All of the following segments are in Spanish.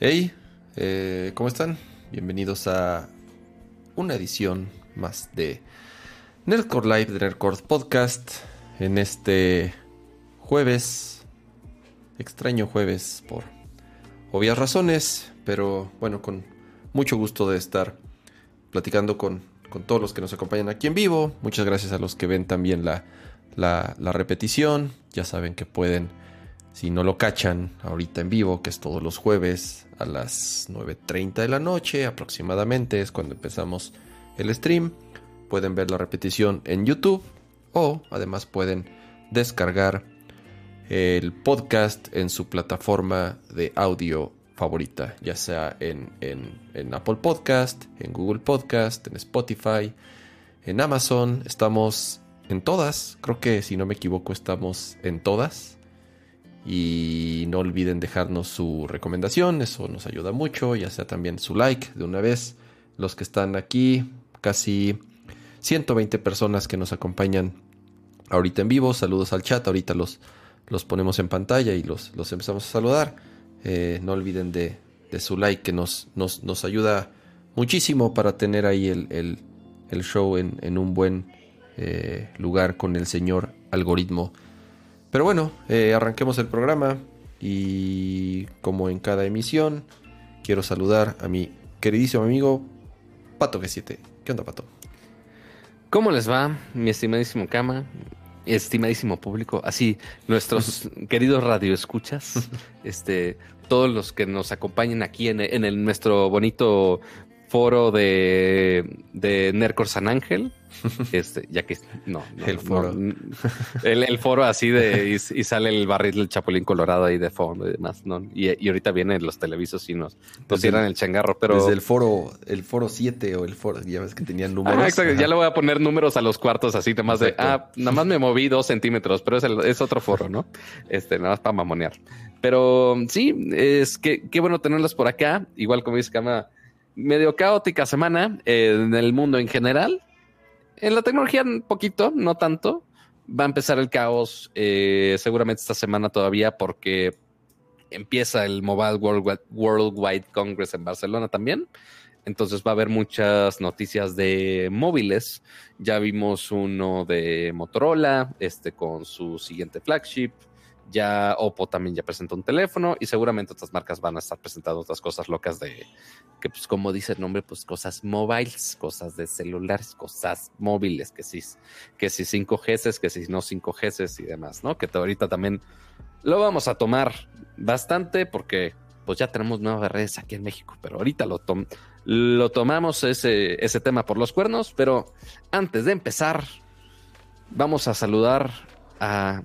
Hey, eh, ¿cómo están? Bienvenidos a una edición más de Nerdcore Live de Nerdcore Podcast en este jueves, extraño jueves por obvias razones, pero bueno, con mucho gusto de estar platicando con, con todos los que nos acompañan aquí en vivo. Muchas gracias a los que ven también la, la, la repetición. Ya saben que pueden, si no lo cachan ahorita en vivo, que es todos los jueves a las 9.30 de la noche aproximadamente, es cuando empezamos el stream. Pueden ver la repetición en YouTube o además pueden descargar el podcast en su plataforma de audio favorita, ya sea en, en, en, Apple Podcast, en Google Podcast, en Spotify, en Amazon. Estamos en todas, creo que si no me equivoco estamos en todas. Y no olviden dejarnos su recomendación, eso nos ayuda mucho, ya sea también su like de una vez. Los que están aquí, casi 120 personas que nos acompañan ahorita en vivo, saludos al chat, ahorita los, los ponemos en pantalla y los, los empezamos a saludar. Eh, no olviden de, de, su like que nos, nos, nos, ayuda muchísimo para tener ahí el, el, el show en, en, un buen eh, lugar con el señor algoritmo. Pero bueno, eh, arranquemos el programa y como en cada emisión, quiero saludar a mi queridísimo amigo Pato G7. ¿Qué onda, Pato? ¿Cómo les va, mi estimadísimo cama? Estimadísimo público, así nuestros queridos radioescuchas, este, todos los que nos acompañan aquí en, en el, nuestro bonito foro de, de Nercor San Ángel. Este, ya que no, no el foro. No, el, el, foro así de y, y, sale el barril del Chapulín Colorado ahí de fondo y demás, ¿no? Y, y ahorita vienen los televisos y nos, nos tiran el changarro, pero. Desde el foro, el foro 7 o el foro, ya ves que tenían números. Ah, exacto. Ya le voy a poner números a los cuartos así, nada más de ah, nada más me moví dos centímetros, pero es, el, es otro foro, ¿no? Este, nada más para mamonear. Pero sí, es que qué bueno tenerlos por acá. Igual como dice Cama, medio caótica semana eh, en el mundo en general. En la tecnología un poquito, no tanto. Va a empezar el caos eh, seguramente esta semana todavía porque empieza el Mobile Worldwide, Worldwide Congress en Barcelona también. Entonces va a haber muchas noticias de móviles. Ya vimos uno de Motorola, este con su siguiente flagship. Ya Oppo también ya presentó un teléfono y seguramente otras marcas van a estar presentando otras cosas locas de que, pues, como dice el nombre, pues cosas móviles, cosas de celulares, cosas móviles, que si, que si 5G, que si no 5G y demás, ¿no? Que ahorita también lo vamos a tomar bastante porque pues ya tenemos nuevas redes aquí en México, pero ahorita lo, tom lo tomamos ese, ese tema por los cuernos, pero antes de empezar, vamos a saludar a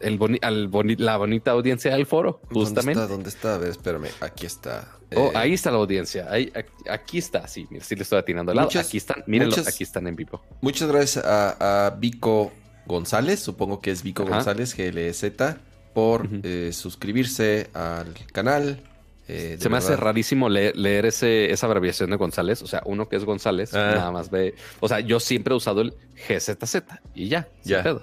el boni al boni la bonita audiencia del foro, justamente. ¿Dónde está? ¿Dónde está? A ver, espérame. Aquí está. Oh, eh... ahí está la audiencia. Ahí, aquí, está. Sí, mira, sí le estoy atinando al lado. Muchas, aquí están. Mírenlo, muchas, aquí están en vivo. Muchas gracias a, a Vico González. Supongo que es Vico Ajá. González, GLZ, por uh -huh. eh, suscribirse al canal. Eh, Se me verdad. hace rarísimo leer, leer ese, esa abreviación de González. O sea, uno que es González, ah. nada más ve. O sea, yo siempre he usado el GZZ y ya, ya. Pedo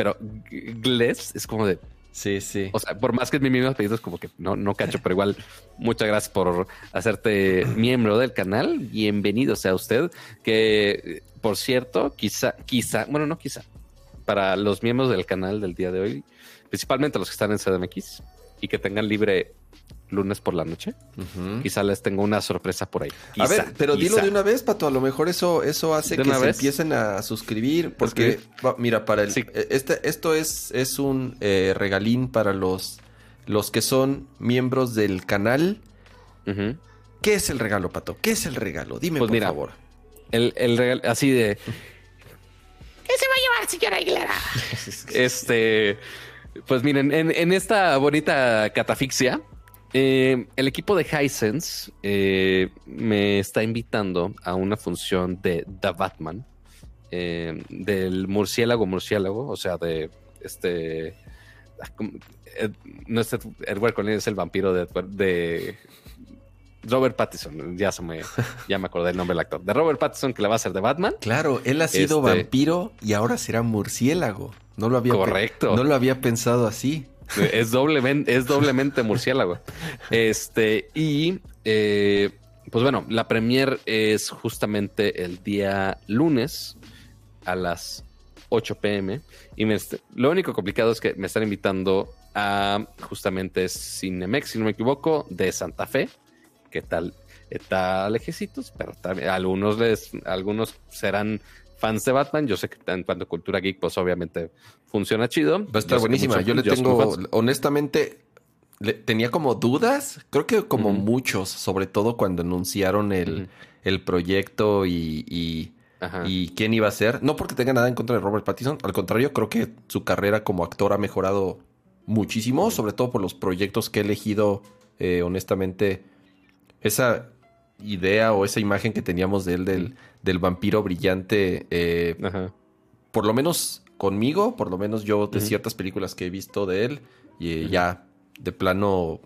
pero Gles es como de. Sí, sí. O sea, por más que es mi mismo apellido, es como que no, no cacho, pero igual, muchas gracias por hacerte miembro del canal. Bienvenido sea usted. Que, por cierto, quizá, quizá, bueno, no quizá, para los miembros del canal del día de hoy, principalmente los que están en CDMX y que tengan libre lunes por la noche. Uh -huh. Quizá les tengo una sorpresa por ahí. Quizá, a ver, pero quizá. dilo de una vez, Pato. A lo mejor eso, eso hace que se vez? empiecen a suscribir. Porque, mira, para el. Sí. Este, esto es, es un eh, regalín para los, los que son miembros del canal. Uh -huh. ¿Qué es el regalo, Pato? ¿Qué es el regalo? Dime, pues por mira, favor. El, el regalo, así de. ¿Qué se va a llevar, señora Aguilera? este. Pues miren, en, en esta bonita catafixia, eh, el equipo de Hisense eh, me está invitando a una función de The Batman, eh, del murciélago murciélago, o sea, de este. No es Edward Cullen, es el vampiro de, de, Robert Pattinson. Ya, se me, ya me acordé el nombre del actor. De Robert Pattinson, que le va a hacer de Batman. Claro, él ha sido este, vampiro y ahora será murciélago. No lo había Correcto. No lo había pensado así. Es doblemente, es doblemente murciélago. Este, y eh, pues bueno, la premier es justamente el día lunes a las 8 pm. Y lo único complicado es que me están invitando a justamente Cinemex, si no me equivoco, de Santa Fe. ¿Qué tal? Está lejecitos, pero también algunos les, algunos serán fans de Batman. Yo sé que en cuanto a cultura geek, pues obviamente funciona chido. Va a estar buenísima. yo le tengo, honestamente, tenía como dudas, creo que como muchos, sobre todo cuando anunciaron el, proyecto y, y, quién iba a ser. No porque tenga nada en contra de Robert Pattinson, al contrario, creo que su carrera como actor ha mejorado muchísimo, sobre todo por los proyectos que he elegido, eh, honestamente, esa idea o esa imagen que teníamos de él del, del vampiro brillante, eh, por lo menos conmigo, por lo menos yo de ciertas películas que he visto de él, y ya de plano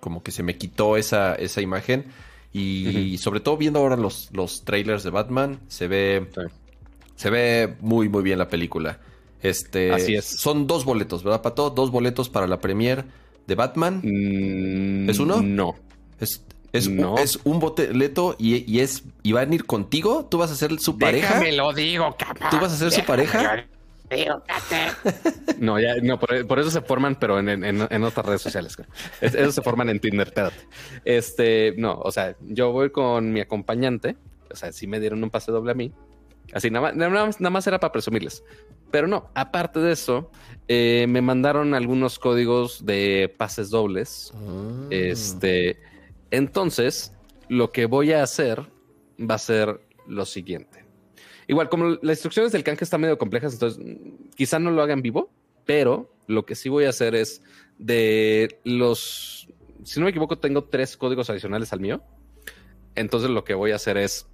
como que se me quitó esa, esa imagen. Y sobre todo viendo ahora los, los trailers de Batman, se ve, se ve muy, muy bien la película. Este, Así es. Son dos boletos, ¿verdad, Pato? Dos boletos para la premier de Batman. Mm, ¿Es uno? No. Es, es, un, es un boleto y, y, es y van a ir contigo. ¿Tú vas a ser su pareja? Me lo digo, capaz. ¿Tú vas a ser su pareja? No, ya, no, por, eso se forman, pero en, otras redes sociales. Eso se forman en Tinder, Este, no, o sea, yo voy con mi acompañante. O sea, si me dieron un pase doble a mí. Así, nada más, nada más, era para presumirles. Pero no, aparte de eso, eh, me mandaron algunos códigos de pases dobles. Ah. Este, entonces, lo que voy a hacer va a ser lo siguiente. Igual, como las instrucciones del canje están medio complejas, entonces quizá no lo hagan vivo, pero lo que sí voy a hacer es de los, si no me equivoco, tengo tres códigos adicionales al mío. Entonces lo que voy a hacer es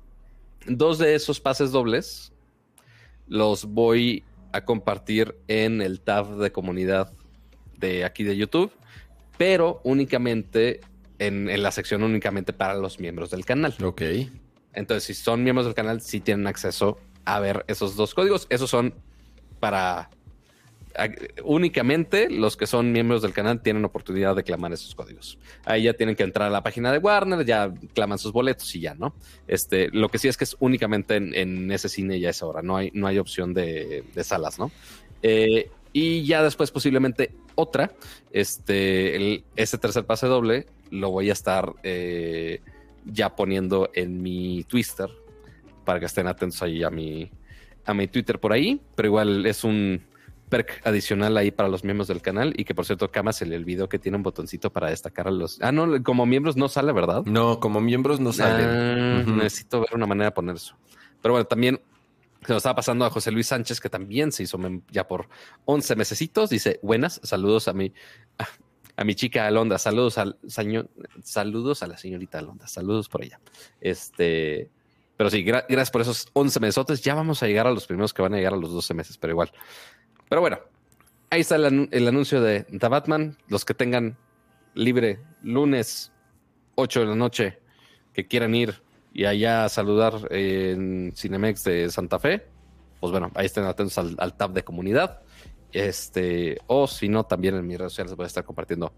dos de esos pases dobles los voy a compartir en el tab de comunidad de aquí de YouTube, pero únicamente en, en, la sección únicamente para los miembros del canal. Ok. Entonces, si son miembros del canal, sí tienen acceso a ver esos dos códigos. Esos son para únicamente los que son miembros del canal tienen oportunidad de clamar esos códigos. Ahí ya tienen que entrar a la página de Warner, ya claman sus boletos y ya, ¿no? Este, lo que sí es que es únicamente en, ese cine ya es hora, no hay, no hay opción de, salas, ¿no? Eh, y ya después posiblemente otra, este, ese tercer pase doble lo voy a estar eh, ya poniendo en mi Twitter para que estén atentos ahí a mi, a mi Twitter por ahí, pero igual es un perk adicional ahí para los miembros del canal y que por cierto Kama se le olvidó que tiene un botoncito para destacar a los... Ah, no, como miembros no sale, ¿verdad? No, como miembros no sale. Ah, necesito ver una manera de poner eso. Pero bueno, también se nos estaba pasando a José Luis Sánchez, que también se hizo ya por 11 mesecitos. Dice, buenas, saludos a mi, a mi chica Alonda, saludos al señor, saludos a la señorita Alonda, saludos por ella. Este, pero sí, gracias por esos 11 meses. Ya vamos a llegar a los primeros que van a llegar a los 12 meses, pero igual. Pero bueno, ahí está el, anuncio de The Batman. Los que tengan libre lunes 8 de la noche, que quieran ir y allá a saludar en Cinemex de Santa Fe, pues bueno, ahí estén atentos al tab de comunidad. Este, o si no, también en mis redes sociales voy a estar compartiendo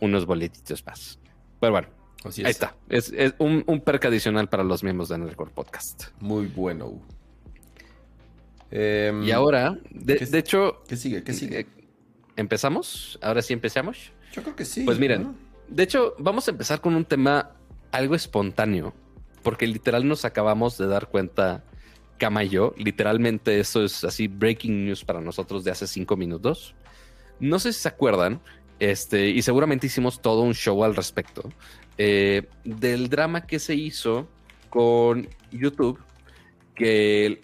unos boletitos más. Pero bueno, Ahí está. Es, un, un, perk adicional para los miembros de Nerdcore Podcast. Muy bueno. Em, y ahora, de, hecho. ¿Qué sigue? ¿Qué sigue? Eh, ¿Empezamos? ¿Ahora sí empezamos? Yo creo que sí. Pues miren, de hecho, vamos a empezar con un tema algo espontáneo. Porque literal nos acabamos de dar cuenta, Kama y yo. Literalmente, eso es así breaking news para nosotros de hace cinco minutos. No sé si se acuerdan, este, y seguramente hicimos todo un show al respecto. Eh, del drama que se hizo con YouTube que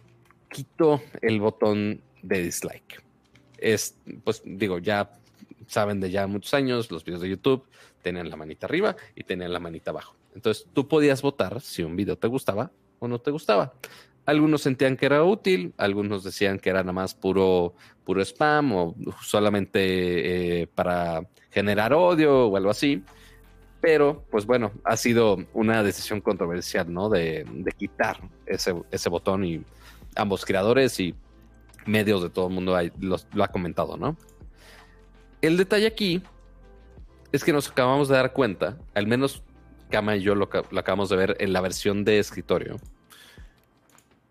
quitó el botón de dislike. Es, pues digo, ya saben de ya muchos años, los videos de YouTube tenían la manita arriba y tenían la manita abajo. Entonces tú podías votar si un video te gustaba o no te gustaba. Algunos sentían que era útil, algunos decían que era nada más puro, puro spam o solamente eh, para generar odio o algo así. Pero, pues bueno, ha sido una decisión controversial, ¿no? De, quitar ese, botón y ambos creadores y medios de todo el mundo lo ha comentado, ¿no? el detalle aquí es que nos acabamos de dar cuenta, al menos Kama y yo lo acabamos de ver en la versión de escritorio,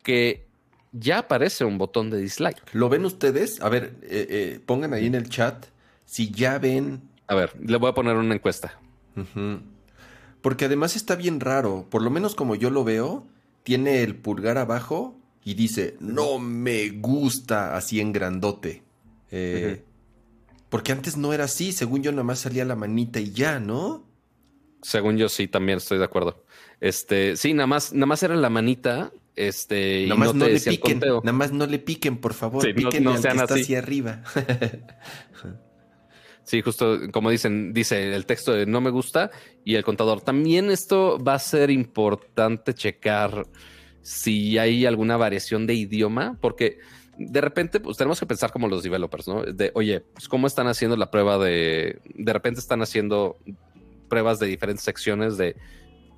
que ya aparece un botón de dislike. ¿Lo ven ustedes? A ver, eh, eh, pongan ahí en el chat si ya ven. A ver, le voy a poner una encuesta. Porque además está bien raro. Por lo menos como yo lo veo, tiene el pulgar abajo y dice, no me gusta así en grandote. Eh, porque antes no era así. Según yo, nada más salía la manita y ya, ¿no? Según yo, sí, también estoy de acuerdo. Este, sí, nada más, nada más era la manita este, nada más no, le piquen, nada más no le piquen, por favor, piquen no, sean así. hacia arriba. sí, justo como dicen, dice el texto de no me gusta y el contador. También esto va a ser importante checar si hay alguna variación de idioma, porque de repente pues tenemos que pensar como los developers, ¿no? De, oye, pues cómo están haciendo la prueba de, de repente están haciendo pruebas de diferentes secciones de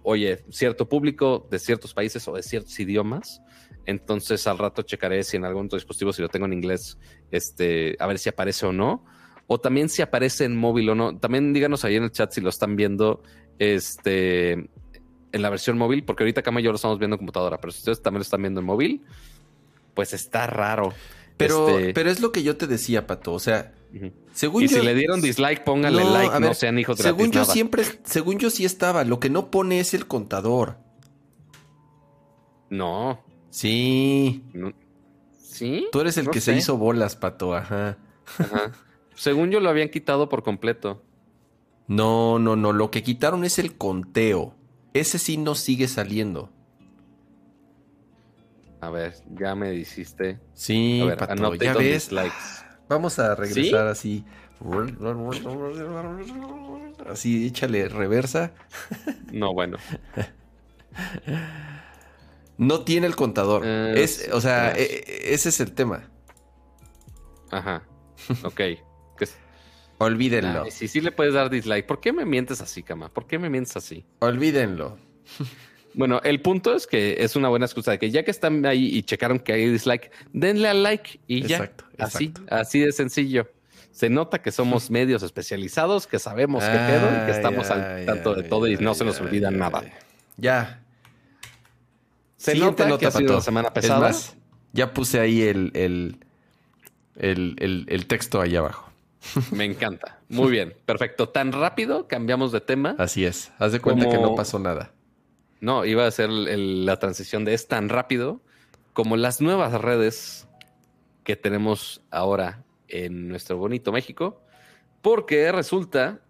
oye, cierto público de ciertos países o de ciertos idiomas. Entonces al rato checaré si en algún otro dispositivo, si lo tengo en inglés, este, a ver si aparece o no. O también si aparece en móvil o no. También díganos ahí en el chat si lo están viendo este, en la versión móvil, porque ahorita Cama y yo lo estamos viendo en computadora, pero si ustedes también lo están viendo en móvil, pues está raro. Pero, este pero es lo que yo te decía, Pato. O sea, según y si le dieron dislike, pónganle like, no sean hijos de Según yo siempre, según yo sí estaba. Lo que no pone es el contador. No. Sí. ¿Sí? Tú eres el que se hizo bolas, Pato, ajá. Ajá. Según yo lo habían quitado por completo. No, no, no. Lo que quitaron es el conteo. Ese sí no sigue saliendo. A ver, ya me dijiste. Sí, Pato, ya ves. Vamos a regresar así. Así, échale reversa. No, bueno. No tiene el contador. es, o sea, e, e, ese es el tema. Ajá. Ok. Olvídenlo. Si sí le puedes dar dislike. ¿Por qué me mientes así, cama? ¿Por qué me mientes así? Olvídenlo. Bueno, el punto es que es una buena excusa de que ya que están ahí y checaron que hay dislike, denle al like y ya. Así, así de sencillo. Se nota que somos medios especializados, que sabemos qué pedo y que estamos al tanto de todo y no se nos olvida nada. Ya. Se nota, que ha sido la semana pesada. ya puse ahí el, el, el, el texto ahí abajo. Me encanta. Muy bien. Perfecto. Tan rápido cambiamos de tema. Así es. Haz de cuenta que no pasó nada. No, iba a ser la transición de es tan rápido como las nuevas redes que tenemos ahora en nuestro bonito México, porque resulta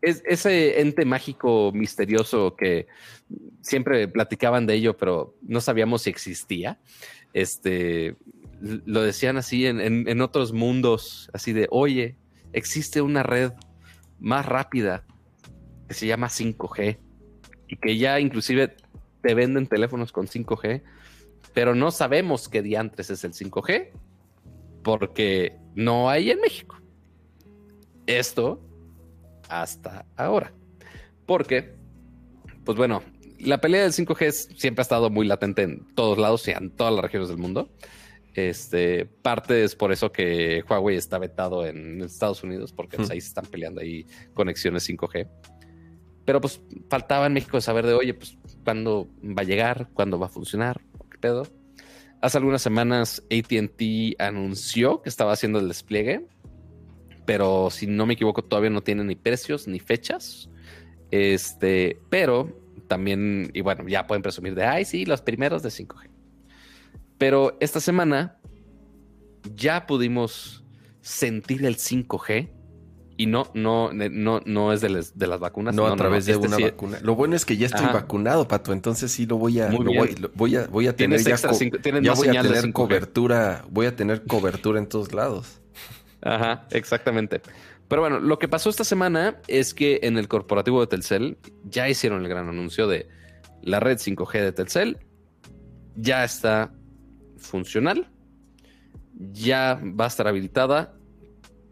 es ese ente mágico misterioso que siempre platicaban de ello, pero no sabíamos si existía. Este lo decían así en, en otros mundos, así de oye, existe una red más rápida que se llama 5G y que ya inclusive te venden teléfonos con 5G, pero no sabemos qué diantres es el 5G porque no hay en México. Esto hasta ahora. Porque, pues bueno, la pelea del 5G siempre ha estado muy latente en todos lados y en todas las regiones del mundo. Este, parte es por eso que Huawei está vetado en Estados Unidos, porque pues, ahí se están peleando ahí conexiones 5G. Pero pues faltaba en México saber de, oye, pues cuándo va a llegar, cuándo va a funcionar, qué pedo. Hace algunas semanas ATT anunció que estaba haciendo el despliegue, pero si no me equivoco todavía no tiene ni precios ni fechas. Este, pero también, y bueno, ya pueden presumir de, ay, sí, los primeros de 5G. Pero esta semana ya pudimos sentir el 5G y no, no, no, no es de, las vacunas. No, a través de este una vacuna. Lo bueno es que ya estoy vacunado, Pato. Entonces sí lo voy a, voy, a, voy a tener ya, voy a tener cobertura, voy a tener cobertura en todos lados. Ajá, exactamente. Pero bueno, lo que pasó esta semana es que en el corporativo de Telcel ya hicieron el gran anuncio de la red 5G de Telcel. Ya está funcional. Ya va a estar habilitada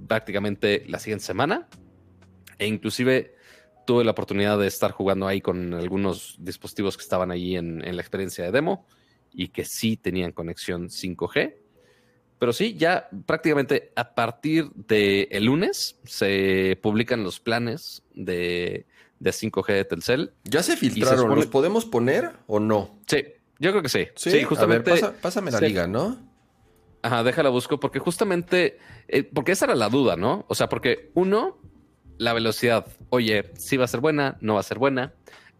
prácticamente la siguiente semana. E inclusive tuve la oportunidad de estar jugando ahí con algunos dispositivos que estaban allí en, la experiencia de demo y que sí tenían conexión 5G. Pero sí, ya prácticamente a partir del el lunes se publican los planes de, de 5G de Telcel. ¿Ya se filtraron? ¿Los podemos poner o no? Sí, yo creo que sí. Sí, justamente. pásame la liga, ¿no? Ajá, déjala busco, porque justamente, eh, porque esa era la duda, ¿no? O sea, porque uno, la velocidad, oye, si va a ser buena, no va a ser buena,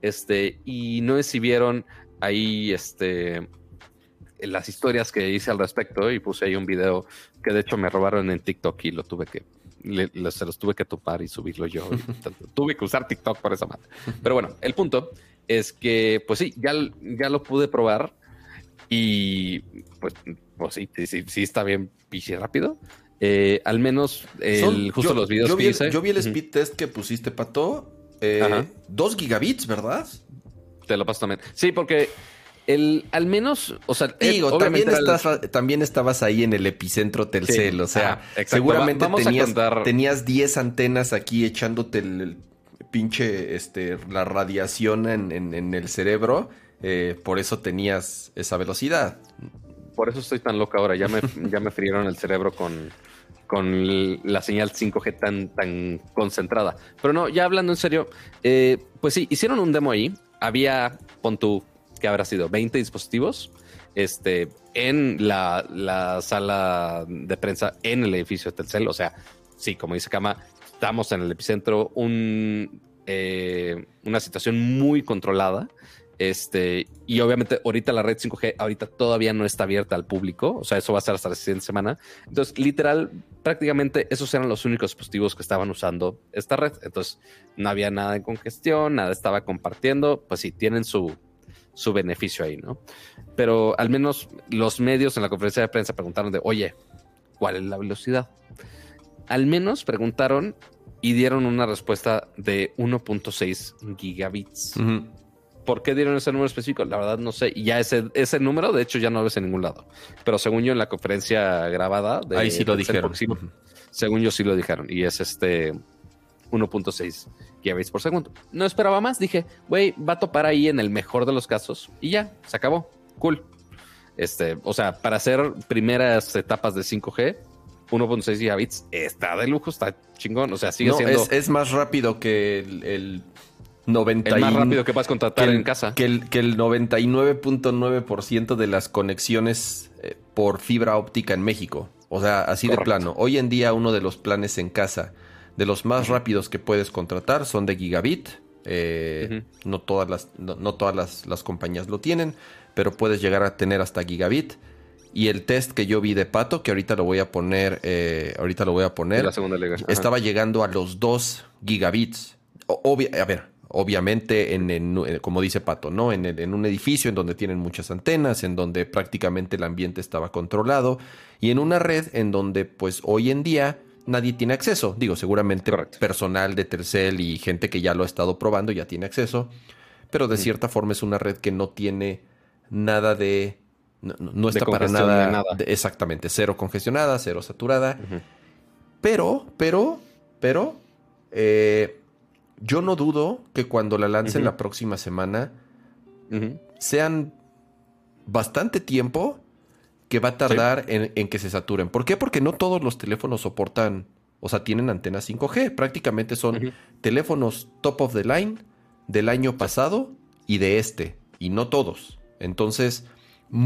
este, y no es si vieron ahí, este, las historias que hice al respecto y puse ahí un video que de hecho me robaron en TikTok y lo tuve que, se los tuve que topar y subirlo yo. tuve que usar TikTok por esa madre. Pero bueno, el punto es que, pues sí, ya, ya lo pude probar y pues, pues sí, sí, sí, está bien pichi rápido. Eh, al menos el, justo los videos yo que vi, hice. Yo vi el speed test que pusiste, Pato. Eh, dos gigabits, ¿verdad? Te lo paso también. Sí, porque el, al menos, o sea, digo, también, también estabas ahí en el epicentro Telcel, o sea, seguramente tenías, tenías 10 antenas aquí echándote el, pinche, este, la radiación en, en el cerebro eh, por eso tenías esa velocidad. Por eso estoy tan loca ahora. Ya me, ya me frieron el cerebro con, con la señal 5G tan, tan concentrada. Pero no, ya hablando en serio, eh, pues sí, hicieron un demo ahí. Había, pon tú, que habrá sido 20 dispositivos este, en la, la, sala de prensa en el edificio de Telcel. O sea, sí, como dice Kama, estamos en el epicentro, un, eh, una situación muy controlada. Este, y obviamente ahorita la red 5G ahorita todavía no está abierta al público, o sea, eso va a ser hasta la siguiente semana. Entonces, literal, prácticamente esos eran los únicos dispositivos que estaban usando esta red. Entonces, no había nada de congestión, nada estaba compartiendo, pues sí, tienen su, su beneficio ahí, ¿no? Pero al menos los medios en la conferencia de prensa preguntaron de, oye, ¿cuál es la velocidad? Al menos preguntaron y dieron una respuesta de 1.6 gigabits. ¿Por qué dieron ese número específico? La verdad no sé. Y ya ese, ese número, de hecho, ya no lo ves en ningún lado. Pero según yo en la conferencia grabada... De, Ahí sí lo dijeron. según yo sí lo dijeron. Y es este 1.6 gigabits por segundo. No esperaba más. Dije, güey, va a topar ahí en el mejor de los casos. Y ya, se acabó. Cool. Este, o sea, para hacer primeras etapas de 5G, 1.6 gigabits está de lujo, está chingón. O sea, sigue siendo. Es, más rápido que el 90 el más rápido que puedas contratar en casa. Que el, que el 99.9% de las conexiones eh, por fibra óptica en México. O sea, así de plano. Hoy en día uno de los planes en casa de los más rápidos que puedes contratar son de gigabit. Eh, no todas, las, no, todas las, compañías lo tienen, pero puedes llegar a tener hasta gigabit. Y el test que yo vi de Pato, que ahorita lo voy a poner, eh, ahorita lo voy a poner, la segunda estaba llegando a los 2 gigabits. a ver, obviamente, en, eh, como dice Pato, ¿no? En, en, un edificio en donde tienen muchas antenas, en donde prácticamente el ambiente estaba controlado y en una red en donde, pues, hoy en día nadie tiene acceso. Digo, seguramente personal de Tercel y gente que ya lo ha estado probando ya tiene acceso, pero de cierta forma es una red que no tiene nada de... No, está para nada, exactamente, cero congestionada, cero saturada. Pero, pero, pero, eh, yo no dudo que cuando la lancen la próxima semana sean bastante tiempo que va a tardar en, que se saturen. ¿Por qué? Porque no todos los teléfonos soportan, o sea, tienen antenas 5G. Prácticamente son teléfonos top of the line del año pasado y de este, y no todos. Entonces,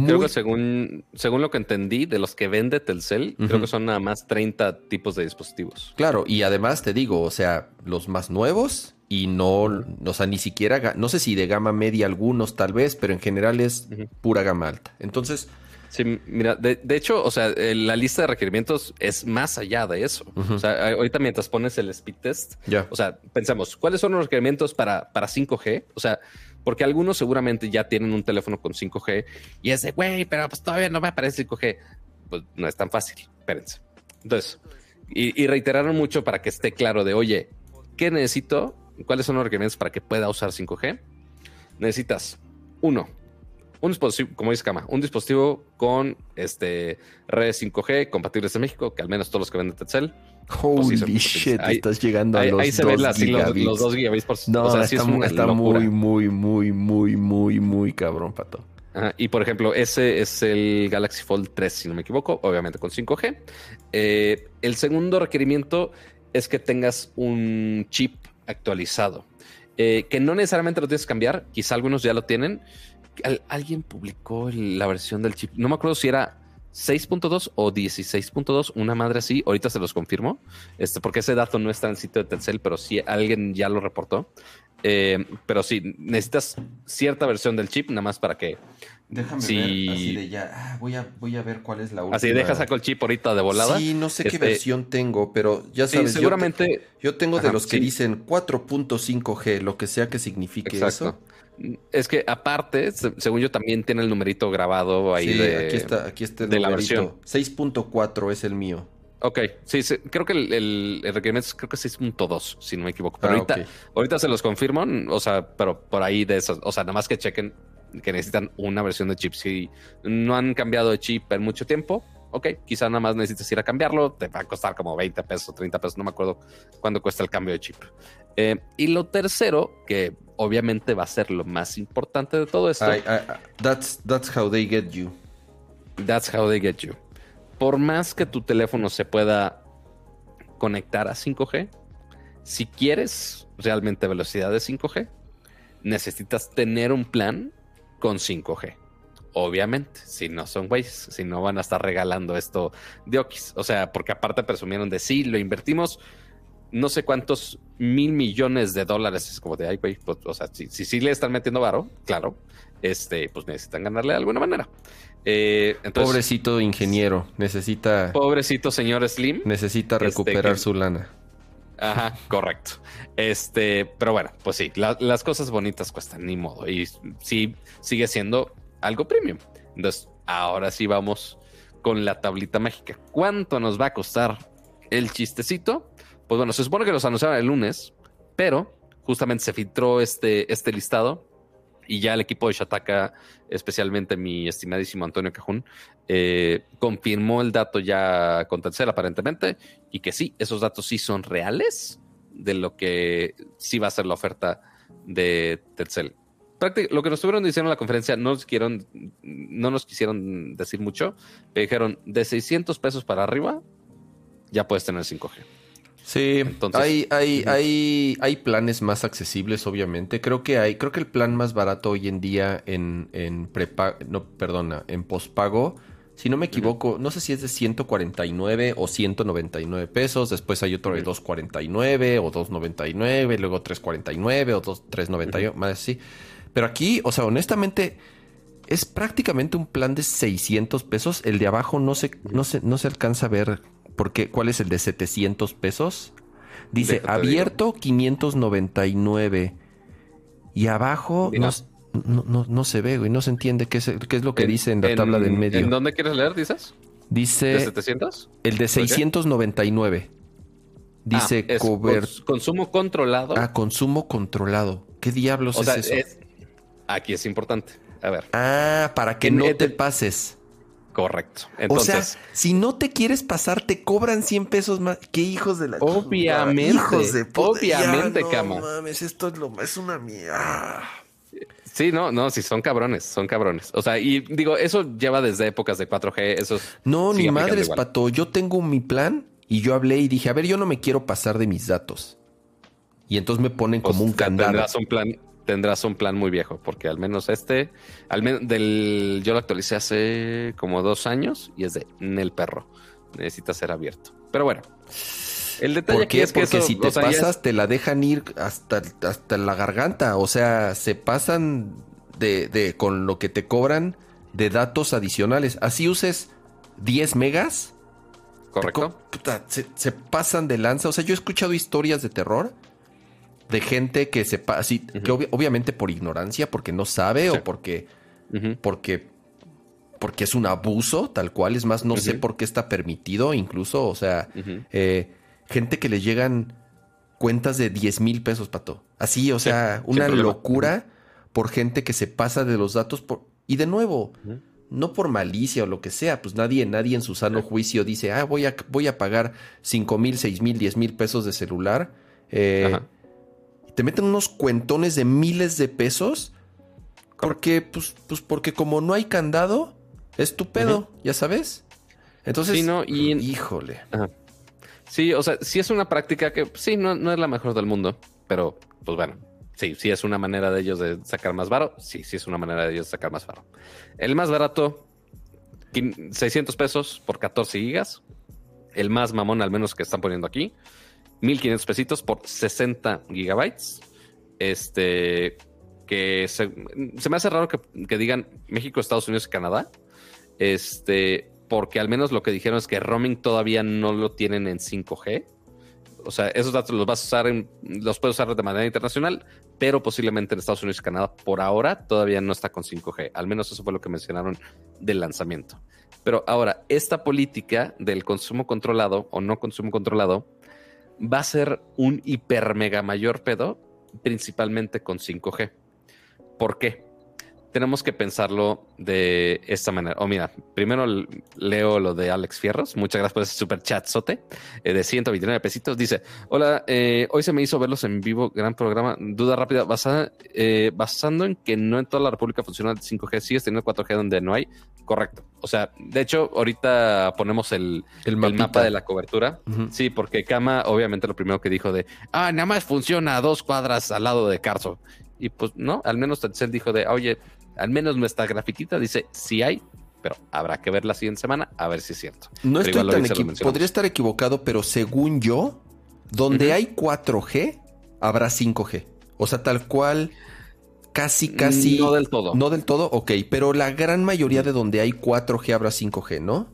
Creo que según, según lo que entendí de los que vende Telcel, creo que son nada más 30 tipos de dispositivos. Claro, y además te digo, o sea, los más nuevos y no, o sea, ni siquiera, no sé si de gama media algunos tal vez, pero en general es pura gama alta. Entonces... Sí, mira, de, hecho, o sea, la lista de requerimientos es más allá de eso. O sea, ahorita mientras pones el speed test, o sea, pensamos, ¿cuáles son los requerimientos para, para 5G? O sea, porque algunos seguramente ya tienen un teléfono con 5G y es de, güey, pero pues todavía no me aparece 5G. Pues no es tan fácil, espérense. Entonces, y, reiteraron mucho para que esté claro de, oye, ¿qué necesito? ¿Cuáles son los requerimientos para que pueda usar 5G? Necesitas, uno, un dispositivo, como dice Kama, un dispositivo con este redes 5G compatibles en México, que al menos todos los que venden Tetzel Holy shit, estás llegando a los ahí se ven los, dos gigabits por No, o sea, está, muy, muy, muy, muy, muy, muy, muy cabrón, pato. y por ejemplo, ese es el Galaxy Fold 3, si no me equivoco, obviamente con 5G. Eh, el segundo requerimiento es que tengas un chip actualizado, eh, que no necesariamente lo tienes que cambiar, quizá algunos ya lo tienen. alguien publicó la versión del chip, no me acuerdo si era 6.2 o 16.2, una madre así, ahorita se los confirmo, este, porque ese dato no está en el sitio de Telcel, pero sí alguien ya lo reportó. Eh, pero sí, necesitas cierta versión del chip, nada más para que. Déjame ver, así de ya. Ah, voy, a, voy a ver cuál es la última. Así, deja saco el chip ahorita de volada. Sí, no sé qué este, versión tengo, pero ya sabes. seguramente. Yo, tengo de los que dicen 4.5G, lo que sea que signifique eso. Es que aparte, según yo, también tiene el numerito grabado ahí de, aquí está, aquí está el de la versión. 6.4 es el mío. Ok, sí, creo que el, el, requerimiento es creo que 6.2, si no me equivoco. Pero ah, ahorita, ahorita se los confirmo, o sea, pero por ahí de esos, o sea, nada más que chequen que necesitan una versión de chip. Si no han cambiado de chip en mucho tiempo, ok, quizá nada más necesites ir a cambiarlo, te va a costar como 20 pesos, 30 pesos, no me acuerdo cuándo cuesta el cambio de chip. Eh, y lo tercero, que obviamente va a ser lo más importante de todo esto. that's, that's how they get you. That's how they get you. Por más que tu teléfono se pueda conectar a 5G, si quieres realmente velocidad de 5G, necesitas tener un plan con 5G. Obviamente, si no son güeyes, si no van a estar regalando esto de Okis. O sea, porque aparte presumieron de sí, lo invertimos no sé cuántos mil millones de dólares. Es como de, ay, güey, pues, o sea, si, si, le están metiendo varo, claro, este, pues necesitan ganarle de alguna manera. Eh, pobrecito ingeniero, necesita. Pobrecito señor Slim. Necesita este, recuperar su lana. Ajá, correcto. Este, pero bueno, pues sí, las cosas bonitas cuestan, ni modo. Y sí, sigue siendo algo premium. Entonces, ahora sí vamos con la tablita mágica. ¿Cuánto nos va a costar el chistecito? Pues bueno, se supone que los anunciaron el lunes, pero justamente se filtró este, este listado y ya el equipo de Shataka, especialmente mi estimadísimo Antonio Cajún, eh, confirmó el dato ya con Telcel aparentemente y que sí, esos datos sí son reales de lo que sí va a ser la oferta de Telcel. lo que nos estuvieron diciendo en la conferencia no nos, no nos quisieron decir mucho, pero dijeron de 600 pesos para arriba ya puedes tener 5G. Sí, hay, hay, hay, hay planes más accesibles, obviamente. Creo que hay, creo que el plan más barato hoy en día en, en prepago, no, perdona, en pospago, si no me equivoco, no sé si es de 149 o 199 pesos, después hay otro de 249 o 299, luego 349 o 399, más así. Pero aquí, o sea, honestamente, es prácticamente un plan de 600 pesos. El de abajo no se, no se, no se alcanza a ver porque, ¿cuál es el de 700 pesos? Dice abierto 599 y abajo no, se ve, güey, no se entiende qué es, qué es lo que dice en la tabla del medio. ¿En dónde quieres leer, dices? Dice... ¿De 700? El de 699. Dice ah, consumo controlado. Ah, consumo controlado. ¿Qué diablos es eso? aquí es importante. A ver. Ah, para que no te pases. Correcto. Entonces, o sea, si no te quieres pasar, te cobran 100 pesos más. ¿Qué hijos de la Obviamente. Hijos de Obviamente, ya, no, mames, esto es, lo, es una mierda. Sí, no, no, sí, son cabrones, son cabrones. O sea, y digo, eso lleva desde épocas de 4G, eso No, ni madres, pato. Yo tengo mi plan y yo hablé y dije, a ver, yo no me quiero pasar de mis datos. Y entonces me ponen como un candado. Tendrás un plan, tendrás un plan muy viejo, porque al menos este, al menos del, yo lo actualicé hace como dos años y es de el perro. Necesita ser abierto. Pero bueno. El detalle aquí es que Porque si te pasas, te la dejan ir hasta, hasta la garganta. O sea, se pasan de, de, con lo que te cobran de datos adicionales. Así uses 10 megas. Correcto. se, se, pasan de lanza. O sea, yo he escuchado historias de terror de gente que se así, que obviamente por ignorancia, porque no sabe o porque, porque, porque es un abuso, tal cual. Es más, no sé por qué está permitido, incluso, o sea, eh, gente que le llegan cuentas de 10 mil pesos, pato. Así, o sea, una locura por gente que se pasa de los datos por, y de nuevo. No por malicia o lo que sea, pues nadie, nadie en su sano juicio dice, ah, voy a, voy a pagar 5 mil, 6 mil, 10 mil pesos de celular. Eh, te meten unos cuentones de miles de pesos Porque, pues, pues porque como no hay candado, es tu pedo, ya sabes. Entonces, Sí, no, y- híjole. Ajá. Sí, o sea, sí es una práctica que sí, no, no es la mejor del mundo, pero pues bueno, sí, sí es una manera de ellos de sacar más varo. Sí, sí es una manera de ellos de sacar más varo. El más barato, quin- 600 pesos por 14 gigas. El más mamón, al menos que están poniendo aquí, 1500 pesitos por 60 gigabytes. Este, que se, me hace raro que, que digan México, Estados Unidos y Canadá. Este, porque al menos lo que dijeron es que roaming todavía no lo tienen en 5G. O sea, esos datos los vas a usar en, los puedes usar de manera internacional, pero posiblemente en Estados Unidos y Canadá por ahora todavía no está con 5G. Al menos eso fue lo que mencionaron del lanzamiento. Pero ahora, esta política del consumo controlado o no consumo controlado va a ser un hiper mega mayor pedo, principalmente con 5G. ¿Por qué? Tenemos que pensarlo de esta manera. Oh, mira, primero leo lo de Alex Fierros. Muchas gracias por ese super chat sote eh, de 129 pesitos. Dice: Hola, eh, hoy se me hizo verlos en vivo. Gran programa. Duda rápida. Basada, eh, basando en que no en toda la República funciona el 5G, sigues teniendo 4G donde no hay. Correcto. O sea, de hecho, ahorita ponemos el, El, mapa de la cobertura. Sí, porque Kama, obviamente, lo primero que dijo de ah, nada más funciona a dos cuadras al lado de Carso. Y pues no, al menos Telcel dijo de oye, al menos nuestra grafiquita dice sí hay, pero habrá que ver la siguiente semana a ver si es cierto. No Pero estoy tan ahorita lo equi- mencionamos. Podría estar equivocado, pero según yo, donde hay 4G, habrá 5G. O sea, tal cual, casi, casi. No del todo. No del todo, ok. Pero la gran mayoría de donde hay 4G habrá 5G, ¿no?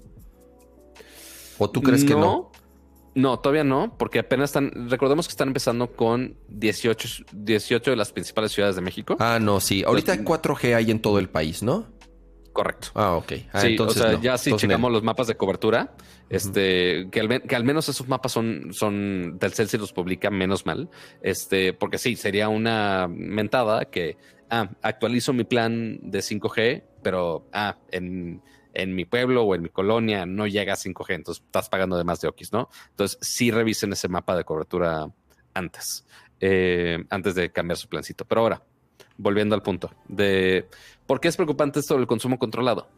¿O tú crees que no? No, todavía no, porque apenas están, recordemos que están empezando con 18, 18 de las principales ciudades de México. Ah, no, sí. Ahorita 4G hay en todo el país, ¿no? Correcto. Ah, ok. Ah, sí, entonces o sea, no. ya si Entonces, checamos no. los mapas de cobertura, este, que al, que al menos esos mapas son, son Telcel si los publica menos mal, este, porque sí, sería una mentada que, ah, actualizo mi plan de 5G, pero, ah, en, en mi pueblo o en mi colonia no llega a 5G, entonces estás pagando de más de Oquis, ¿no? Entonces, sí revisen ese mapa de cobertura antes, eh, antes de cambiar su plancito. Pero ahora, volviendo al punto de por qué es preocupante esto del consumo controlado.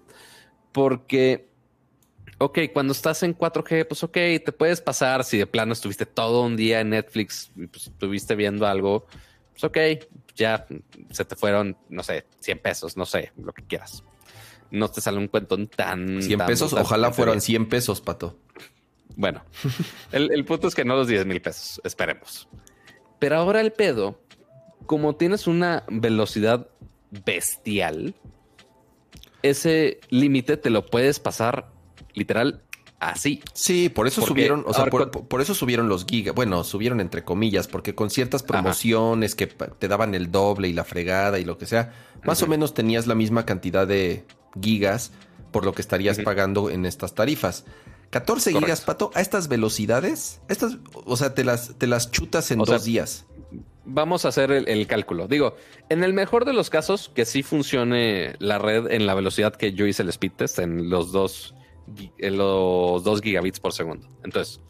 Porque, ok, cuando estás en 4G, pues ok, te puedes pasar si de plano estuviste todo un día en Netflix pues estuviste viendo algo, pues ok, ya se te fueron, no sé, 100 pesos, no sé, lo que quieras. No te sale un cuento tan... 100 tan pesos, brutal, ojalá fueran teoría. 100 pesos, pato. Bueno, el, el punto es que no los 10 mil pesos, esperemos. Pero ahora el pedo, como tienes una velocidad bestial, ese límite te lo puedes pasar literal así. Sí, por eso Porque subieron, o sea, por, con- por eso subieron los gigas. Bueno, subieron entre comillas, porque con ciertas promociones que te daban el doble y la fregada y lo que sea, más o menos tenías la misma cantidad de gigas por lo que estarías pagando en estas tarifas. 14 Correcto. gigas, pato, a estas velocidades, estas, o sea, te las, te las chutas en O sea, dos días. Vamos a hacer el, el cálculo. Digo, en el mejor de los casos, que sí funcione la red en la velocidad que yo hice el speed test, en los dos, en los dos gigabits por segundo. Entonces,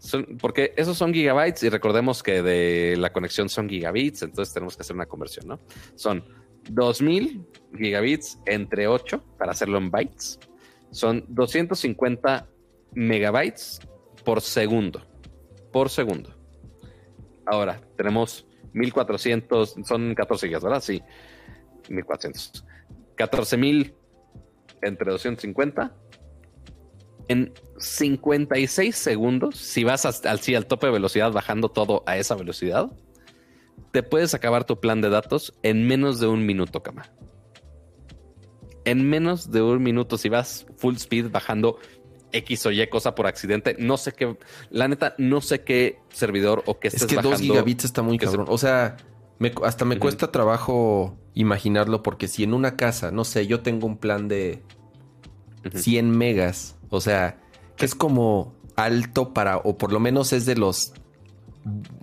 son- porque esos son gigabytes y recordemos que de la conexión son gigabits, entonces tenemos que hacer una conversión, ¿no? Son 2000 gigabits entre 8 para hacerlo en bytes. Son 250 megabytes por segundo. Por segundo. Ahora, tenemos 1400, son 14 gigas, ¿verdad? Sí, 1400. 14000 entre 250. En 56 segundos, si vas hasta- al, sí, al tope de velocidad, bajando todo a esa velocidad, te puedes acabar tu plan de datos en menos de un minuto, cama. En menos de un minuto, si vas full speed bajando X o Y cosa por accidente, no sé qué, la neta, no sé qué servidor o qué Es estés que 2 bajando. gigabits está muy que se- cabrón. O sea, me- hasta me cuesta trabajo imaginarlo porque si en una casa, no sé, yo tengo un plan de Ujú. 100 megas, o sea, que es como alto para, o por lo menos es de los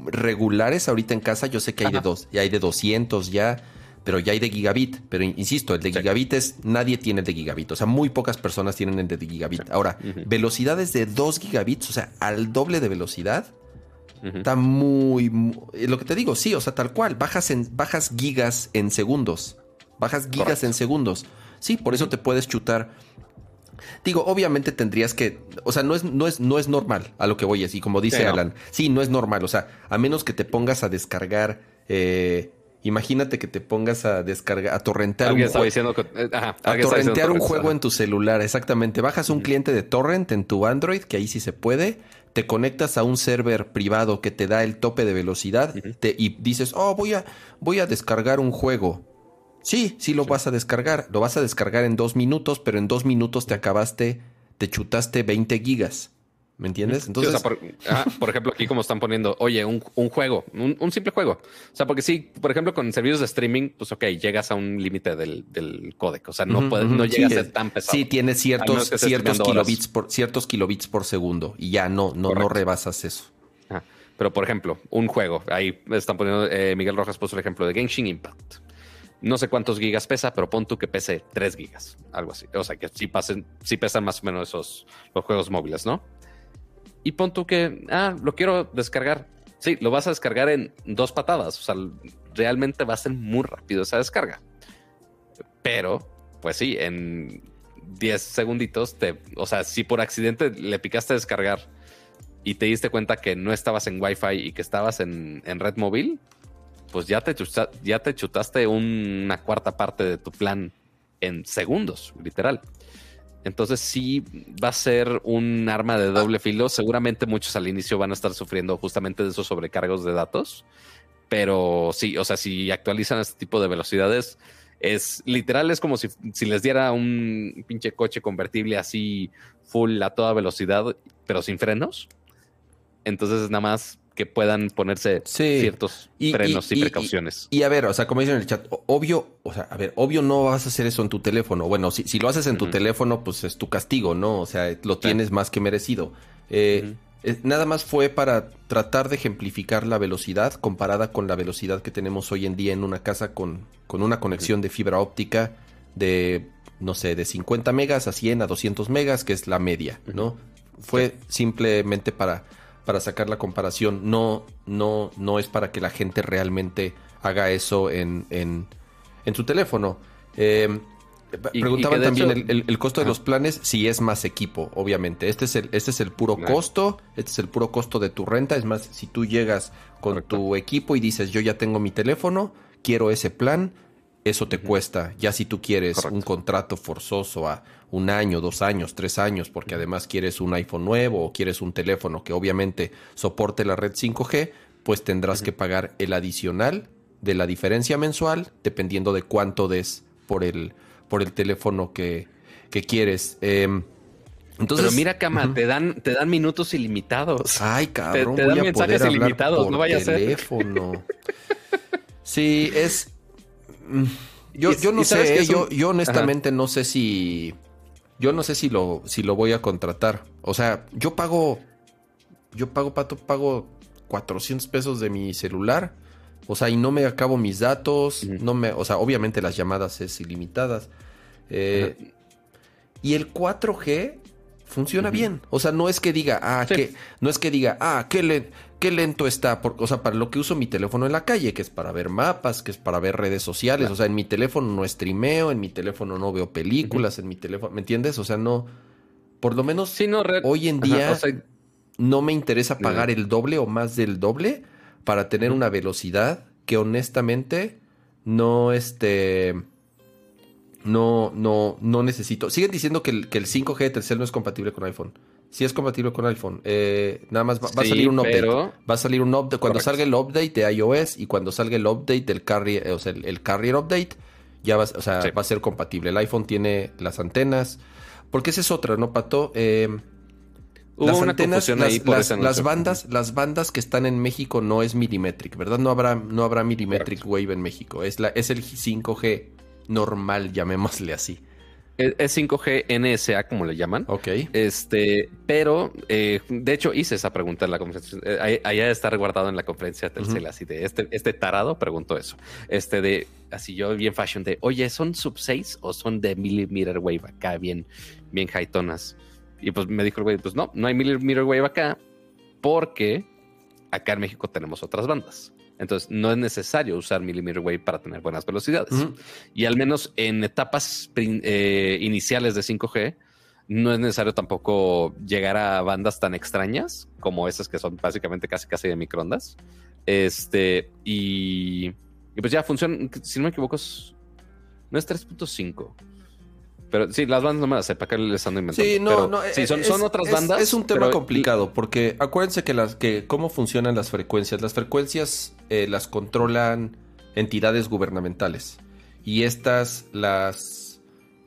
regulares ahorita en casa, yo sé que hay de dos, y hay de 200 ya, pero ya hay de gigabit, pero in- insisto, el de Sí. gigabit es, nadie tiene el de gigabit, o sea, muy pocas personas tienen el de gigabit. Ahora, velocidades de 2 gigabits, o sea, al doble de velocidad. Está muy, mu- eh, Lo que te digo, sí, o sea, tal cual. Bajas, en, bajas gigas en segundos. bajas gigas en segundos. Sí, por eso te puedes chutar. Digo, obviamente tendrías que, o sea, no es, no es, no es normal a lo que voy así, como dice Alan. Sí, no es normal, o sea, a menos que te pongas a descargar eh, Imagínate que te pongas a descargar, a torrentear un, juego, eh, a torrentear un juego en tu celular. Exactamente. Bajas un cliente de torrent en tu Android, que ahí sí se puede. Te conectas a un server privado que te da el tope de velocidad y dices, oh, voy a, voy a descargar un juego. Sí, sí lo vas a descargar. Lo vas a descargar en dos minutos, pero en dos minutos te acabaste, te chutaste 20 gigas. ¿Me entiendes? Entonces, por, ejemplo, aquí como están poniendo, oye, un, juego, un, simple juego. O sea, porque sí, por ejemplo, con servicios de streaming, pues ok, llegas a un límite del, del códec. O sea, no, no llegas a ser tan pesado. Sí, tiene ciertos, ciertos kilobits por, ciertos kilobits por segundo y ya no, no, no rebasas eso. Pero, por ejemplo, un juego. Ahí están poniendo, eh, Miguel Rojas puso el ejemplo de Genshin Impact. No sé cuántos gigas pesa, pero pon tú que pese 3 gigas, algo así. O sea, que sí, pasen, sí pesan más o menos esos los juegos móviles, ¿no? y pon tú que, ah, lo quiero descargar. Sí, lo vas a descargar en dos patadas. O sea, realmente va a ser muy rápido esa descarga. Pero, pues sí, en 10 segunditos, te, o sea, si por accidente le picaste a descargar y te diste cuenta que no estabas en Wi-Fi y que estabas en, red móvil, pues ya te, ya te chutaste una cuarta parte de tu plan en segundos, literal. Entonces sí va a ser un arma de doble filo. Seguramente muchos al inicio van a estar sufriendo justamente de esos sobrecargos de datos. Pero sí, o sea, si actualizan este tipo de velocidades, es literal, es como si, si les diera un pinche coche convertible así full a toda velocidad, pero sin frenos. Entonces es nada más que puedan ponerse ciertos frenos y, precauciones. Y, a ver, o sea, como dicen en el chat, obvio, o sea, a ver, obvio no vas a hacer eso en tu teléfono. Bueno, si, si lo haces en tu teléfono, pues es tu castigo, ¿no? O sea, lo tienes más que merecido. Eh, nada más fue para tratar de ejemplificar la velocidad comparada con la velocidad que tenemos hoy en día en una casa con, con una conexión de fibra óptica de, no sé, de 50 megas a 100 a 200 megas, que es la media, ¿no? Fue simplemente para para sacar la comparación. No, no, no es para que la gente realmente haga eso en, en, su teléfono. Eh, preguntaban también el, costo de los planes, si es más equipo, obviamente. Este es el, este es el puro costo, este es el puro costo de tu renta. Es más, si tú llegas con tu equipo y dices, yo ya tengo mi teléfono, quiero ese plan, eso te cuesta. Ya si tú quieres un contrato forzoso a un año, dos años, tres años, porque además quieres un iPhone nuevo o quieres un teléfono que obviamente soporte la red 5G, pues tendrás que pagar el adicional de la diferencia mensual, dependiendo de cuánto des por el, por el teléfono que, que quieres. Em, entonces, Pero mira, Cama, te dan, te dan minutos ilimitados. Ay, cabrón, te, dan mensajes ilimitados, no vaya a ser. teléfono. sí, es. Mm, yo, yo no sé, yo, yo honestamente no sé si yo no sé si lo, si lo voy a contratar. O sea, yo pago, yo pago, Pato, pago 400 pesos de mi celular. O sea, y no me acabo mis datos, no me, o sea, obviamente las llamadas es ilimitadas. Eh, y el 4G funciona bien. O sea, no es que diga, ah, que, no es que diga, ah, qué, qué lento está. o sea, para lo que uso mi teléfono en la calle, que es para ver mapas, que es para ver redes sociales. O sea, en mi teléfono no streameo, en mi teléfono no veo películas, en mi teléfono, ¿me entiendes? O sea, no, por lo menos hoy en día no me interesa pagar el doble o más del doble para tener una velocidad que honestamente no, este no, no, no necesito. Siguen diciendo que el, que el 5G de Telcel no es compatible con iPhone. Sí es compatible con iPhone. Eh, nada más va, a salir un update. Va a salir un update. Cuando salga el update de iOS y cuando salga el update del carrier, o sea, el, carrier update, ya va, o sea, va a ser compatible. El iPhone tiene las antenas. Porque esa es otra, ¿no, Pato? Eh, las antenas, las, bandas, las bandas que están en México no es millimetric, ¿verdad? No habrá, no habrá millimetric wave en México. Es la, es el 5G normal, llamémosle así. Es 5G NSA, como le llaman. Ok. Este, pero eh, de hecho hice esa pregunta en la conferencia. Eh, allá está guardado en la conferencia Telcel, así de este, este tarado preguntó eso. Este de así yo bien fashion de oye, ¿son sub 6 o son de millimeter wave acá? Bien, bien tonas. Y pues me dijo el güey, pues no, no hay millimeter wave acá, porque acá en México tenemos otras bandas. Entonces, no es necesario usar millimeter wave para tener buenas velocidades. Y al menos en etapas eh, iniciales de 5G, no es necesario tampoco llegar a bandas tan extrañas como esas que son básicamente casi casi de microondas. Este, y, y pues ya funciona, si no me equivoco, no es 3.5. Pero sí, las bandas no me las sé, para qué les ando inventando. Sí, no, no. Sí, son, son otras bandas. Es un tema complicado porque acuérdense que las que cómo funcionan las frecuencias. Las frecuencias eh, las controlan entidades gubernamentales y estas las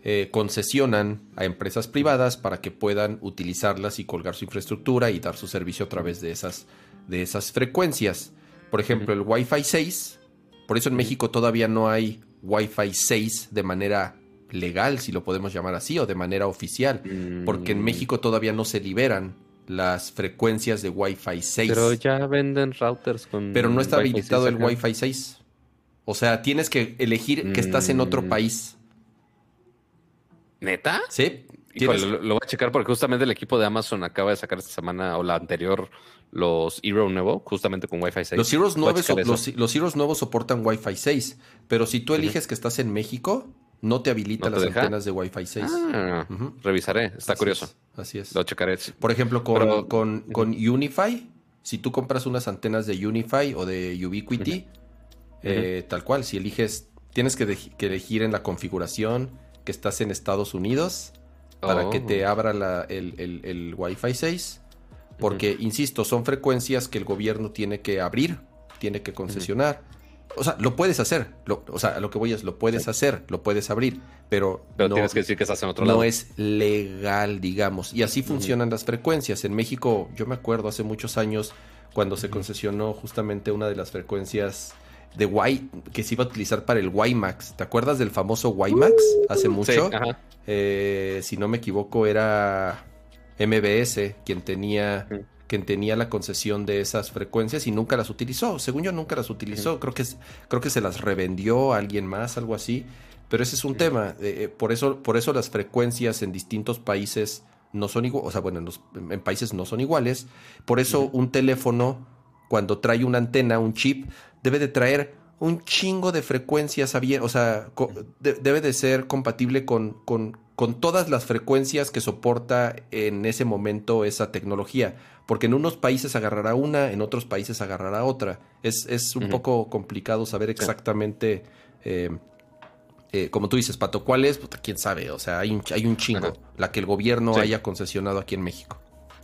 eh, concesionan a empresas privadas para que puedan utilizarlas y colgar su infraestructura y dar su servicio a través de esas, de esas frecuencias. Por ejemplo, el Wi-Fi 6. Por eso en México todavía no hay Wi-Fi 6 de manera legal, si lo podemos llamar así, o de manera oficial, porque en mm. México todavía no se liberan las frecuencias de Wi-Fi 6. Pero ya venden routers con. Pero no está habilitado el Wi-Fi 6. O sea, tienes que elegir que estás en otro mm. país. ¿Neta? Sí. lo, voy a checar porque justamente el equipo de Amazon acaba de sacar esta semana o la anterior los Hero nuevo, justamente con Wi-Fi 6. Los Heroes nuevos, los, los Heroes nuevos soportan Wi-Fi 6, pero si tú eliges que estás en México, no te habilita las antenas de Wi-Fi 6. Ah, revisaré, está curioso. así es. Lo checaré. Por ejemplo, con, con, Unify, si tú compras unas antenas de Unify o de Ubiquiti, eh, tal cual, si eliges, tienes que, elegir en la configuración que estás en Estados Unidos para que te oh. abra la, el, el, Wi-Fi 6. Porque, insisto, son frecuencias que el gobierno tiene que abrir, tiene que concesionar. O sea, lo puedes hacer. o sea, lo que voy es, lo puedes hacer, lo puedes abrir, pero, pero no, tienes que decir que estás en otro lado. No es legal, digamos. Y así funcionan las frecuencias. En México, yo me acuerdo hace muchos años cuando se concesionó justamente una de las frecuencias de Y que se iba a utilizar para el WiMAX. ¿Te acuerdas del famoso WiMAX hace mucho? Eh, si no me equivoco, era MBS quien tenía quien tenía la concesión de esas frecuencias y nunca las utilizó. Según yo, nunca las utilizó. Creo, que, creo que se las revendió a alguien más, algo así. Pero ese es un tema. Eh, por, eso, por eso las frecuencias en distintos países no son iguales. O sea, bueno, en, países no son iguales. Por eso un teléfono, cuando trae una antena, un chip, debe de traer un chingo de frecuencias abiertas. O sea, debe de ser compatible con, con, con todas las frecuencias que soporta en ese momento esa tecnología porque en unos países agarrará una, en otros países agarrará otra. Es, es un poco complicado saber exactamente, eh, eh, como tú dices, Pato, ¿cuál es? quién sabe, o sea, hay un, hay un chingo, la que el gobierno haya concesionado aquí en México.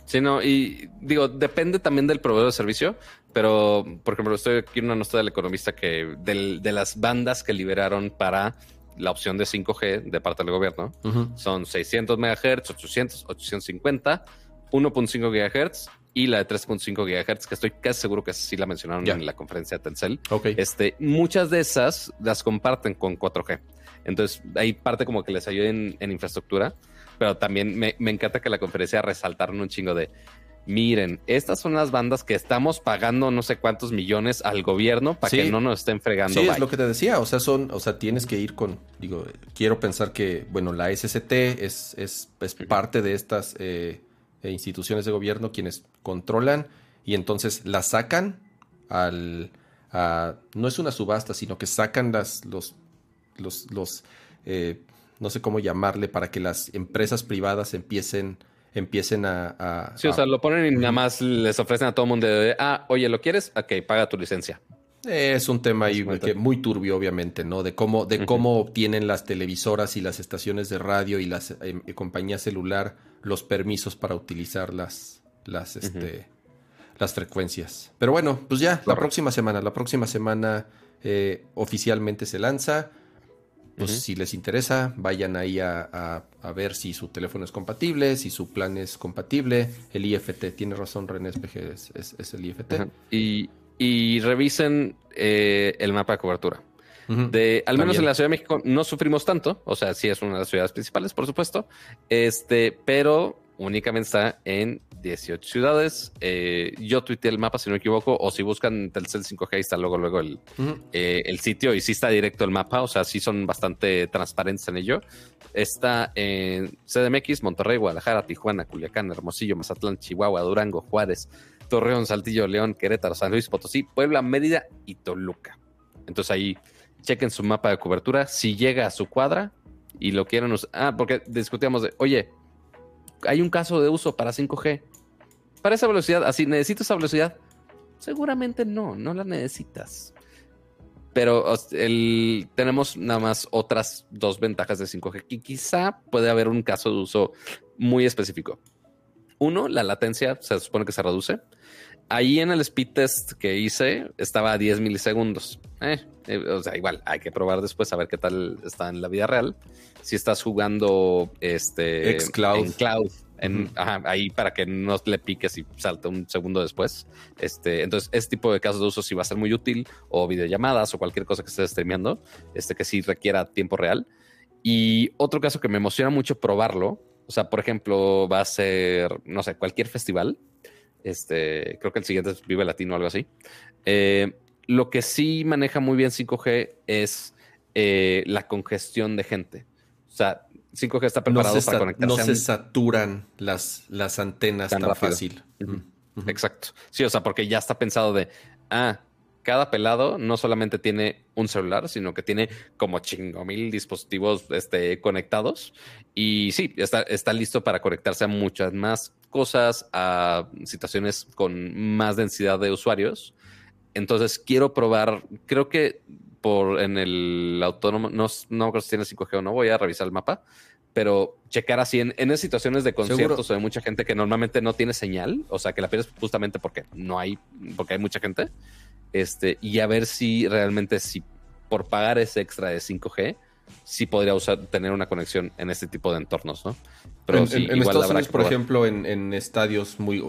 Sí, no, y digo, depende también del proveedor de servicio, pero por ejemplo, estoy aquí en una nota del economista que de las bandas que liberaron para la opción de 5G de parte del gobierno son 600 MHz, 800, 850 1.5 GHz y la de 3.5 GHz, que estoy casi seguro que sí la mencionaron en la conferencia de Tencel. Este, muchas de esas las comparten con 4G. Entonces, hay parte como que les ayuden en, infraestructura, pero también me, encanta que la conferencia resaltaron un chingo de, miren, estas son las bandas que estamos pagando no sé cuántos millones al gobierno para que no nos estén fregando. Sí, es lo que te decía, o sea, son, o sea, tienes que ir con, digo, quiero pensar que, bueno, la SST es, es, es parte de estas... Eh, e instituciones de gobierno quienes controlan y entonces la sacan al... no es una subasta, sino que sacan las, los, los, los eh, no sé cómo llamarle, para que las empresas privadas empiecen empiecen a, sí, o sea, lo ponen y nada más les ofrecen a todo el mundo de, ah, oye, ¿lo quieres? Ok, paga tu licencia. Es un tema ahí muy turbio, obviamente, ¿no? De cómo, de cómo obtienen las televisoras y las estaciones de radio y las eh, compañías celular los permisos para utilizar las, las, este, las frecuencias. Pero bueno, pues ya, la próxima semana, la próxima semana eh, oficialmente se lanza. Pues si les interesa, vayan ahí a, ver si su teléfono es compatible, si su plan es compatible. El IFT, tiene razón René Espeje, es, el IFT. y, y, revisen eh, el mapa de cobertura. De, al menos en la Ciudad de México no sufrimos tanto, o sea, sí es una de las ciudades principales, por supuesto, este, pero únicamente está en 18 ciudades. Eh, yo tuiteé el mapa, si no me equivoco, o si buscan Telcel 5G, está luego, luego el, eh, el sitio y sí está directo el mapa, o sea, sí son bastante transparentes en ello. Está en CDMX, Monterrey, Guadalajara, Tijuana, Culiacán, Hermosillo, Mazatlán, Chihuahua, Durango, Juárez, Torreón, Saltillo, León, Querétaro, San Luis Potosí, Puebla, Mérida y Toluca. Entonces ahí chequen su mapa de cobertura. Si llega a su cuadra y lo quieren usar. Ah, porque discutíamos de, oye, hay un caso de uso para 5G. Para esa velocidad, así, ¿necesito esa velocidad? Seguramente no, no la necesitas. Pero tenemos nada más otras dos ventajas de 5G y quizá puede haber un caso de uso muy específico. Uno, la latencia se supone que se reduce. Ahí en el speed test que hice estaba a 10 milisegundos. Eh, eh, o sea, igual hay que probar después a ver qué tal está en la vida real. Si estás jugando este Xcloud. en cloud, ahí para que no le piques y salte un segundo después. Este, entonces, este tipo de casos de uso sí va a ser muy útil, o videollamadas o cualquier cosa que estés streameando, este, que sí requiera tiempo real. Y otro caso que me emociona mucho probarlo, o sea, por ejemplo, va a ser, no sé, cualquier festival este, creo que el siguiente es Vive Latino o algo así. Eh, lo que sí maneja muy bien 5G es eh, la congestión de gente. O sea, 5G está preparado para conectarse. No se saturan las, las antenas tan, fácil. Exacto. Sí, o sea, porque ya está pensado de, ah, cada pelado no solamente tiene un celular, sino que tiene como chingo mil dispositivos este, conectados. Y sí, está, está listo para conectarse a muchas más cosas, a situaciones con más densidad de usuarios. Entonces quiero probar, creo que por en el autónomo, no, no creo si tiene 5G o no, voy a revisar el mapa, pero checar así en, en situaciones de conciertos o de mucha gente que normalmente no tiene señal, o sea, que la pierdes justamente porque no hay, porque hay mucha gente, este, y a ver si realmente si por pagar ese extra de 5G, sí podría usar, tener una conexión en este tipo de entornos, ¿no? Pero en, en, Estados Unidos, por ejemplo, en, estadios muy,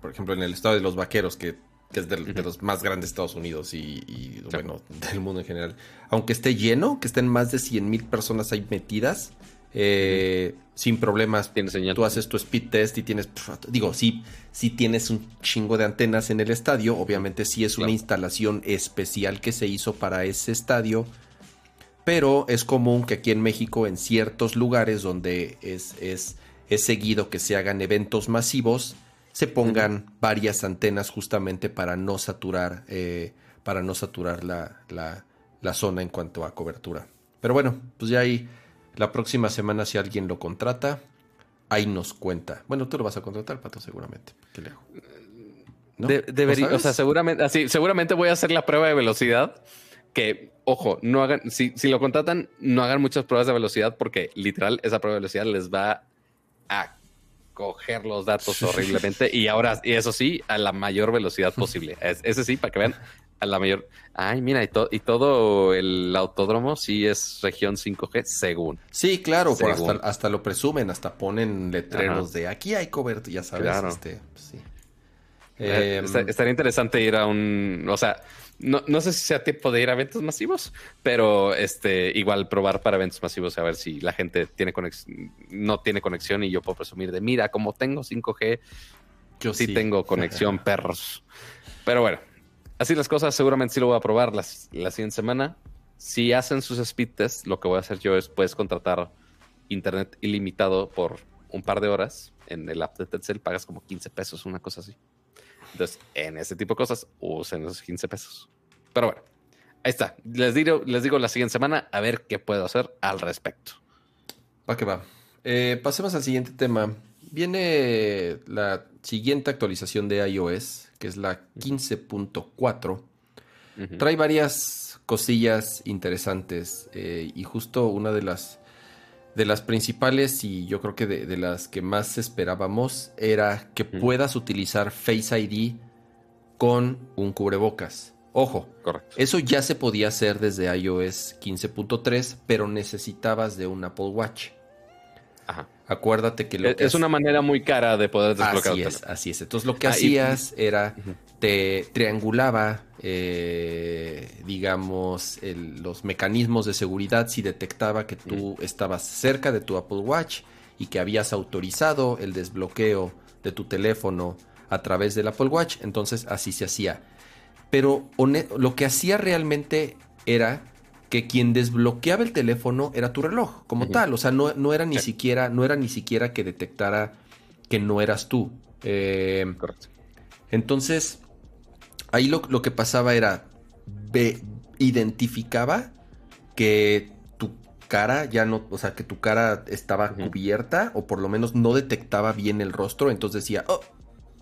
por ejemplo, en el estadio de los Vaqueros, que, es de, los más grandes de Estados Unidos y, bueno, del mundo en general, aunque esté lleno, que estén más de 100 mil personas ahí metidas, eh, sin problemas. Tienes señal. Tú haces tu speed test y tienes, digo, sí, si tienes un chingo de antenas en el estadio, obviamente sí es una instalación especial que se hizo para ese estadio pero es común que aquí en México, en ciertos lugares donde es, es, es seguido que se hagan eventos masivos, se pongan varias antenas justamente para no saturar, eh, para no saturar la, la, la, zona en cuanto a cobertura. Pero bueno, pues ya ahí la próxima semana si alguien lo contrata, ahí nos cuenta. Bueno, tú lo vas a contratar, Pato, seguramente. ¿Qué le hago? debería, o sea, seguramente, así, seguramente voy a hacer la prueba de velocidad que, ojo, no hagan, si, si lo contratan, no hagan muchas pruebas de velocidad porque literal esa prueba de velocidad les va a coger los datos horriblemente y ahora, y eso sí, a la mayor velocidad posible. Es, ese sí, para que vean a la mayor. Ay, mira, y, y todo el autódromo sí es región 5G, según. Sí, claro, pues hasta, hasta, lo presumen, hasta ponen letreros de aquí hay cobertura, ya sabes. Este, pues sí. Eh, em, estaría interesante ir a un, o sea, no, no, sé si sea tiempo de ir a eventos masivos, pero este igual probar para eventos masivos a ver si la gente tiene no tiene conexión y yo puedo presumir de mira, como tengo 5G, yo sí, tengo conexión, perros. Pero bueno, así las cosas, seguramente sí lo voy a probar la, la siguiente semana. Si hacen sus speed tests, lo que voy a hacer yo es puedes contratar internet ilimitado por un par de horas en el app de Telcel, pagas como 15 pesos, una cosa así. Entonces, en ese tipo de cosas, usen esos 15 pesos. Pero bueno, ahí está. Les digo, les digo la siguiente semana a ver qué puedo hacer al respecto. Va que va. Eh, pasemos al siguiente tema. Viene la siguiente actualización de iOS, que es la 15.4. Trae varias cosillas interesantes eh, y justo una de las de las principales y yo creo que de, las que más esperábamos era que puedas utilizar Face ID con un cubrebocas. Ojo, Correcto. eso ya se podía hacer desde iOS 15.3, pero necesitabas de un Apple Watch. Ajá. Acuérdate que lo es, es una manera muy cara de poder desbloquear. Así es, así es. Entonces lo que ah, hacías era te triangulaba, eh, digamos, los mecanismos de seguridad si detectaba que tú estabas cerca de tu Apple Watch y que habías autorizado el desbloqueo de tu teléfono a través del Apple Watch, entonces así se hacía. Pero lo que hacía realmente era que quien desbloqueaba el teléfono era tu reloj, como tal. O sea, no, no era ni siquiera, no era ni siquiera que detectara que no eras tú. Eh, Correcto. Entonces, ahí lo, lo que pasaba era, identificaba que tu cara ya no, o sea, que tu cara estaba cubierta o por lo menos no detectaba bien el rostro, entonces decía, oh,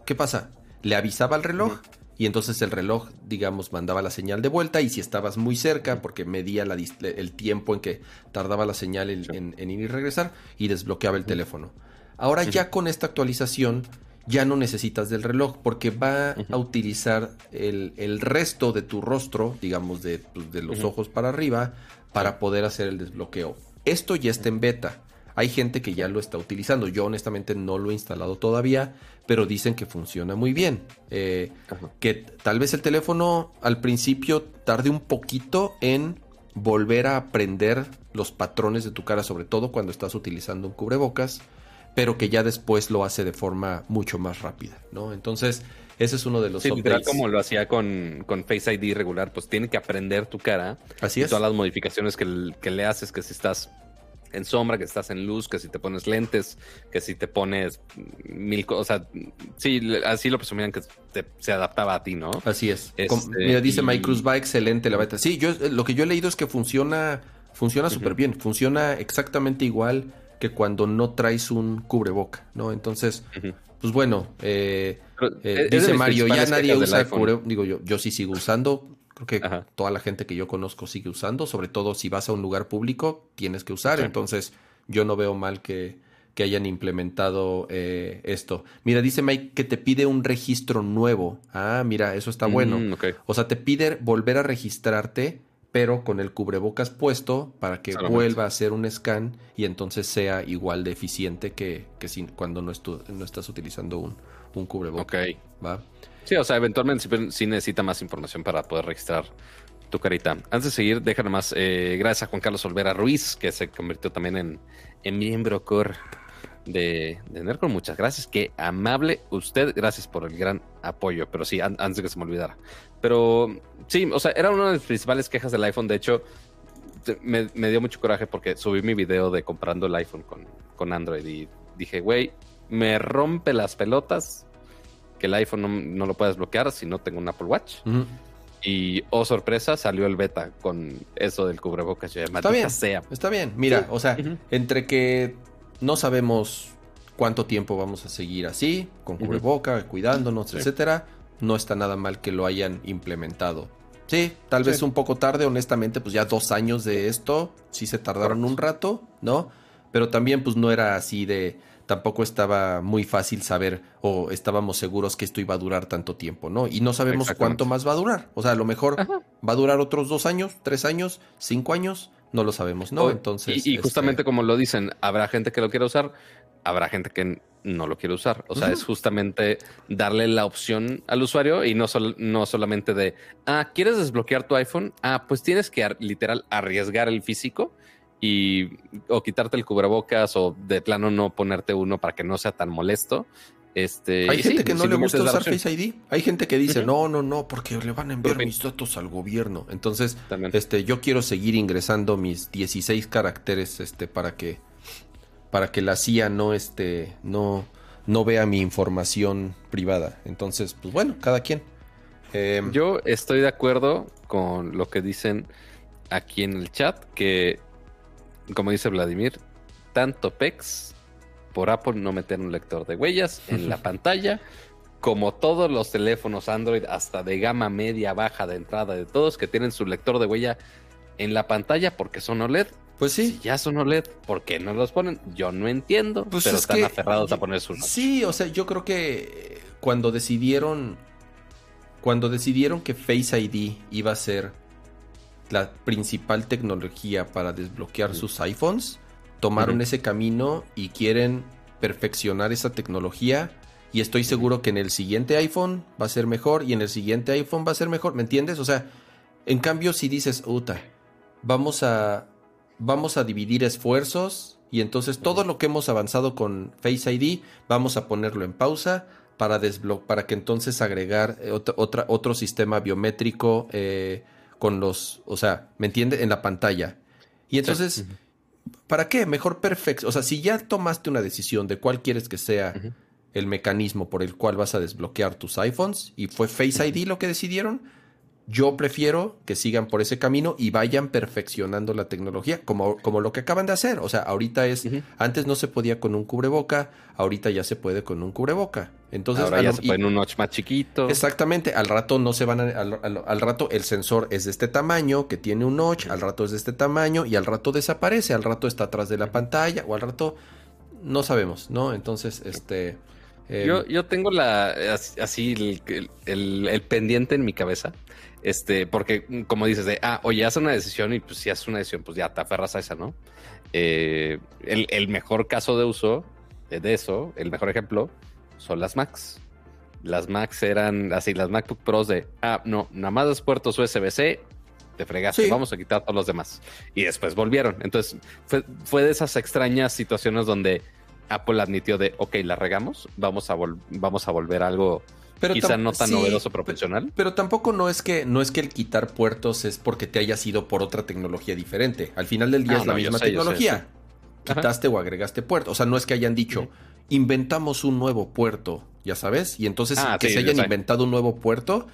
¿qué pasa? Le avisaba al reloj y entonces el reloj, digamos, mandaba la señal de vuelta y si estabas muy cerca, porque medía el tiempo en que tardaba la señal en, ir y regresar, y desbloqueaba el teléfono. Ahora ya con esta actualización ya no necesitas del reloj porque va a utilizar el, resto de tu rostro, digamos, de, pues, de los ojos para arriba, para poder hacer el desbloqueo. Esto ya está en beta. Hay gente que ya lo está utilizando. Yo honestamente no lo he instalado todavía, pero dicen que funciona muy bien. Eh, que tal vez el teléfono al principio tarde un poquito en volver a aprender los patrones de tu cara, sobre todo cuando estás utilizando un cubrebocas, pero que ya después lo hace de forma mucho más rápida, ¿no? Entonces, ese es uno de los sí, literal como lo hacía con, con, Face ID regular, pues tiene que aprender tu cara. Así y es. Todas las modificaciones que, que le haces, que si estás en sombra, que estás en luz, que si te pones lentes, que si te pones mil cosas. O sea, sí, así lo presumían que se adaptaba a ti, ¿no? Así es. Este, mira, dice My Cruz va excelente la beta. Sí, yo lo que yo he leído es que funciona, funciona súper bien. Funciona exactamente igual que cuando no traes un cubreboca, ¿no? Entonces, pues bueno, eh, eh, dice Mario, ya nadie usa cubreboca. Digo yo, yo sí sigo usando Creo que toda la gente que yo conozco sigue usando, sobre todo si vas a un lugar público, tienes que usar. Entonces, yo no veo mal que, que hayan implementado eh, esto. Mira, dice Mike que te pide un registro nuevo. Ah, mira, eso está bueno. Mm, o sea, te pide volver a registrarte, pero con el cubrebocas puesto para que vuelva a hacer un scan y entonces sea igual de eficiente que, que cuando no, no estás utilizando un, un cubrebocas. Ok. ¿va? Sí, o sea, eventualmente sí, necesita más información para poder registrar tu carita. Antes de seguir, déjame más. Eh, gracias a Juan Carlos Olvera Ruiz, que se convirtió también en, miembro core de, de Nercor. Muchas gracias. Qué amable usted. Gracias por el gran apoyo. Pero sí, antes de que se me olvidara. Pero sí, o sea, era una de las principales quejas del iPhone. De hecho, me, dio mucho coraje porque subí mi video de comprando el iPhone con, con Android y dije, güey, me rompe las pelotas que el iPhone no, lo puedes bloquear si no tengo un Apple Watch. Y, oh sorpresa, salió el beta con eso del cubrebocas. está bien, está bien. Mira, o sea, entre que no sabemos cuánto tiempo vamos a seguir así, con cubreboca, cuidándonos, etcétera, no está nada mal que lo hayan implementado. Sí, tal vez un poco tarde, honestamente, pues ya dos años de esto, sí se tardaron un rato, ¿no? Pero también, pues no era así de tampoco estaba muy fácil saber o estábamos seguros que esto iba a durar tanto tiempo, ¿no? Y no sabemos cuánto más va a durar. O sea, a lo mejor va a durar otros dos años, tres años, cinco años, no lo sabemos, ¿no? Entonces. Y, justamente este como lo dicen, habrá gente que lo quiera usar, habrá gente que no lo quiere usar. O sea, es justamente darle la opción al usuario y no, no solamente de, ah, ¿quieres desbloquear tu iPhone? Ah, pues tienes que literal arriesgar el físico y o quitarte el cubrebocas o de plano no ponerte uno para que no sea tan molesto. Este, Hay gente que no le gusta usar Face ID. Hay gente que dice, no, no, no, porque le van a enviar mis datos al gobierno. Entonces, este, yo quiero seguir ingresando mis 16 caracteres este, para que para que la CIA no, este, no, no vea mi información privada. Entonces, pues bueno, cada quien. Em, yo estoy de acuerdo con lo que dicen aquí en el chat, que como dice Vladimir, tanto PEX por Apple no meter un lector de huellas en la pantalla, como todos los teléfonos Android, hasta de gama media, baja, de entrada, de todos, que tienen su lector de huella en la pantalla porque son OLED. Pues sí. Si ya son OLED, ¿por qué no los ponen? Yo no entiendo, pues pero están aferrados a poner su. Sí, o sea, yo creo que cuando decidieron. Cuando decidieron que Face ID iba a ser la principal tecnología para desbloquear sus iPhones, tomaron ese camino y quieren perfeccionar esa tecnología. Y estoy seguro que en el siguiente iPhone va a ser mejor y en el siguiente iPhone va a ser mejor, ¿me entiendes? O sea, en cambio si dices, uta, vamos a, vamos a dividir esfuerzos y entonces todo lo que hemos avanzado con Face ID vamos a ponerlo en pausa para desbloquear, para que entonces agregar eh, otra, otro sistema biométrico eh, con los, o sea, ¿me entiende? En la pantalla. Y entonces, ¿para qué? Mejor perfecto. O sea, si ya tomaste una decisión de cuál quieres que sea el mecanismo por el cual vas a desbloquear tus iPhones y fue Face ID lo que decidieron. Yo prefiero que sigan por ese camino y vayan perfeccionando la tecnología, como, como lo que acaban de hacer. O sea, ahorita es, antes no se podía con un cubreboca, ahorita ya se puede con un cubreboca. Entonces, Ahora ya se puede en un notch más chiquito. Exactamente, al rato no se van a, al, al, rato el sensor es de este tamaño, que tiene un notch, al rato es de este tamaño y al rato desaparece, al rato está atrás de la pantalla o al rato no sabemos, ¿no? Entonces, este... Eh, yo, yo tengo la así el, el, pendiente en mi cabeza este, porque mm, como dices, de, ah, oye, haz una decisión y pues si haces una decisión, pues ya te aferras a esa, ¿no? Eh, el, mejor caso de uso de eso, el mejor ejemplo, son las Macs. Las Macs eran así, las MacBook Pros de, ah, no, nada más los puertos USB-C, te fregaste, vamos a quitar todos los demás. Y después volvieron. Entonces, fue, fue de esas extrañas situaciones donde Apple admitió de, ok, la regamos, vamos a, vamos a volver a algo pero Quizá no tan novedoso profesional. Pero, tampoco no es que no es que el quitar puertos es porque te haya sido por otra tecnología diferente. Al final del día ah, es la misma tecnología. Quitaste o agregaste puertos. O sea, no es que hayan dicho, inventamos un nuevo puerto, ya sabes. Y entonces ah, que se hayan inventado un nuevo puerto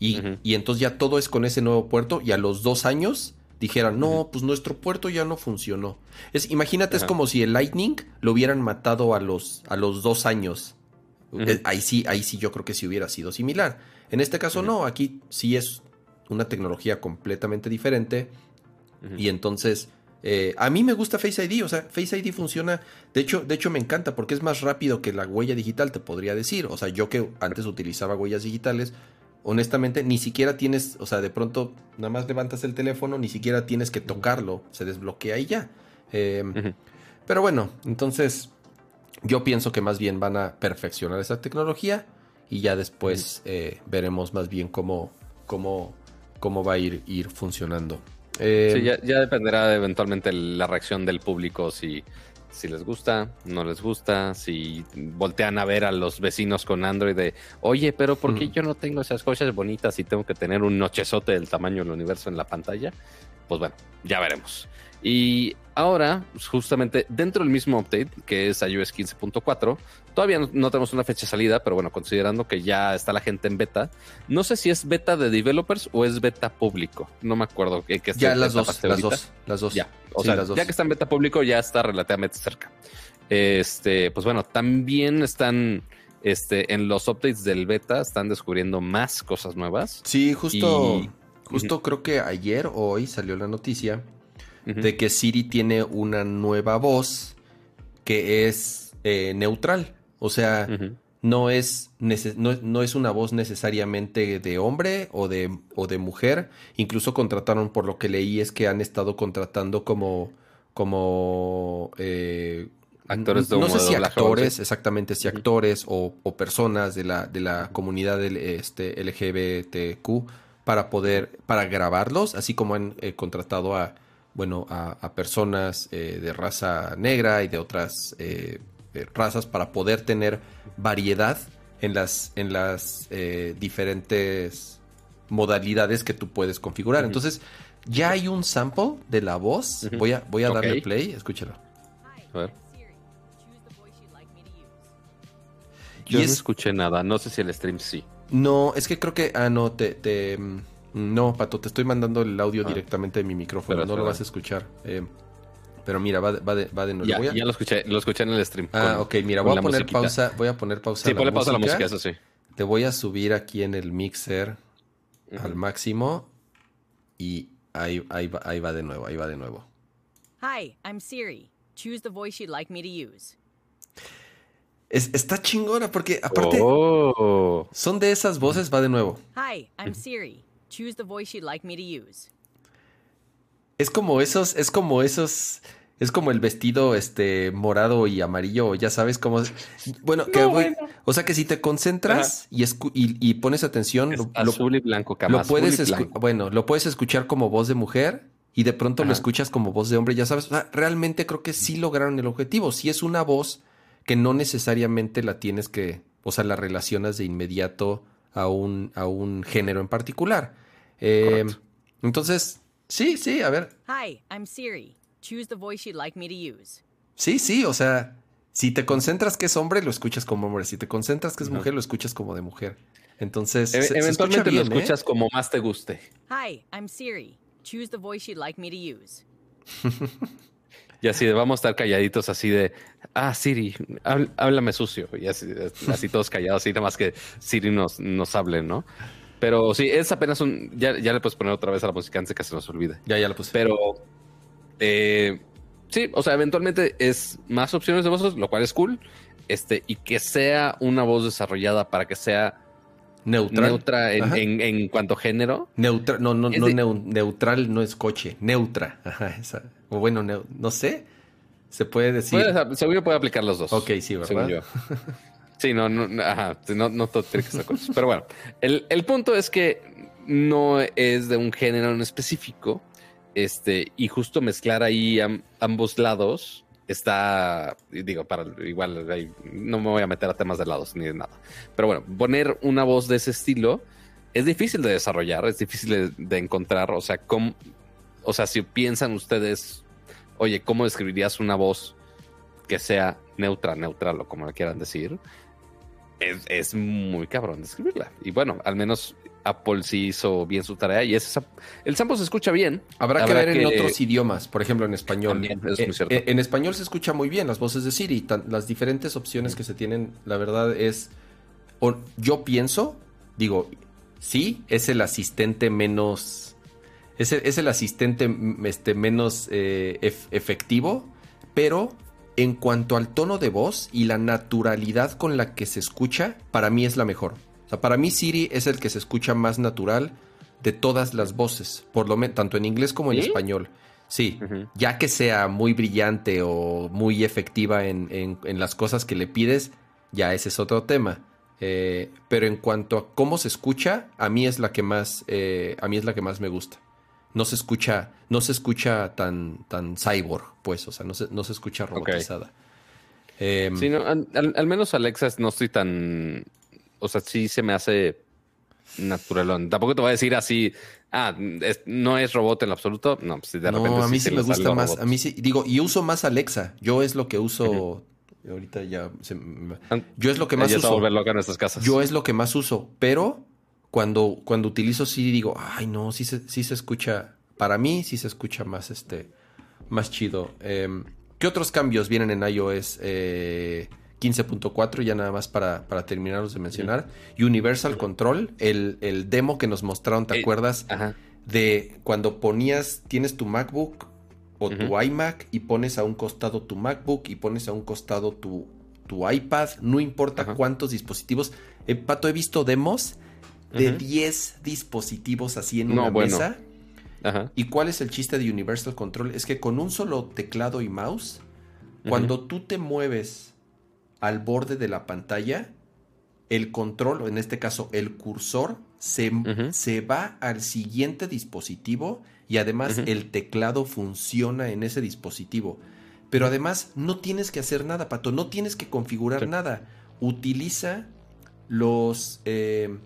y, y, entonces ya todo es con ese nuevo puerto y a los dos años dijeran, no, pues nuestro puerto ya no funcionó. Es, imagínate, es como si el Lightning lo hubieran matado a los, a los dos años eh, ahí sí, ahí sí yo creo que sí hubiera sido similar. En este caso no, aquí sí es una tecnología completamente diferente. Y entonces, eh, a mí me gusta Face ID, o sea, Face ID funciona, de hecho, de hecho me encanta porque es más rápido que la huella digital, te podría decir. O sea, yo que antes utilizaba huellas digitales, honestamente ni siquiera tienes, o sea, de pronto nada más levantas el teléfono, ni siquiera tienes que tocarlo, se desbloquea y ya. Em, pero bueno, entonces yo pienso que más bien van a perfeccionar esa tecnología y ya después eh, veremos más bien cómo, cómo, cómo va a ir, ir funcionando. Eh, sí, ya, dependerá eventualmente la reacción del público, si, si les gusta, no les gusta, si voltean a ver a los vecinos con Android de, oye, pero ¿por qué yo no tengo esas cosas bonitas y tengo que tener un nochezote del tamaño del universo en la pantalla? Pues bueno, ya veremos. Y ahora, pues, justamente dentro del mismo update, que es iOS 15.4, todavía no, tenemos una fecha de salida, pero bueno, considerando que ya está la gente en beta, no sé si es beta de developers o es beta público. No me acuerdo que, Ya las dos, las dos, las dos. Ya, o sea, ya que está en beta público, ya está relativamente cerca. Este, pues bueno, también están este, en los updates del beta, están descubriendo más cosas nuevas. Sí, justo, justo creo que ayer o hoy salió la noticia de que Siri tiene una nueva voz que es eh, neutral. O sea, no, es no, es una voz necesariamente de hombre o de, o de mujer. Incluso contrataron, por lo que leí, es que han estado contratando como... como eh, actores de No sé si actores, exactamente, si actores o, personas de la, de la comunidad del, este, LGBTQ para poder, para grabarlos, así como han eh, contratado a bueno, a, personas eh, de raza negra y de otras eh, eh, razas para poder tener variedad en las, en las diferentes modalidades que tú puedes configurar. Entonces, ya hay un sample de la voz. Voy a, voy a darle play, escúchalo. A ver. Yo no escuché nada, no sé si el stream sí. No, es que creo que, ah, no, te, te mm, no, Pato, te estoy mandando el audio ah. directamente de mi micrófono, no lo vas a escuchar. Eh, pero mira, va de, va de, va de nuevo. Ya, ya, lo escuché, lo escuché en el stream. Ah, ok, mira, voy a poner pausa, voy a poner pausa. Sí, ponle pausa a la música, eso sí. Te voy a subir aquí en el mixer al máximo y ahí, ahí, va, ahí va de nuevo, ahí va de nuevo. Hi, I'm Siri. Choose the voice you'd like me to use. Es, está chingona porque aparte oh. son de esas voces, va de nuevo. Hi, I'm Siri. Choose the voice you'd like me to use. Es como esos, es como esos, es como el vestido este morado y amarillo, ya sabes cómo. Bueno, que voy, o sea que si te concentras y, y, pones atención, lo, azul y blanco, lo puedes bueno, lo puedes escuchar como voz de mujer y de pronto lo escuchas como voz de hombre, ya sabes. O sea, realmente creo que sí lograron el objetivo. Si es una voz que no necesariamente la tienes que, o sea, la relacionas de inmediato a un, a un género en particular. Eh, entonces, sí, sí, a ver. Hi, I'm Siri. Choose the voice you'd like me to use. Sí, sí, o sea, Si te concentras que es hombre, lo escuchas como hombre. Si te concentras que es mujer, lo escuchas como de mujer. Entonces, e eventualmente lo ¿eh? escuchas como más te guste. Hi, I'm Siri. Choose the voice you'd like me to use. y así de vamos a estar calladitos así de, ah, Siri, háblame sucio. Y así, así todos callados, así nada más que Siri nos, nos hable, ¿no? Pero sí, es apenas un. Ya, ya le puedes poner otra vez a la música antes que se nos olvide. Ya, ya la puse. Pero. Eh, sí, o sea, eventualmente es más opciones de voces, lo cual es cool. Este, y que sea una voz desarrollada para que sea neutral. Neutra en, en, cuanto a género. Neutral, no, no, no neutral no es coche, neutra. Ajá, esa. O bueno, no sé. Se puede decir. Puede, seguro puede aplicar los dos. Ok, sí, ¿verdad? Sí, no, no, ajá, no, no todo tiene que estar con eso. Pero bueno, el, el, punto es que no es de un género en específico. Este, y justo mezclar ahí ambos lados está, digo, para igual no me voy a meter a temas de lados ni de nada. Pero bueno, poner una voz de ese estilo es difícil de desarrollar, es difícil de, encontrar. O sea, cómo, o sea, si piensan ustedes, oye, ¿cómo describirías una voz que sea neutra, neutral o como le quieran decir? Es, muy cabrón describirla. Y bueno, al menos Apple sí hizo bien su tarea y es el sample se escucha bien. Habrá, que ver en otros idiomas, por ejemplo en español. Eh, eh, en español se escucha muy bien las voces de Siri, las diferentes opciones que se tienen, la verdad es, yo pienso, digo, sí, es el asistente menos, es el, es el asistente este, menos eh, efectivo, pero en cuanto al tono de voz y la naturalidad con la que se escucha, para mí es la mejor. O sea, para mí Siri es el que se escucha más natural de todas las voces, por lo menos tanto en inglés como en español. Sí, ya que sea muy brillante o muy efectiva en, las cosas que le pides, ya ese es otro tema. Eh, pero en cuanto a cómo se escucha, a mí es la que más, eh, a mí es la que más me gusta no se escucha, no se escucha tan, tan cyborg, pues, o sea, no se, no se escucha robotizada. Em, sí, al, menos Alexa no estoy tan, o sea, sí se me hace natural. Tampoco te voy a decir así, ah, no es robot en lo absoluto. No, pues de repente. No, a mí sí, me gusta más. A mí sí, digo, y uso más Alexa. Yo es lo que uso. Ahorita ya. yo es lo que más uso. loca en estas casas. Yo es lo que más uso, pero cuando, cuando utilizo Siri digo, ay no, sí se, sí se escucha, para mí sí se escucha más, este, más chido. Em, ¿Qué otros cambios vienen en iOS 15.4? Eh, ya nada más para, para terminarlos de mencionar. Universal Control, el, demo que nos mostraron, ¿te eh, acuerdas? De cuando ponías, tienes tu MacBook o tu iMac y pones a un costado tu MacBook y pones a un costado tu, tu iPad, no importa cuántos dispositivos. Eh, Pato, he visto demos de 10 dispositivos así en una mesa. ¿Y cuál es el chiste de Universal Control? Es que con un solo teclado y mouse, cuando tú te mueves al borde de la pantalla, el control, o en este caso el cursor, se, se va al siguiente dispositivo y además el teclado funciona en ese dispositivo. Pero además no tienes que hacer nada, Pato, no tienes que configurar nada. Utiliza los... Eh,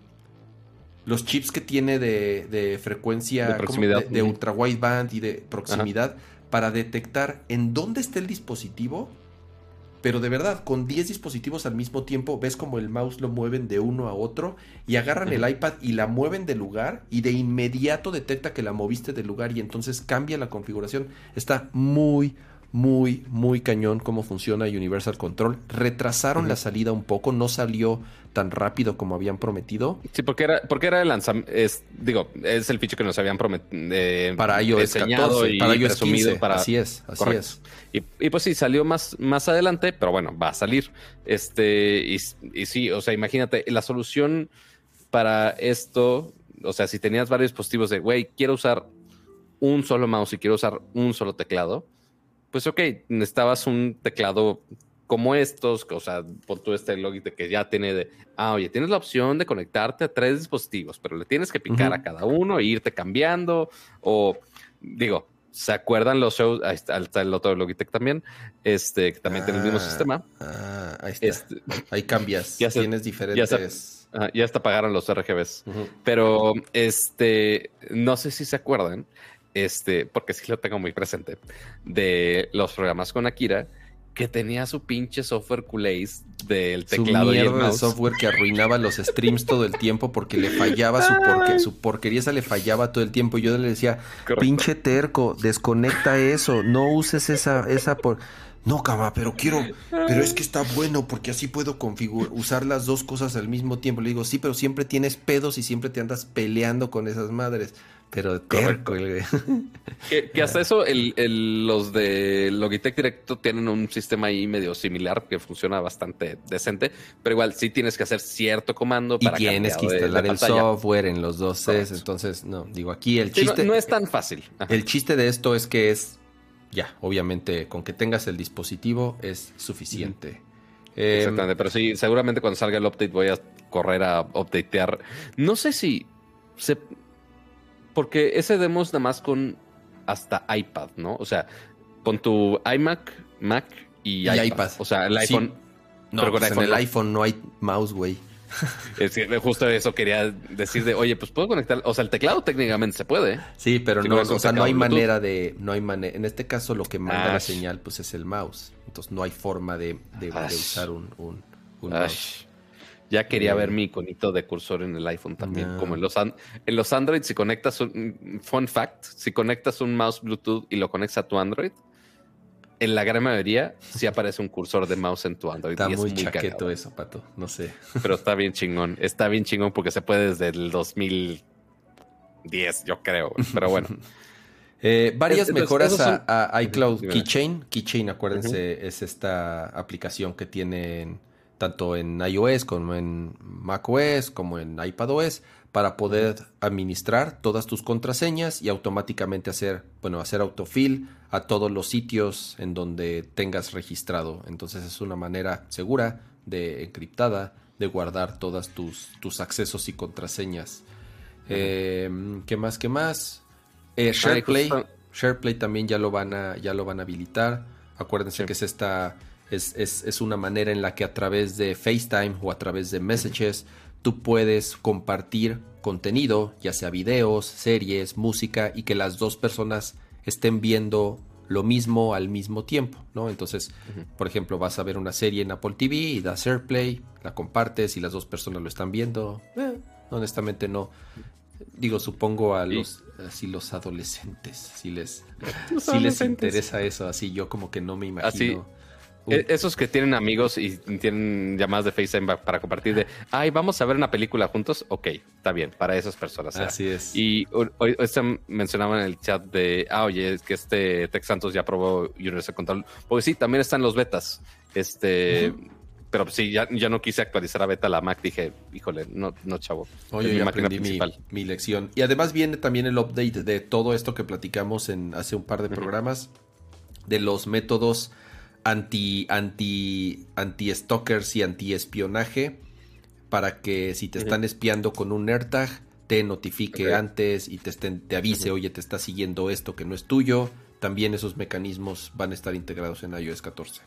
los chips que tiene de, frecuencia de, ultra wideband y de proximidad para detectar en dónde está el dispositivo. Pero de verdad, con 10 dispositivos al mismo tiempo, ves como el mouse lo mueven de uno a otro y agarran el iPad y la mueven de lugar y de inmediato detecta que la moviste de lugar y entonces cambia la configuración. Está muy, muy, muy cañón cómo funciona Universal Control. Retrasaron la salida un poco, no salió tan rápido como habían prometido. Sí, porque era, porque era el lanzamiento, digo, es el ficho que nos habían prometido. Eh, para iOS 14, para iOS 15, para... así es, así es. Y, pues sí, salió más, más adelante, pero bueno, va a salir. Este, y, y sí, o sea, imagínate, la solución para esto, o sea, si tenías varios dispositivos de, güey, quiero usar un solo mouse y quiero usar un solo teclado, pues ok, necesitabas un teclado como estos, o sea, por todo este Logitech que ya tiene de, ah, oye, tienes la opción de conectarte a tres dispositivos, pero le tienes que picar a cada uno e irte cambiando, o digo, ¿se acuerdan los shows? Ahí está, el otro Logitech también, este, que también tiene el mismo ah, sistema. Ah, ahí está. Este, ahí cambias, ya tienes diferentes... Ya, ya hasta pagaron los RGBs, pero este, no sé si se acuerdan, este, porque sí lo tengo muy presente, de los programas con Akira, que tenía su pinche software culays del teclado y el de software que arruinaba los streams todo el tiempo porque le fallaba su, porque, su porquería esa le fallaba todo el tiempo. Y yo le decía, pinche terco, desconecta eso, no uses esa, esa por. No, cama, pero quiero, pero es que está bueno porque así puedo configurar, usar las dos cosas al mismo tiempo. Le digo, sí, pero siempre tienes pedos y siempre te andas peleando con esas madres. Pero terco, Que, hasta eso, los de Logitech Directo tienen un sistema ahí medio similar que funciona bastante decente, pero igual sí tienes que hacer cierto comando para y tienes que instalar el software en los dos Cs. Entonces, no, digo, aquí el chiste. no, es tan fácil. El chiste de esto es que es ya, obviamente, con que tengas el dispositivo es suficiente. Em, Exactamente, pero sí, seguramente cuando salga el update voy a correr a updatear. No sé si se porque ese demo es nada más con hasta iPad, ¿no? O sea, con tu iMac, Mac y, iPad. O sea, el iPhone. No, pero pues en el iPhone no hay mouse, güey. Es que justo eso quería decir de, oye, pues puedo conectar, o sea, el teclado técnicamente se puede. Sí, pero no, o sea, no hay manera de, no hay manera, en este caso lo que manda la señal, pues es el mouse. Entonces no hay forma de, de, usar un, un, mouse. Ya quería ver mi iconito de cursor en el iPhone también. Como en los, en los Android, si conectas un fun fact, si conectas un mouse Bluetooth y lo conectas a tu Android, en la gran mayoría sí aparece un cursor de mouse en tu Android. Está muy, chaqueto eso, Pato. No sé. Pero está bien chingón. Está bien chingón porque se puede desde el 2010, yo creo. Pero bueno. Eh, varias mejoras a, iCloud Keychain. Keychain, acuérdense, es esta aplicación que tienen tanto en iOS como en macOS, como en iPadOS, para poder administrar todas tus contraseñas y automáticamente hacer, bueno, hacer autofill a todos los sitios en donde tengas registrado. Entonces es una manera segura de encriptada de guardar todas tus, tus accesos y contraseñas. Em, ¿Qué más? ¿Qué más? Eh, SharePlay. SharePlay también ya lo van a, ya lo van a habilitar. Acuérdense que es esta es, una manera en la que a través de FaceTime o a través de Messages tú puedes compartir contenido, ya sea videos, series, música, y que las dos personas estén viendo lo mismo al mismo tiempo, ¿no? Entonces, por ejemplo, vas a ver una serie en Apple TV y das AirPlay, la compartes y las dos personas lo están viendo. Eh, honestamente no. Digo, supongo a los así los adolescentes, si les, si les interesa eso, así yo como que no me imagino. Esos que tienen amigos y tienen llamadas de FaceTime para compartir de, ay, vamos a ver una película juntos. Ok, está bien, para esas personas. Así es. Y hoy mencionaba en el chat de, ah, oye, es que este Tex Santos ya probó Universal Control. Porque sí, también están los betas. Este, pero sí, ya, ya, no quise actualizar a beta la Mac. Dije, híjole, no, no chavo. Oye, mi, mi, lección. Y además viene también el update de todo esto que platicamos en hace un par de programas, de los métodos anti, anti, anti stalkers y anti espionaje para que si te están espiando con un AirTag te notifique antes y te, te avise, oye, te está siguiendo esto que no es tuyo. También esos mecanismos van a estar integrados en iOS 14.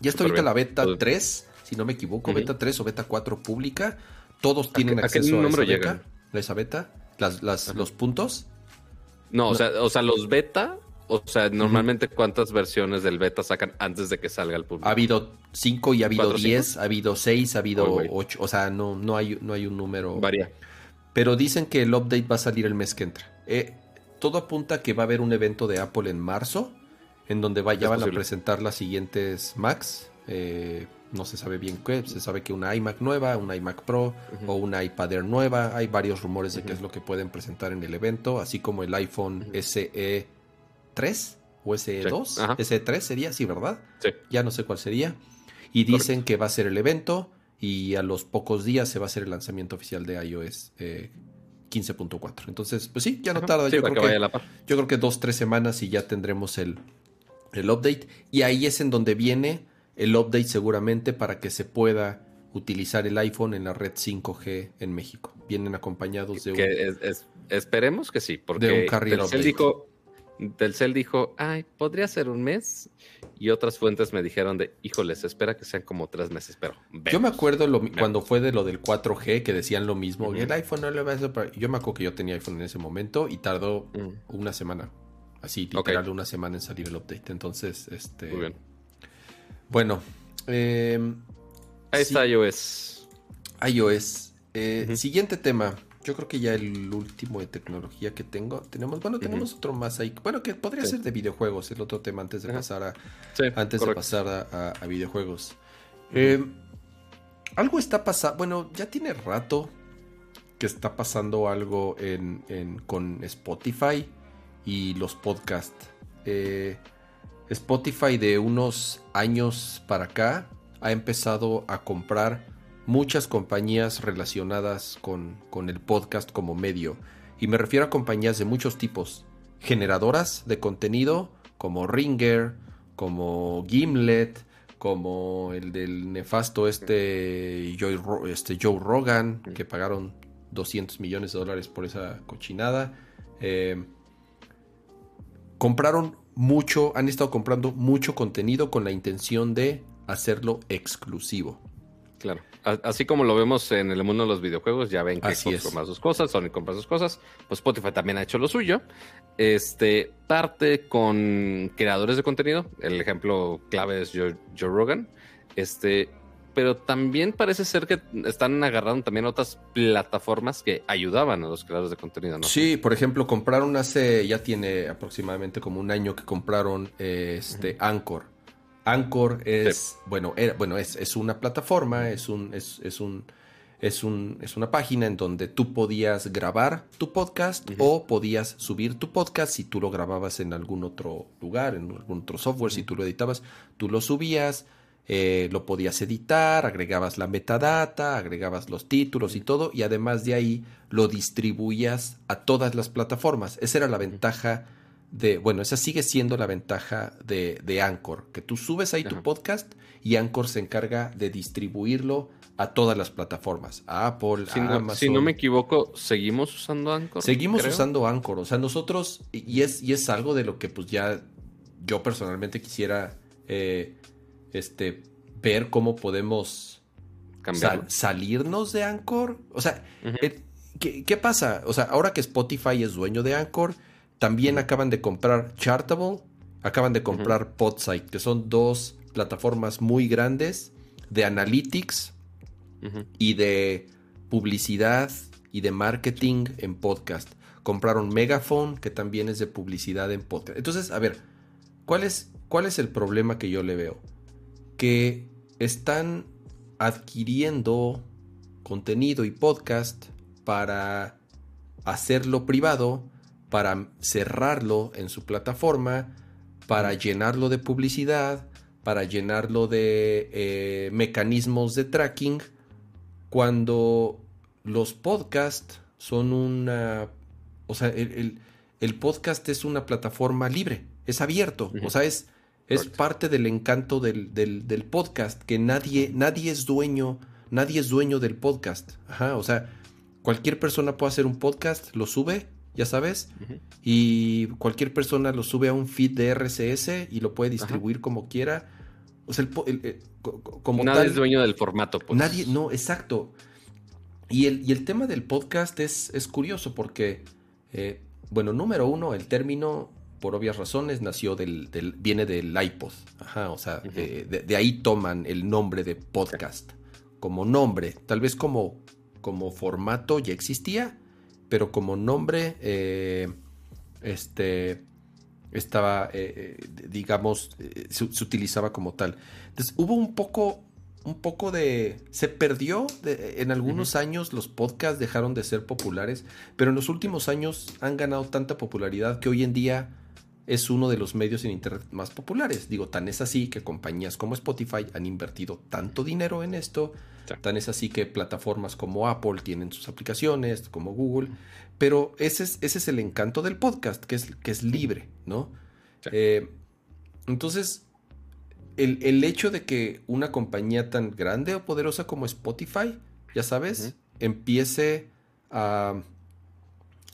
Ya está ahorita la beta 3, si no me equivoco, beta 3 o beta 4 pública. Todos tienen acceso a, esa, beta, esa beta, las, las, los puntos. No, O, sea, o sea, los beta o sea, normalmente cuántas versiones del beta sacan antes de que salga el público. Ha habido 5 y ha habido 10, ha habido 6, ha habido 8, o sea, no, no, hay, no hay un número. Varía. Pero dicen que el update va a salir el mes que entra. Eh, todo apunta a que va a haber un evento de Apple en marzo, en donde vaya, van a presentar las siguientes Macs. Eh, no se sabe bien qué, se sabe que una iMac nueva, una iMac Pro o una iPad Air nueva. Hay varios rumores de qué es lo que pueden presentar en el evento, así como el iPhone SE 3 o SE2. SE3 sería, sí, ¿verdad? Sí. Ya no sé cuál sería. Y dicen que va a ser el evento y a los pocos días se va a hacer el lanzamiento oficial de iOS 15.4. Eh, Entonces, pues sí, ya no tarda. yo, creo que, yo creo que dos, tres semanas y ya tendremos el, el update. Y ahí es en donde viene el update seguramente para que se pueda utilizar el iPhone en la red 5G en México. Vienen acompañados de un... esperemos que sí, porque de un carrier dijo, Telcel dijo, ay, podría ser un mes. Y otras fuentes me dijeron de, híjoles, espera que sean como tres meses, pero... Yo me acuerdo cuando fue de lo del 4G que decían lo mismo, el iPhone no le va a hacer... Yo me acuerdo que yo tenía iPhone en ese momento y tardó una semana. Así, literal, una semana en salir el update. Entonces, este... Muy bien. Bueno, eh, ahí está iOS. iOS. Eh, siguiente tema. Yo creo que ya el último de tecnología que tengo. Tenemos, bueno, tenemos otro más ahí. Bueno, que podría ser de videojuegos, el otro tema antes de pasar a. antes de pasar a, videojuegos. Eh, algo está pasando. Bueno, ya tiene rato que está pasando algo en, con Spotify y los podcasts. Eh, Spotify de unos años para acá ha empezado a comprar muchas compañías relacionadas con, el podcast como medio. Y me refiero a compañías de muchos tipos. Generadoras de contenido como Ringer, como Gimlet, como el del nefasto este Joe, este Joe Rogan, que pagaron 200 millones de dólares por esa cochinada. Eh, compraron mucho, han estado comprando mucho contenido con la intención de hacerlo exclusivo. Claro. Así como lo vemos en el mundo de los videojuegos, ya ven que Xbox compra sus cosas, Sony compra sus cosas, pues Spotify también ha hecho lo suyo. Este parte con creadores de contenido. El ejemplo clave es Joe, Rogan. Este, pero también parece ser que están agarrando también otras plataformas que ayudaban a los creadores de contenido, ¿no? Sí, por ejemplo, compraron hace, ya tiene aproximadamente como un año que compraron este Anchor. Anchor es, bueno, bueno es, es, una plataforma, es un, es, es un, es, un, es una página en donde tú podías grabar tu podcast o podías subir tu podcast si tú lo grababas en algún otro lugar, en algún otro software, si tú lo editabas, tú lo subías, eh, lo podías editar, agregabas la metadata, agregabas los títulos y todo, y además de ahí lo distribuías a todas las plataformas. Esa era la ventaja de, bueno, esa sigue siendo la ventaja de, de Anchor, que tú subes ahí tu podcast y Anchor se encarga de distribuirlo a todas las plataformas, a Apple, si a no, Amazon. Si no me equivoco, ¿seguimos usando Anchor? Seguimos usando Anchor, o sea, nosotros, y es, y es algo de lo que pues ya yo personalmente quisiera eh, este, ver cómo podemos salirnos de Anchor. O sea, eh, ¿qué, pasa? O sea, ahora que Spotify es dueño de Anchor, también acaban de comprar Chartable, acaban de comprar Podsite, que son dos plataformas muy grandes de analytics y de publicidad y de marketing en podcast. Compraron Megaphone, que también es de publicidad en podcast. Entonces, a ver, ¿cuál es, cuál es el problema que yo le veo? Que están adquiriendo contenido y podcast para hacerlo privado para cerrarlo en su plataforma, para llenarlo de publicidad, para llenarlo de eh, mecanismos de tracking, cuando los podcasts son una... O sea, el, podcast es una plataforma libre, es abierto, o sea, es, es parte del encanto del, del, podcast, que nadie, nadie es dueño, nadie es dueño del podcast. Ajá, o sea, cualquier persona puede hacer un podcast, lo sube ya sabes, y cualquier persona lo sube a un feed de RSS y lo puede distribuir como quiera. O sea, el, como Nadie es dueño del formato. Pues. Nadie, no, exacto. Y el, y el tema del podcast es, es curioso porque, eh, bueno, número uno, el término, por obvias razones, nació del, del viene del iPod. Ajá, o sea, de, ahí toman el nombre de podcast como nombre. Tal vez como, como formato ya existía, pero como nombre, eh, este, estaba, eh, eh, digamos, se, utilizaba como tal. Entonces hubo un poco, un poco de, se perdió en algunos años los podcasts dejaron de ser populares, pero en los últimos años han ganado tanta popularidad que hoy en día es uno de los medios en Internet más populares. Digo, tan es así que compañías como Spotify han invertido tanto dinero en esto, tan es así que plataformas como Apple tienen sus aplicaciones, como Google, pero ese es, ese es el encanto del podcast, que es, que es libre, ¿no? Eh, entonces, el, hecho de que una compañía tan grande o poderosa como Spotify, ya sabes, empiece a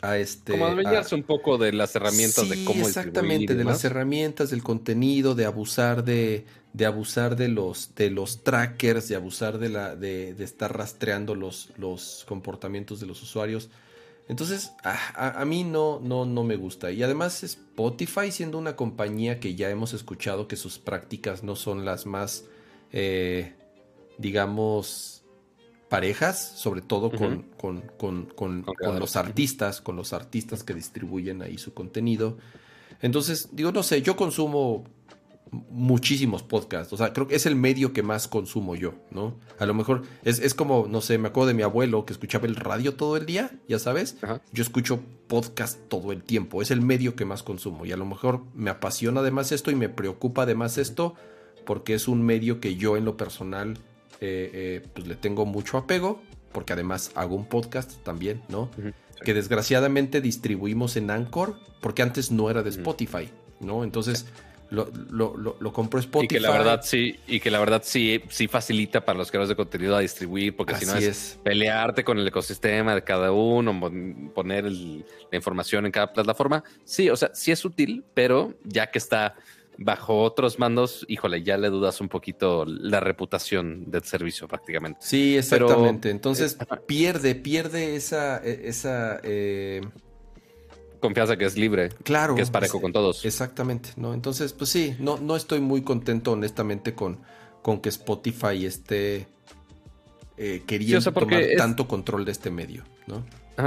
a este. Como adueñarse un poco de las herramientas de cómo Exactamente, de las herramientas, del contenido, de abusar de, de abusar de los, de los trackers, de abusar de la, de, de estar rastreando los, los comportamientos de los usuarios. Entonces, a, mí no, no, no me gusta. Y además Spotify siendo una compañía que ya hemos escuchado que sus prácticas no son las más, eh, digamos, parejas, sobre todo con, con, los artistas, con los artistas que distribuyen ahí su contenido. Entonces, digo, no sé, yo consumo muchísimos podcasts. O sea, creo que es el medio que más consumo yo, ¿no? A lo mejor es, como, no sé, me acuerdo de mi abuelo que escuchaba el radio todo el día, ya sabes. Yo escucho podcast todo el tiempo. Es el medio que más consumo. Y a lo mejor me apasiona además esto y me preocupa además esto porque es un medio que yo en lo personal eh, eh, pues le tengo mucho apego. Porque además hago un podcast también, ¿no? Que desgraciadamente distribuimos en Anchor porque antes no era de Spotify, ¿no? Entonces lo, lo, lo, compró Spotify. Y que la verdad sí, y que la verdad sí, sí facilita para los creadores de contenido a distribuir, porque si no es, pelearte con el ecosistema de cada uno, poner la información en cada plataforma. Sí, o sea, sí es útil, pero ya que está bajo otros mandos, híjole, ya le dudas un poquito la reputación del servicio prácticamente. Sí, exactamente. Entonces eh, pierde, pierde esa, e, esa eh, confianza que es libre. Claro. Que es parejo con todos. Exactamente, ¿no? Entonces, pues sí, no, no estoy muy contento, honestamente, con, con que Spotify esté eh, queriendo tomar tanto control de este medio, ¿no?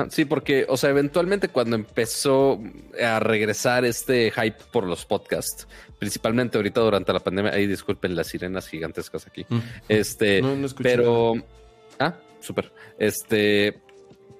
Sí, porque, o sea, eventualmente cuando empezó a regresar este hype por los podcasts, principalmente ahorita durante la pandemia, ahí disculpen las sirenas gigantescas aquí. Mm. Este, no, no pero. Ah, súper. Este,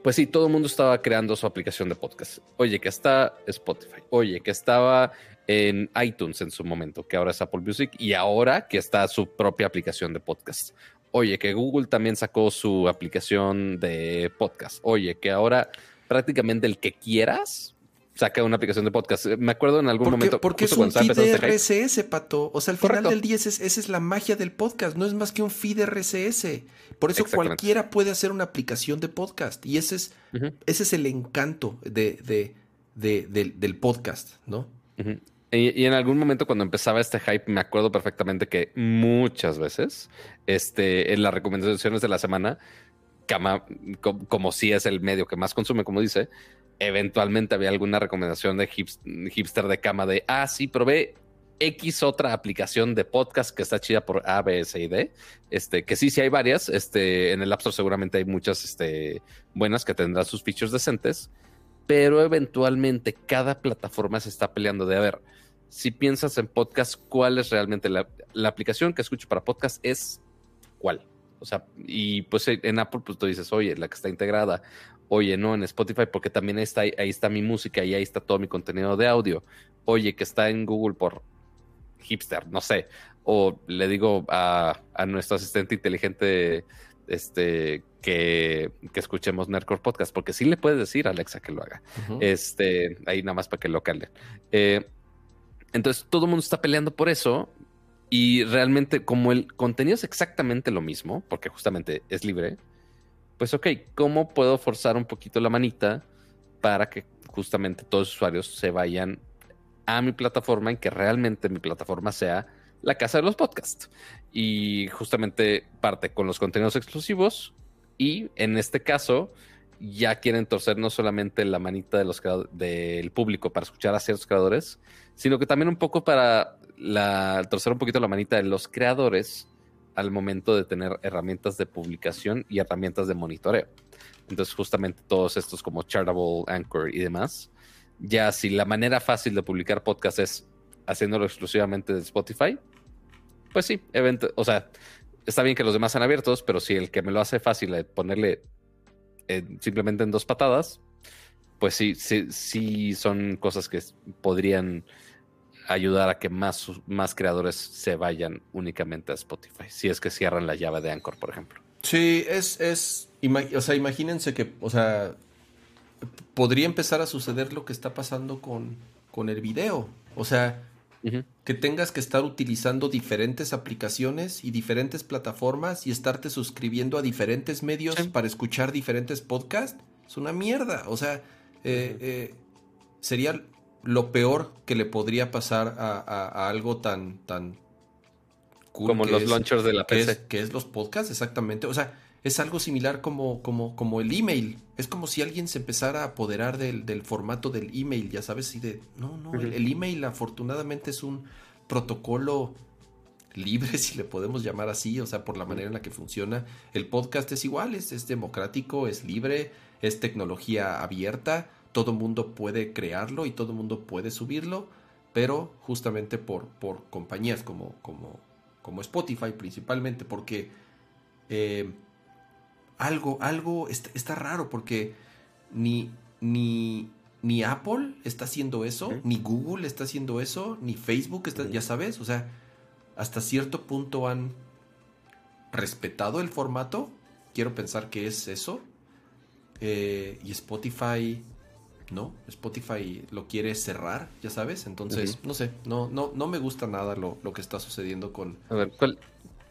pues sí, todo el mundo estaba creando su aplicación de podcast. Oye, que está Spotify. Oye, que estaba en iTunes en su momento, que ahora es Apple Music, y ahora que está su propia aplicación de podcast. Oye, que Google también sacó su aplicación de podcast. Oye, que ahora prácticamente el que quieras saca una aplicación de podcast. Me acuerdo en algún momento. Porque es un feed de RSS, Pato. O sea, al final del día esa es, la magia del podcast. No es más que un feed RSS. Por eso cualquiera puede hacer una aplicación de podcast. Y ese es, ese es el encanto de, del, podcast, ¿no? Y, en algún momento cuando empezaba este hype, me acuerdo perfectamente que muchas veces, este, en las recomendaciones de la semana, como si es el medio que más consume, como dice, eventualmente había alguna recomendación de hipster de cama de, ah, sí, probé X otra aplicación de podcast que está chida por A, B, C y D. Este, que sí, sí hay varias. Este, en el App Store seguramente hay muchas este, buenas que tendrán sus features decentes. Pero eventualmente cada plataforma se está peleando de, a ver, si piensas en podcast, ¿cuál es realmente la, la aplicación que escucho para podcast? Es cuál. O sea, y pues en Apple, pues tú dices, oye, la que está integrada Oye, no, en Spotify, porque también está, ahí está mi música y ahí está todo mi contenido de audio. Oye, que está en Google por hipster, no sé. O le digo a, nuestro asistente inteligente este, que, escuchemos Nerdcore Podcast, porque sí le puedes decir a Alexa que lo haga. Este, ahí nada más para que lo calden. Eh, entonces, todo el mundo está peleando por eso. Y realmente, como el contenido es exactamente lo mismo, porque justamente es libre, pues ok, ¿cómo puedo forzar un poquito la manita para que justamente todos los usuarios se vayan a mi plataforma y que realmente mi plataforma sea la casa de los podcasts? Y justamente parte con los contenidos exclusivos y en este caso ya quieren torcer no solamente la manita del público para escuchar a ciertos creadores, sino que también un poco para torcer un poquito la manita de los creadores al momento de tener herramientas de publicación y herramientas de monitoreo. Entonces, justamente todos estos como Chartable, Anchor y demás, ya si la manera fácil de publicar podcast es haciéndolo exclusivamente de Spotify, pues sí, o sea, está bien que los demás sean abiertos, pero si el que me lo hace fácil de ponerle simplemente en dos patadas, pues sí, sí, sí son cosas que podrían ayudar a que más, más creadores se vayan únicamente a Spotify, si es que cierran la llave de Anchor, por ejemplo. Sí, es, es, o sea, imagínense que, o sea, podría empezar a suceder lo que está pasando con, con el video. O sea, que tengas que estar utilizando diferentes aplicaciones y diferentes plataformas y estarte suscribiendo a diferentes medios para escuchar diferentes podcasts. Es una mierda. O sea, eh, eh, sería lo peor que le podría pasar a, algo tan, tan cool como los launchers de la PC. que es los podcasts, exactamente. O sea, es algo similar como, como, como el email. Es como si alguien se empezara a apoderar del, del formato del email, ya sabes, y de, no, no, el, el, email afortunadamente es un protocolo libre, si le podemos llamar así, o sea, por la manera en la que funciona. El podcast es igual, es, es democrático, es libre, es tecnología abierta, todo mundo puede crearlo y todo mundo puede subirlo, pero justamente por, por compañías como, como, como Spotify principalmente, porque eh, algo, algo está, está, raro, porque ni, ni, ni Apple está haciendo eso, ni Google está haciendo eso, ni Facebook está, ya sabes, o sea, hasta cierto punto han respetado el formato. Quiero pensar que es eso. Eh, y Spotify, ¿no? Spotify lo quiere cerrar, ya sabes. Entonces, no sé, no, no, no me gusta nada lo, lo, que está sucediendo con. A ver, ¿cuál,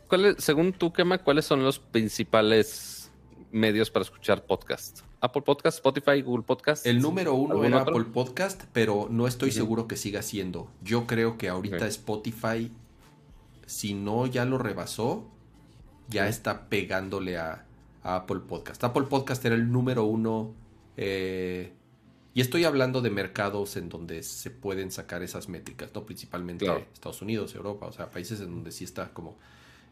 cuál es, según tú, Kema, cuáles son los principales medios para escuchar podcast? Apple Podcast, Spotify, Google Podcast. El número uno era otro? Apple Podcast, pero no estoy seguro que siga siendo. Yo creo que ahorita okay. Spotify si no ya lo rebasó, ya sí. está pegándole a, a, Apple Podcast. Apple Podcast era el número uno. Eh, y estoy hablando de mercados en donde se pueden sacar esas métricas, ¿no? Principalmente claro. Estados Unidos, Europa, o sea, países en donde sí está como.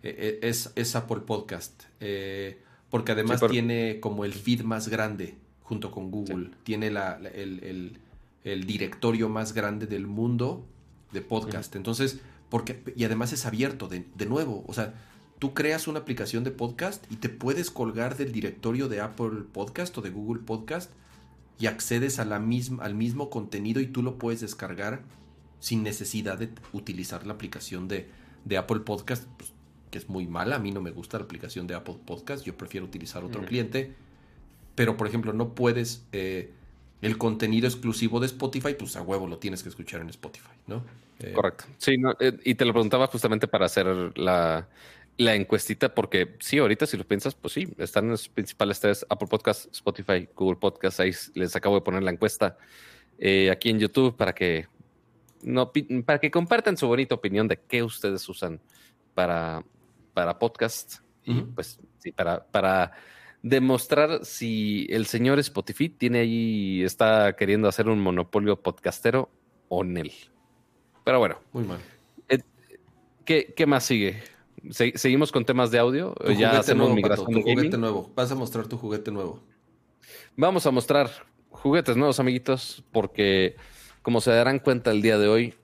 Eh, es, es, Apple Podcast. Eh, porque además sí, pero... tiene como el feed más grande junto con Google. Sí. Tiene la, la, el, el, el, directorio más grande del mundo de podcast. Entonces porque, y además es abierto, de, de, nuevo. O sea, tú creas una aplicación de podcast y te puedes colgar del directorio de Apple Podcast o de Google Podcast y accedes a la misma, al mismo contenido y tú lo puedes descargar sin necesidad de utilizar la aplicación de, de Apple Podcast, pues, que es muy mala. A mí no me gusta la aplicación de Apple Podcast, yo prefiero utilizar otro mm. cliente. Pero, por ejemplo, no puedes... Eh, el contenido exclusivo de Spotify, pues a huevo lo tienes que escuchar en Spotify, ¿no? Eh, Correcto. Sí, no, eh, y te lo preguntaba justamente para hacer la, la, encuestita, porque sí, ahorita si lo piensas, pues sí, están en los principales tres, Apple Podcast, Spotify, Google Podcast, ahí les acabo de poner la encuesta aquí en YouTube para que no para que compartan su bonita opinión de qué ustedes usan para, para podcast. Y uh -huh. pues sí, para, para demostrar si el señor Spotify tiene ahí, está queriendo hacer un monopolio podcastero o Nel. Pero bueno. Muy mal. Eh, ¿qué, ¿qué, más sigue? ¿Se, ¿Seguimos con temas de audio? Tu ya hacemos nuevo, migración Pato, tu juguete nuevo. Vas a mostrar tu juguete nuevo. Vamos a mostrar juguetes nuevos, amiguitos, porque como se darán cuenta el día de hoy,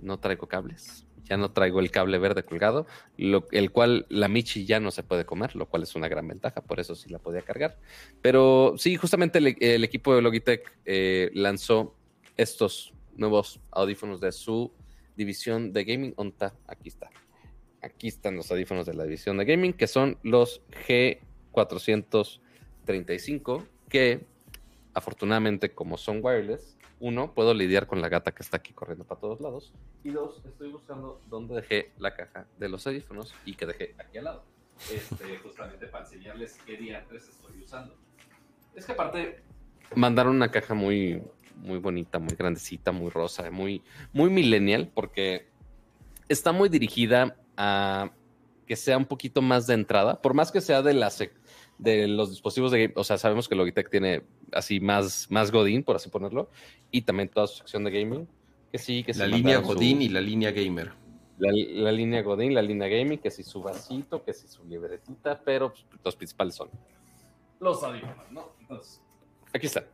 no traigo cables ya no traigo el cable verde colgado, el cual la Michi ya no se puede comer, lo cual es una gran ventaja, por eso sí la podía cargar. Pero sí, justamente el, el equipo de Logitech eh, lanzó estos nuevos audífonos de su división de gaming. ONTA, aquí está. Aquí están los audífonos de la división de gaming, que son los G435, que afortunadamente como son wireless, uno, puedo lidiar con la gata que está aquí corriendo para todos lados. Y dos, estoy buscando dónde dejé la caja de los audífonos y que dejé aquí al lado. Este, justamente para enseñarles qué diantres estoy usando. Es que aparte mandaron una caja muy, muy bonita, muy grandecita, muy rosa, muy, muy millennial, porque está muy dirigida a que sea un poquito más de entrada, por más que sea de de los dispositivos de game, o sea, sabemos que Logitech tiene así más, más Godín, por así ponerlo, y también toda su sección de gaming, que sí, que La línea Godín su, y la línea Gamer. La, la, línea Godín, la línea Gaming, que sí su vasito, que sí su libretita, pero pues, los principales son los audífonos, ¿no? Entonces, aquí está.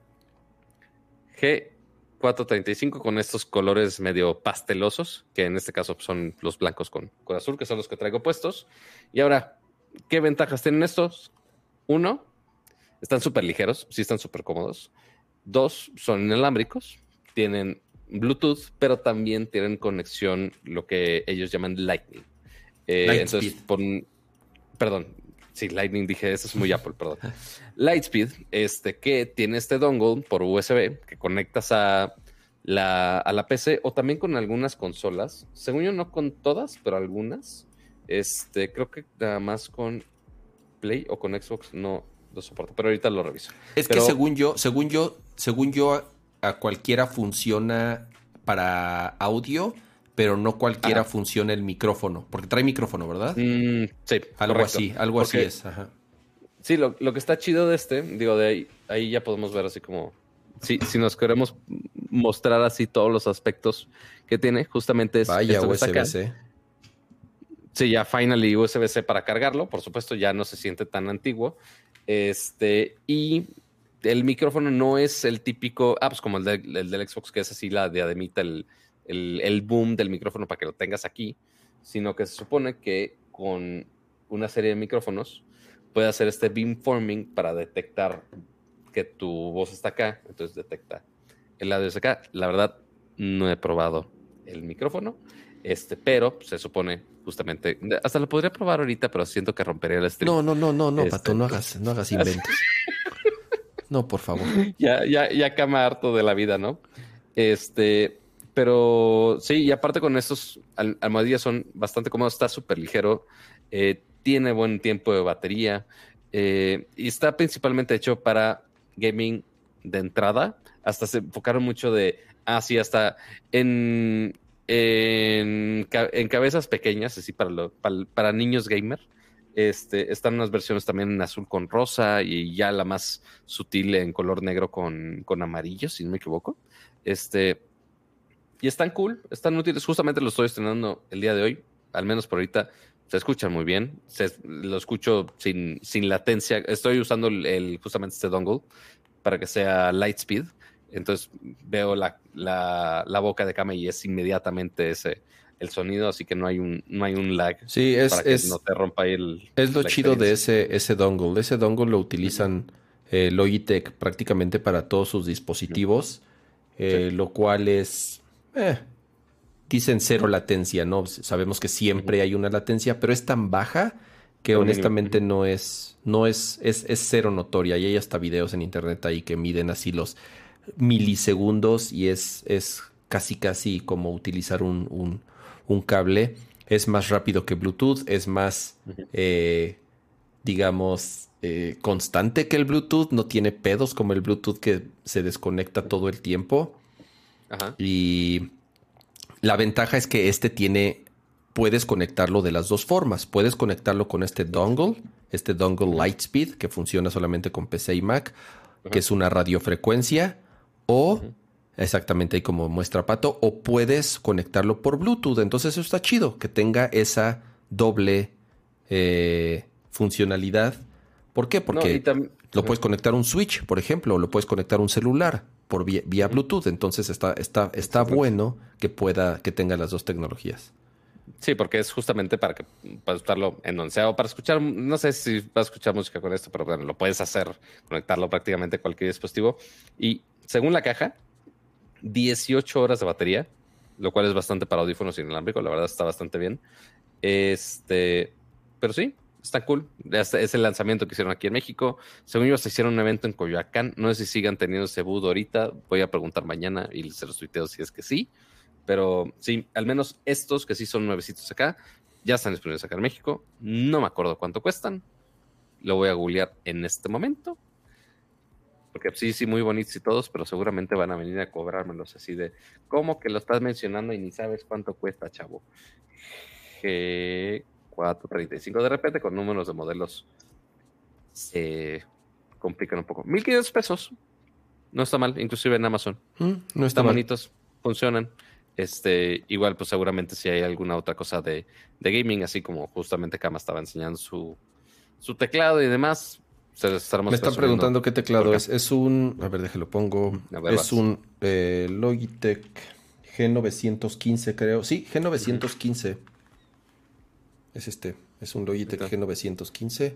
G435 con estos colores medio pastelosos, que en este caso son los blancos con, con azul, que son los que traigo puestos. Y ahora, ¿qué ventajas tienen estos? Uno, están súper ligeros, sí están súper cómodos. Dos, son inalámbricos, tienen Bluetooth, pero también tienen conexión, lo que ellos llaman Lightning. Eh, entonces, por, perdón, sí, Lightning dije, eso es muy Apple, perdón. Lightspeed, este, que tiene este dongle por USB que conectas a la, a la PC o también con algunas consolas. Según yo, no con todas, pero algunas. Este, creo que nada más con Play o con Xbox no lo soporta, pero ahorita lo reviso. Es pero... que según yo, según yo, según yo, a cualquiera funciona para audio, pero no cualquiera Ajá. funciona el micrófono, porque trae micrófono, ¿verdad? Mm, sí, algo correcto. así, algo porque, así es. Ajá. Sí, lo, que está chido de este, digo, de ahí, ahí ya podemos ver así como, si, si nos queremos mostrar así todos los aspectos que tiene, justamente es... Vaya USB-C. Sí, ya finally USB-C para cargarlo, por supuesto, ya no se siente tan antiguo. Este, y el micrófono no es el típico, ah, pues como el, del Xbox, que es así la diademita, el, el, el boom del micrófono para que lo tengas aquí, sino que se supone que con una serie de micrófonos puede hacer este beamforming para detectar que tu voz está acá, entonces detecta el audio acá. La verdad, no he probado el micrófono, este, pero se supone justamente, hasta lo podría probar ahorita, pero siento que rompería el stream. No, no, no, no, no, este, Pato, no hagas, no hagas inventos. no, por favor. Ya, ya, ya cama harto de la vida, ¿no? Este, pero sí, y aparte con estos almohadillas son bastante cómodos, está súper ligero, eh, tiene buen tiempo de batería eh, y está principalmente hecho para gaming de entrada. Hasta se enfocaron mucho de, ah, sí, hasta en, en, cabezas pequeñas, así para, para, niños gamer. Este, están unas versiones también en azul con rosa y ya la más sutil en color negro con, con amarillo, si no me equivoco. Este, y están cool, están útiles. Justamente lo estoy estrenando el día de hoy, al menos por ahorita. Se escuchan muy bien, se, lo escucho sin, sin latencia. Estoy usando el, justamente este dongle para que sea light speed. Entonces veo la, la, boca de Kame y es inmediatamente ese el sonido, así que no hay un, no hay un lag. Sí, es, para que no te rompa el. Es lo chido de ese, ese dongle. Ese dongle lo utilizan eh, Logitech prácticamente para todos sus dispositivos, eh, lo cual es eh, dicen cero latencia, ¿no? Sabemos que siempre hay una latencia, pero es tan baja que honestamente no es, no es, es, cero notoria. Y hay hasta videos en internet ahí que miden así los milisegundos y es, es casi casi como utilizar un, cable. Es más rápido que Bluetooth, es más, eh, digamos, eh, constante que el Bluetooth, no tiene pedos como el Bluetooth que se desconecta todo el tiempo. Y la ventaja es que este tiene, puedes conectarlo de las dos formas. Puedes conectarlo con este dongle, este dongle Lightspeed, que funciona solamente con PC y Mac, que es una radiofrecuencia, o exactamente ahí como muestra Pato, o puedes conectarlo por Bluetooth. Entonces eso está chido, que tenga esa doble eh, funcionalidad. ¿Por qué? Porque lo puedes conectar a un Switch, por ejemplo, o lo puedes conectar a un celular por vía, Bluetooth. Entonces está, está, está bueno que pueda, que tenga las dos tecnologías. Sí, porque es justamente para que para usarlo en para escuchar, no sé si vas a escuchar música con esto, pero bueno, lo puedes hacer, conectarlo prácticamente a cualquier dispositivo. Y según la caja, 18 horas de batería, lo cual es bastante para audífonos inalámbricos, la verdad está bastante bien. Este, pero sí, está cool. Es el lanzamiento que hicieron aquí en México. Según yo, se hicieron un evento en Coyoacán. No sé si sigan teniendo ese boot ahorita. Voy a preguntar mañana y se los tuiteo si es que sí. Pero sí, al menos estos que sí son nuevecitos acá, ya están disponibles acá en México. No me acuerdo cuánto cuestan. Lo voy a googlear en este momento. Porque sí, sí, muy bonitos y todos, pero seguramente van a venir a cobrármelos así de, ¿cómo que lo estás mencionando y ni sabes cuánto cuesta, chavo? 435. De repente con números de modelos se complican un poco. 1500 pesos. No está mal, inclusive en Amazon. Mm, no está Están bonitos, funcionan. Este, igual, pues seguramente si hay alguna otra cosa de, gaming, así como justamente Kama estaba enseñando su, su teclado y demás. Me están preguntando qué teclado es. Es un, a ver, déjelo pongo. es un eh, Logitech G915, creo. Sí, G915. Es este, es un Logitech G915.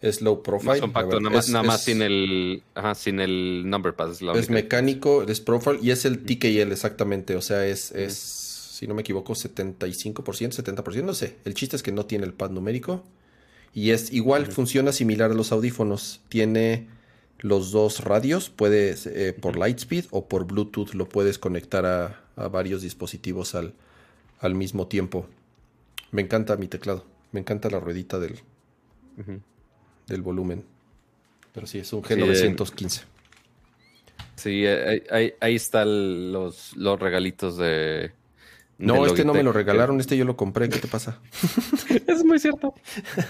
Es low profile. compacto, nada, más, nada más sin el ajá, sin el number pad. Es, mecánico, es profile y es el TKL exactamente. O sea, es, es si no me equivoco, 75%, 70%, no sé. El chiste es que no tiene el pad numérico. Y es igual, funciona similar a los audífonos. Tiene los dos radios, puedes eh, por Lightspeed o por Bluetooth lo puedes conectar a, a varios dispositivos al, al mismo tiempo. Me encanta mi teclado. Me encanta la ruedita del, del volumen. Pero sí, es un G915. Sí, ahí, ahí, están los, los regalitos de, No, este no me lo regalaron, este yo lo compré. ¿Qué te pasa? es muy cierto.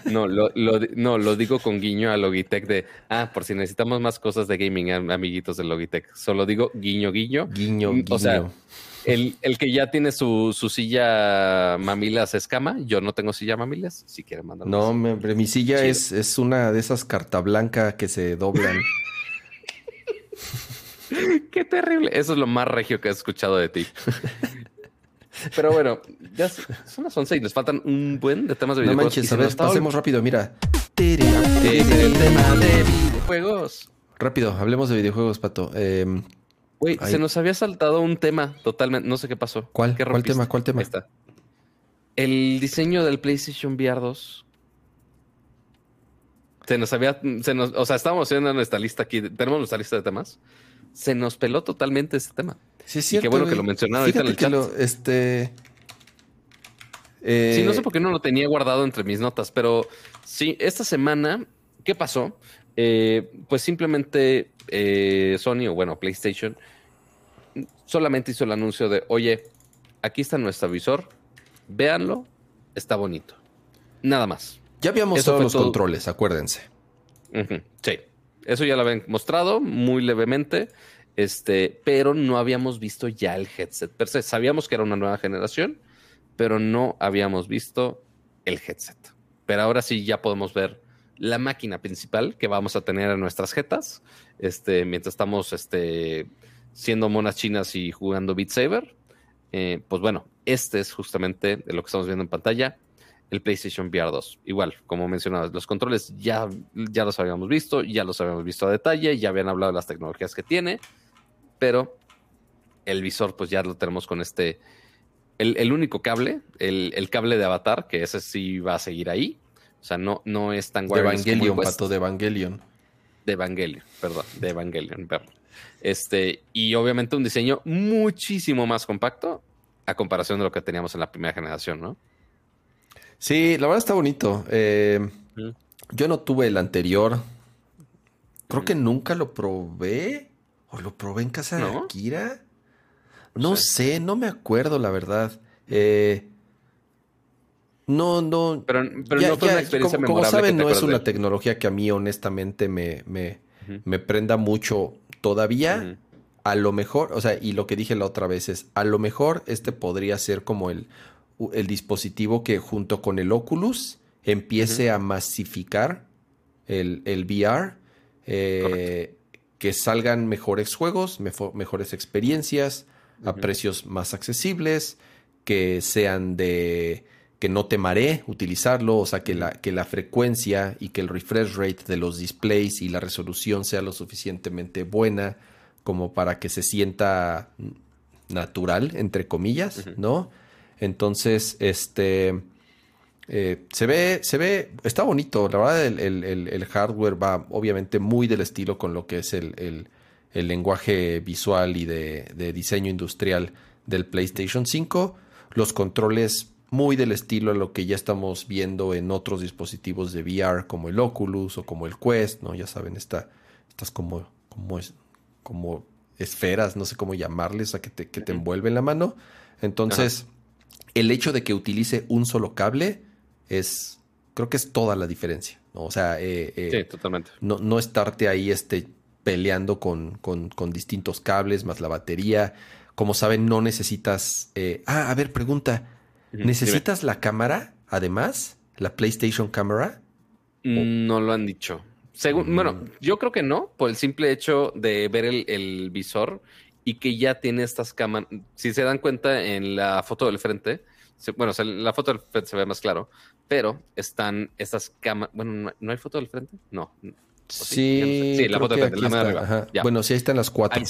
No lo, no, lo digo con guiño a Logitech de, ah, por si necesitamos más cosas de gaming, amiguitos de Logitech. Solo digo guiño, guiño. Guiño, guiño. O sea, el, que ya tiene su, silla mamilas escama, yo no tengo silla mamilas, si quieren mandar. No, mi silla es, es una de esas carta blanca que se doblan. Qué terrible. Eso es lo más regio que he escuchado de ti. Pero bueno, ya son las 11 y les faltan un buen de temas de videojuegos. No manches, a ver, pasemos rápido, mira. el tema de videojuegos. Rápido, hablemos de videojuegos, Pato. Eh, Güey, se nos había saltado un tema totalmente, no sé qué pasó. ¿Cuál? ¿Cuál tema? ¿Cuál tema? está. El diseño del PlayStation VR 2. Se nos había, se nos, o sea, estábamos haciendo nuestra lista aquí, tenemos nuestra lista de temas. Se nos peló totalmente este tema. Sí, es cierto. qué bueno que lo mencionaron ahorita en el chat. este. Sí, no sé por qué no lo tenía guardado entre mis notas, pero sí, esta semana, ¿qué pasó? Eh, pues simplemente eh, Sony o bueno, PlayStation solamente hizo el anuncio de, oye, aquí está nuestro visor, véanlo, está bonito. Nada más. Ya habíamos mostrado los controles, acuérdense. Sí, eso ya lo habían mostrado muy levemente, este, pero no habíamos visto ya el headset per se. Sabíamos que era una nueva generación, pero no habíamos visto el headset. Pero ahora sí ya podemos ver la máquina principal que vamos a tener en nuestras jetas, este, mientras estamos este, siendo monas chinas y jugando Beat Saber. Eh, pues bueno, este es justamente lo que estamos viendo en pantalla, el PlayStation VR 2. Igual, como mencionabas, los controles ya, ya los habíamos visto, ya los habíamos visto a detalle, ya habían hablado de las tecnologías que tiene, pero el visor pues ya lo tenemos con este, el, único cable, el, el, cable de avatar, que ese sí va a seguir ahí, o sea, no, no es tan De Evangelion, pato, de Evangelion. De Evangelion, perdón, de Evangelion, perdón. Este, y obviamente un diseño muchísimo más compacto a comparación de lo que teníamos en la primera generación, ¿no? Sí, la verdad está bonito. Eh, yo no tuve el anterior. Creo que nunca lo probé. ¿O lo probé en casa de Akira? No sé, no me acuerdo, la verdad. Eh, no, no. Pero, pero no fue una experiencia como, como saben, no es una tecnología que a mí honestamente me, me, me prenda mucho todavía. A lo mejor, o sea, y lo que dije la otra vez es, a lo mejor este podría ser como el, el dispositivo que junto con el Oculus empiece a masificar el, el VR, eh, que salgan mejores juegos, mejores experiencias, a precios más accesibles, que sean de que no te maree utilizarlo, o sea, que la, que la frecuencia y que el refresh rate de los displays y la resolución sea lo suficientemente buena como para que se sienta natural, entre comillas, ¿no? Entonces, este, eh, se ve, se ve, está bonito, la verdad el, hardware va obviamente muy del estilo con lo que es el, lenguaje visual y de, de diseño industrial del PlayStation 5. Los controles muy del estilo a lo que ya estamos viendo en otros dispositivos de VR como el Oculus o como el Quest, ¿no? Ya saben, está, estas como, como, es, como esferas, no sé cómo llamarles, a que te, que te envuelven la mano. Entonces, el hecho de que utilice un solo cable es, creo que es toda la diferencia, ¿no? O sea, eh, eh, sí, totalmente. No, no estarte ahí este, peleando con, con, con distintos cables, más la batería. Como saben, no necesitas... Eh, ah, a ver, pregunta. ¿Necesitas la cámara, además? ¿La PlayStation Camera? Mm, no lo han dicho. Según, Bueno, mm. yo creo que no, por el simple hecho de ver el, visor y que ya tiene estas cámaras. Si se dan cuenta en la foto del frente, bueno, la foto del frente se ve más claro, pero están estas cámaras. Bueno, ¿no hay foto del frente? No. Sí, sí, la foto del frente, la arriba. Bueno, sí, ahí están las cuatro.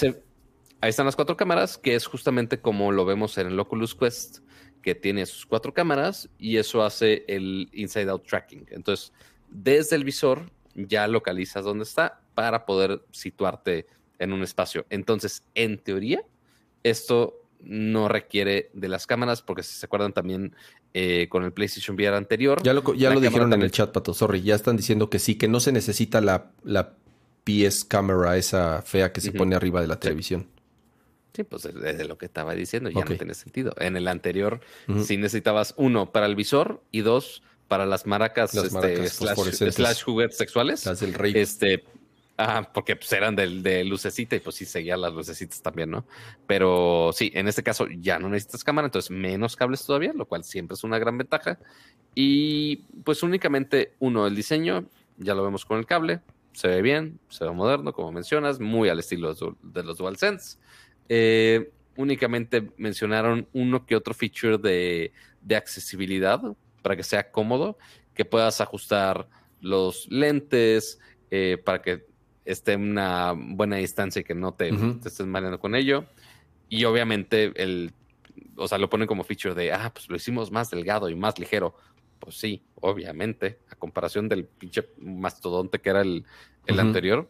ahí, están las cuatro cámaras, que es justamente como lo vemos en el Oculus Quest que tiene sus cuatro cámaras y eso hace el inside out tracking. Entonces, desde el visor ya localizas dónde está para poder situarte en un espacio. Entonces, en teoría, esto no requiere de las cámaras, porque si se acuerdan también eh, con el PlayStation VR anterior. Ya lo, ya lo dijeron en el chat, Pato, sorry, ya están diciendo que sí, que no se necesita la, la PS cámara, esa fea que se pone arriba de la televisión. Sí, pues de, lo que estaba diciendo ya no tiene sentido. En el anterior, sí necesitabas uno para el visor y dos para las maracas, las este, slash, juguetes sexuales. Las del rey. Este, ah, porque pues eran de lucecita y pues sí seguían las lucecitas también, ¿no? Pero sí, en este caso ya no necesitas cámara, entonces menos cables todavía, lo cual siempre es una gran ventaja. Y pues únicamente uno, el diseño, ya lo vemos con el cable, se ve bien, se ve moderno, como mencionas, muy al estilo de los DualSense. Eh, únicamente mencionaron uno que otro feature de, accesibilidad para que sea cómodo, que puedas ajustar los lentes eh, para que esté en una buena distancia y que no te, estés mareando con ello. Y obviamente el, o sea, lo ponen como feature de, ah, pues lo hicimos más delgado y más ligero. Pues sí, obviamente, a comparación del pinche mastodonte que era el, anterior,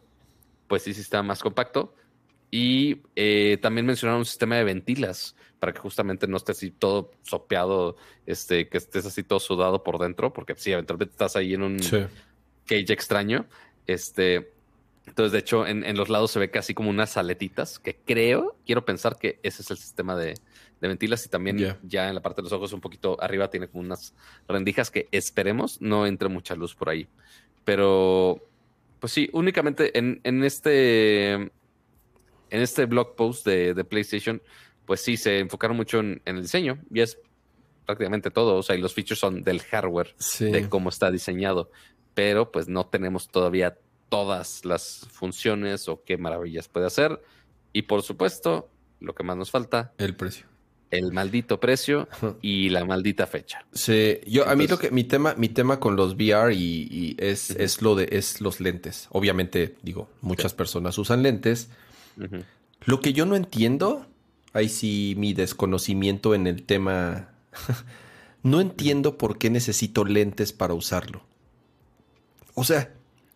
pues sí, sí está más compacto y eh, también mencionaron un sistema de ventilas para que justamente no estés así todo sopeado, este, que estés así todo sudado por dentro, porque si eventualmente estás ahí en un cage extraño. Este, entonces, de hecho, en, los lados se ve casi como unas aletitas, que creo, quiero pensar que ese es el sistema de, ventilas y también ya en la parte de los ojos un poquito arriba tiene como unas rendijas que esperemos no entre mucha luz por ahí. Pero, pues sí, únicamente en, en este en este blog post de, PlayStation, pues sí, se enfocaron mucho en, el diseño y es prácticamente todo. O sea, y los features son del hardware, de cómo está diseñado. Pero pues no tenemos todavía todas las funciones o qué maravillas puede hacer. Y por supuesto, lo que más nos falta. El precio. El maldito precio y la maldita fecha. Sí, yo a mí lo que mi tema, mi tema con los VR y, es, es lo de es los lentes. Obviamente, digo, muchas personas usan lentes lo que yo no entiendo, ahí sí mi desconocimiento en el tema, no entiendo por qué necesito lentes para usarlo. O sea,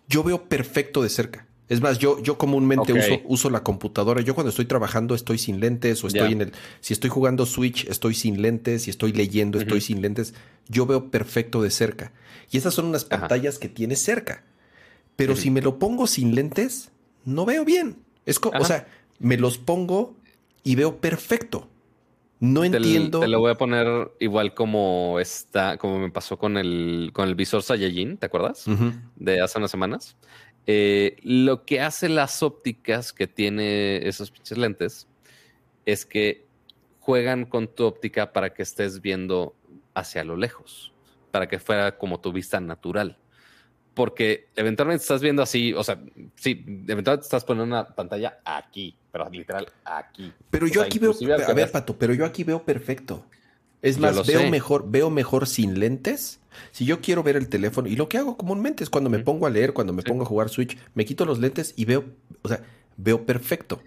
yo veo perfecto de cerca. Es más, yo, yo comúnmente uso, uso, la computadora. Yo cuando estoy trabajando estoy sin lentes o estoy en el... Si estoy jugando Switch estoy sin lentes. Si estoy leyendo estoy sin lentes. Yo veo perfecto de cerca. Y esas son unas pantallas que tienes cerca. Pero si me lo pongo sin lentes, no veo bien. Es como, o sea, me los pongo y veo perfecto. No entiendo. Te lo voy a poner igual como está, como me pasó con el, con el visor Saiyajin, ¿te acuerdas? De hace unas semanas. Eh, lo que hace las ópticas que tiene esos pinches lentes es que juegan con tu óptica para que estés viendo hacia lo lejos, para que fuera como tu vista natural porque eventualmente estás viendo así, o sea, sí, eventualmente estás poniendo una pantalla aquí, pero literal aquí. Pero yo aquí veo, a ver, Pato, pero yo aquí veo perfecto. Es más, veo mejor, veo mejor sin lentes. Si yo quiero ver el teléfono, y lo que hago comúnmente es cuando me pongo a leer, cuando me pongo a jugar Switch, me quito los lentes y veo, o sea, veo perfecto.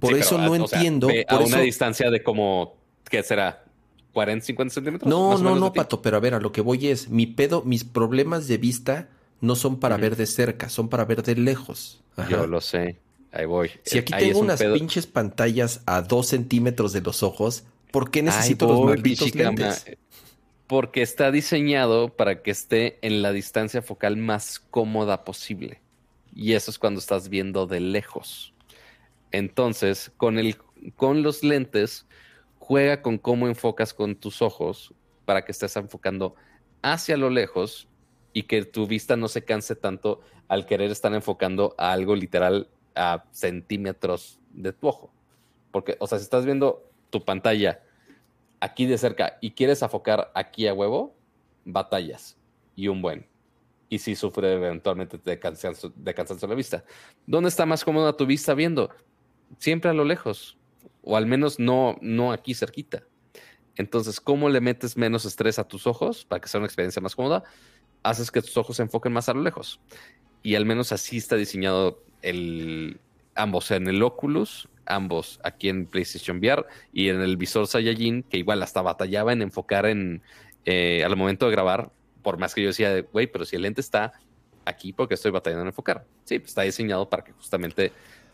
Por eso no entiendo. a una distancia de como, ¿qué será? 40, 50 centímetros. No, no, no, Pato, pero a ver, a lo que voy es, mi pedo, mis problemas de vista no son para ver de cerca, son para ver de lejos. Yo lo sé. Ahí voy. Si aquí tengo unas pinches pantallas a dos centímetros de los ojos, ¿por qué necesito los malditos lentes? Porque está diseñado para que esté en la distancia focal más cómoda posible. Y eso es cuando estás viendo de lejos. Entonces, con, el, con los lentes, juega con cómo enfocas con tus ojos para que estés enfocando hacia lo lejos y que tu vista no se canse tanto al querer estar enfocando a algo literal a centímetros de tu ojo. Porque, o sea, si estás viendo tu pantalla aquí de cerca y quieres enfocar aquí a huevo, batallas y un buen. Y si sufre eventualmente de cansancio, de cansancio la vista. ¿Dónde está más cómoda tu vista viendo? Siempre a lo lejos. O al menos no, no aquí cerquita. Entonces, ¿cómo le metes menos estrés a tus ojos para que sea una experiencia más cómoda? Haces que tus ojos se enfoquen más a lo lejos. Y al menos así está diseñado el ambos en el Oculus, ambos aquí en PlayStation VR y en el visor Saiyajin, que igual hasta batallaba en enfocar en eh, al momento de grabar, por más que yo decía, güey, pero si el lente está aquí, porque estoy batallando en enfocar? Sí, pues está diseñado para que justamente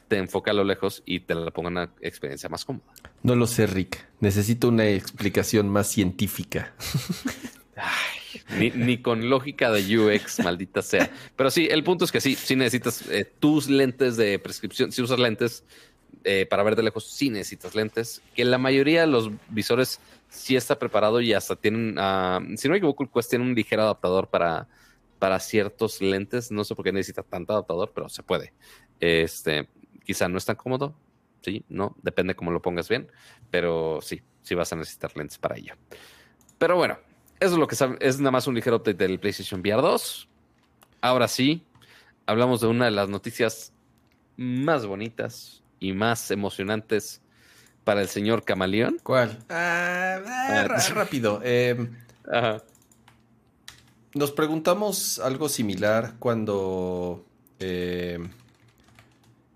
te enfoque a lo lejos y te la ponga una experiencia más cómoda. No lo sé, Rick. Necesito una explicación más científica. ni, con lógica de UX, maldita sea. Pero sí, el punto es que sí, sí necesitas eh, tus lentes de prescripción. Si usas lentes, eh, para ver de lejos sí necesitas lentes, que la mayoría de los visores sí está preparado y hasta tienen, ah, si no me equivoco, el Quest tiene un ligero adaptador para, para ciertos lentes, no sé por qué necesita tanto adaptador, pero se puede. Este, quizá no es tan cómodo, sí, no, depende cómo lo pongas bien, pero sí, sí vas a necesitar lentes para ello. Pero bueno, eso es lo que es nada más un ligero update del PlayStation VR 2. Ahora sí, hablamos de una de las noticias más bonitas y más emocionantes para el señor Camaleón. ¿Cuál? Ah, ah, ah rápido. Em, nos preguntamos algo similar cuando em,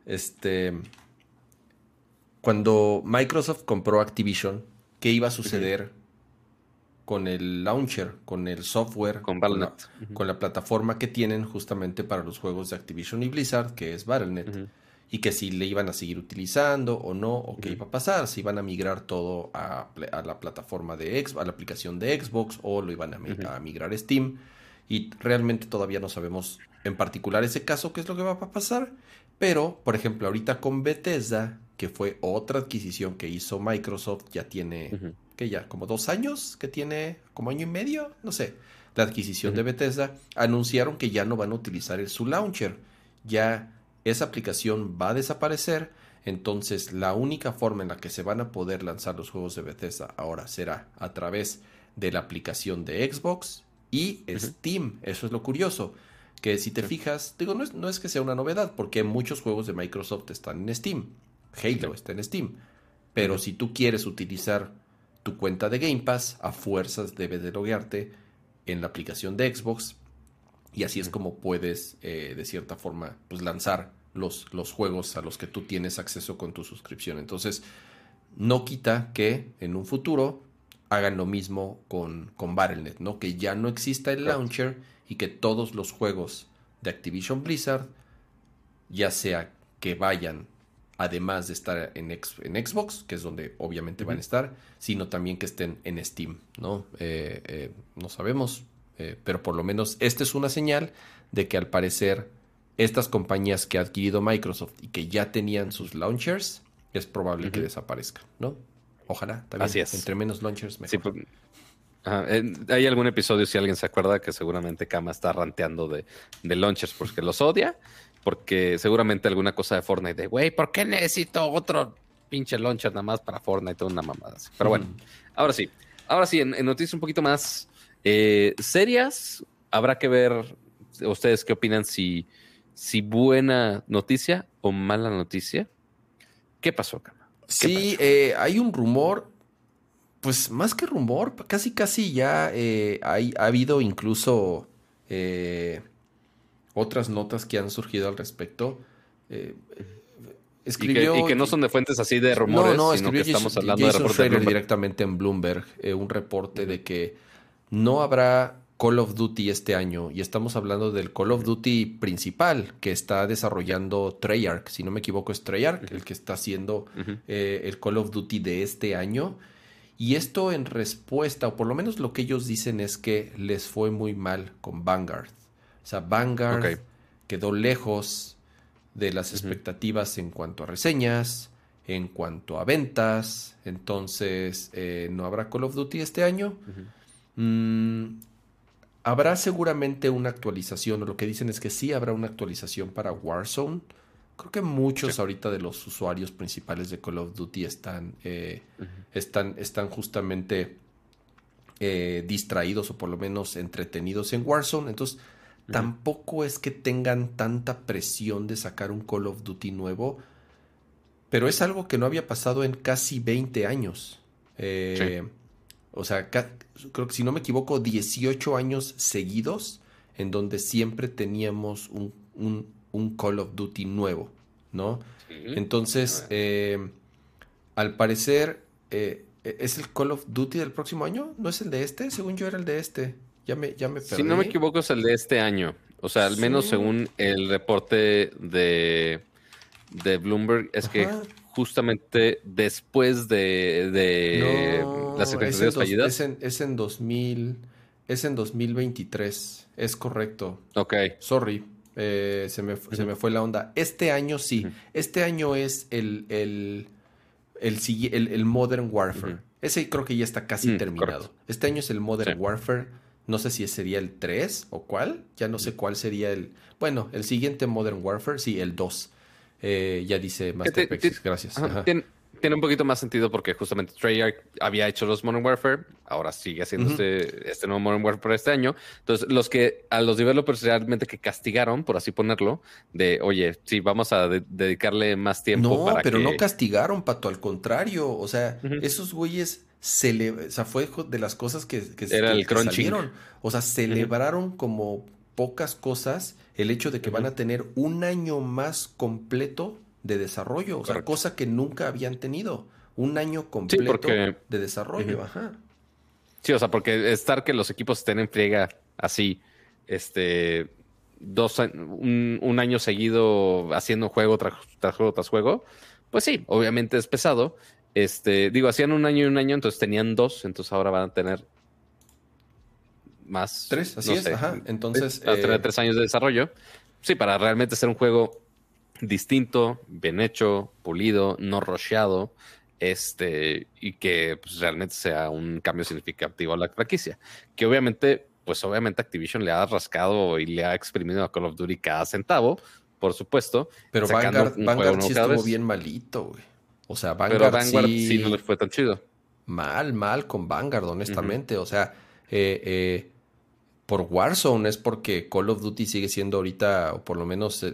este cuando Microsoft compró Activision, ¿qué iba a suceder con el launcher, con el software, con, con, la, plataforma que tienen justamente para los juegos de Activision y Blizzard, que es Battle.net, y que si le iban a seguir utilizando o no, o qué iba a pasar, si iban a migrar todo a, la plataforma de Xbox, a la aplicación de Xbox, o lo iban a, a, migrar a Steam, y realmente todavía no sabemos en particular ese caso qué es lo que va a pasar, pero, por ejemplo, ahorita con Bethesda, que fue otra adquisición que hizo Microsoft, ya tiene que ya como dos años, que tiene como año y medio, no sé, la adquisición de Bethesda, anunciaron que ya no van a utilizar su launcher. Ya esa aplicación va a desaparecer. Entonces la única forma en la que se van a poder lanzar los juegos de Bethesda ahora será a través de la aplicación de Xbox y Steam. Eso es lo curioso. Que si te fijas, digo, no es, no es que sea una novedad, porque muchos juegos de Microsoft están en Steam. Halo está en Steam. Pero si tú quieres utilizar tu cuenta de Game Pass, a fuerzas debes de loguearte en la aplicación de Xbox y así es como puedes eh, de cierta forma pues, lanzar los, los juegos a los que tú tienes acceso con tu suscripción. Entonces, no quita que en un futuro hagan lo mismo con, con Battle.net, ¿no? Que ya no exista el launcher y que todos los juegos de Activision Blizzard, ya sea que vayan además de estar en, en Xbox, que es donde obviamente van a estar, sino también que estén en Steam, ¿no? Eh, eh, no sabemos, eh, pero por lo menos esta es una señal de que al parecer estas compañías que ha adquirido Microsoft y que ya tenían sus launchers, es probable que desaparezcan, ¿no? Ojalá, también. Así es. Entre menos launchers, mejor. Pues, hay algún episodio, si alguien se acuerda, que seguramente Kama está ranteando de, de launchers porque los odia porque seguramente alguna cosa de Fortnite de, güey, ¿por qué necesito otro pinche launcher nada más para Fortnite? Una mamada así. Pero bueno, ahora sí. Ahora sí, en, noticias un poquito más eh, serias, habrá que ver ustedes qué opinan si, si buena noticia o mala noticia. ¿Qué pasó, Cama? Sí, eh, hay un rumor, pues más que rumor, casi casi ya eh, hay, ha habido incluso otras notas que han surgido al respecto. Eh, escribió, y, que, no son de fuentes así de rumores, no, no, sino que estamos hablando de directamente en Bloomberg eh, un reporte de que no habrá Call of Duty este año y estamos hablando del Call of Duty principal que está desarrollando Treyarch, si no me equivoco es Treyarch el que está haciendo eh, el Call of Duty de este año y esto en respuesta, o por lo menos lo que ellos dicen es que les fue muy mal con Vanguard. O sea, Vanguard quedó lejos de las expectativas en cuanto a reseñas, en cuanto a ventas. Entonces, eh, no habrá Call of Duty este año. Mm, habrá seguramente una actualización, o lo que dicen es que sí habrá una actualización para Warzone. Creo que muchos ahorita de los usuarios principales de Call of Duty están, eh, están, están justamente eh, distraídos o por lo menos entretenidos en Warzone. Entonces, Tampoco es que tengan tanta presión de sacar un Call of Duty nuevo, pero es algo que no había pasado en casi 20 años. Eh, o sea, creo que si no me equivoco, 18 años seguidos en donde siempre teníamos un, un, Call of Duty nuevo, ¿no? Entonces, ah. eh, al parecer, eh, ¿es el Call of Duty del próximo año? ¿No es el de este? Según yo era el de este. Ya me, ya me Si no me equivoco, es el de este año. O sea, al menos según el reporte de, de Bloomberg, es que justamente después de, de las secretarías fallidas. Es en, es en 2000, es en 2023, es correcto. Ok. Sorry. eh, se, me, se, me, fue la onda. Este año sí. Este año es el, el, el, el Modern Warfare. Ese creo que ya está casi mm, terminado. Este año es el Modern Warfare. No sé si sería el 3 o cuál. Ya no sé cuál sería el. Bueno, el siguiente Modern Warfare, sí, el 2. Eh, ya dice Master Gracias tiene un poquito más sentido porque justamente Treyarch había hecho los Modern Warfare, ahora sigue haciendo este, este, nuevo Modern Warfare este año. Entonces, los que a los developers realmente que castigaron, por así ponerlo, de oye, sí, vamos a dedicarle más tiempo. No, pero no castigaron, Pato, al contrario. O sea, esos güeyes se o sea, fue de las cosas que, Era el salieron. O sea, celebraron como pocas cosas el hecho de que van a tener un año más completo de desarrollo, o sea, cosa que nunca habían tenido. Un año completo de desarrollo, ajá. Sí, o sea, porque estar que los equipos estén en friega así, este, dos, un, un año seguido haciendo juego tras, juego tras juego, pues sí, obviamente es pesado. Este, digo, hacían un año y un año, entonces tenían dos, entonces ahora van a tener más. Tres, así es, ajá. Entonces. Van a tener eh, tres años de desarrollo. Sí, para realmente ser un juego distinto, bien hecho, pulido, no rocheado, este, y que pues, realmente sea un cambio significativo a la franquicia. Que obviamente, pues obviamente Activision le ha rascado y le ha exprimido a Call of Duty cada centavo, por supuesto. Pero Vanguard, Vanguard sí estuvo bien malito, güey. O sea, Vanguard, Pero Vanguard sí... no le fue tan chido. Mal, mal con Vanguard, honestamente. O sea, eh, eh, por Warzone, es porque Call of Duty sigue siendo ahorita, o por lo menos eh,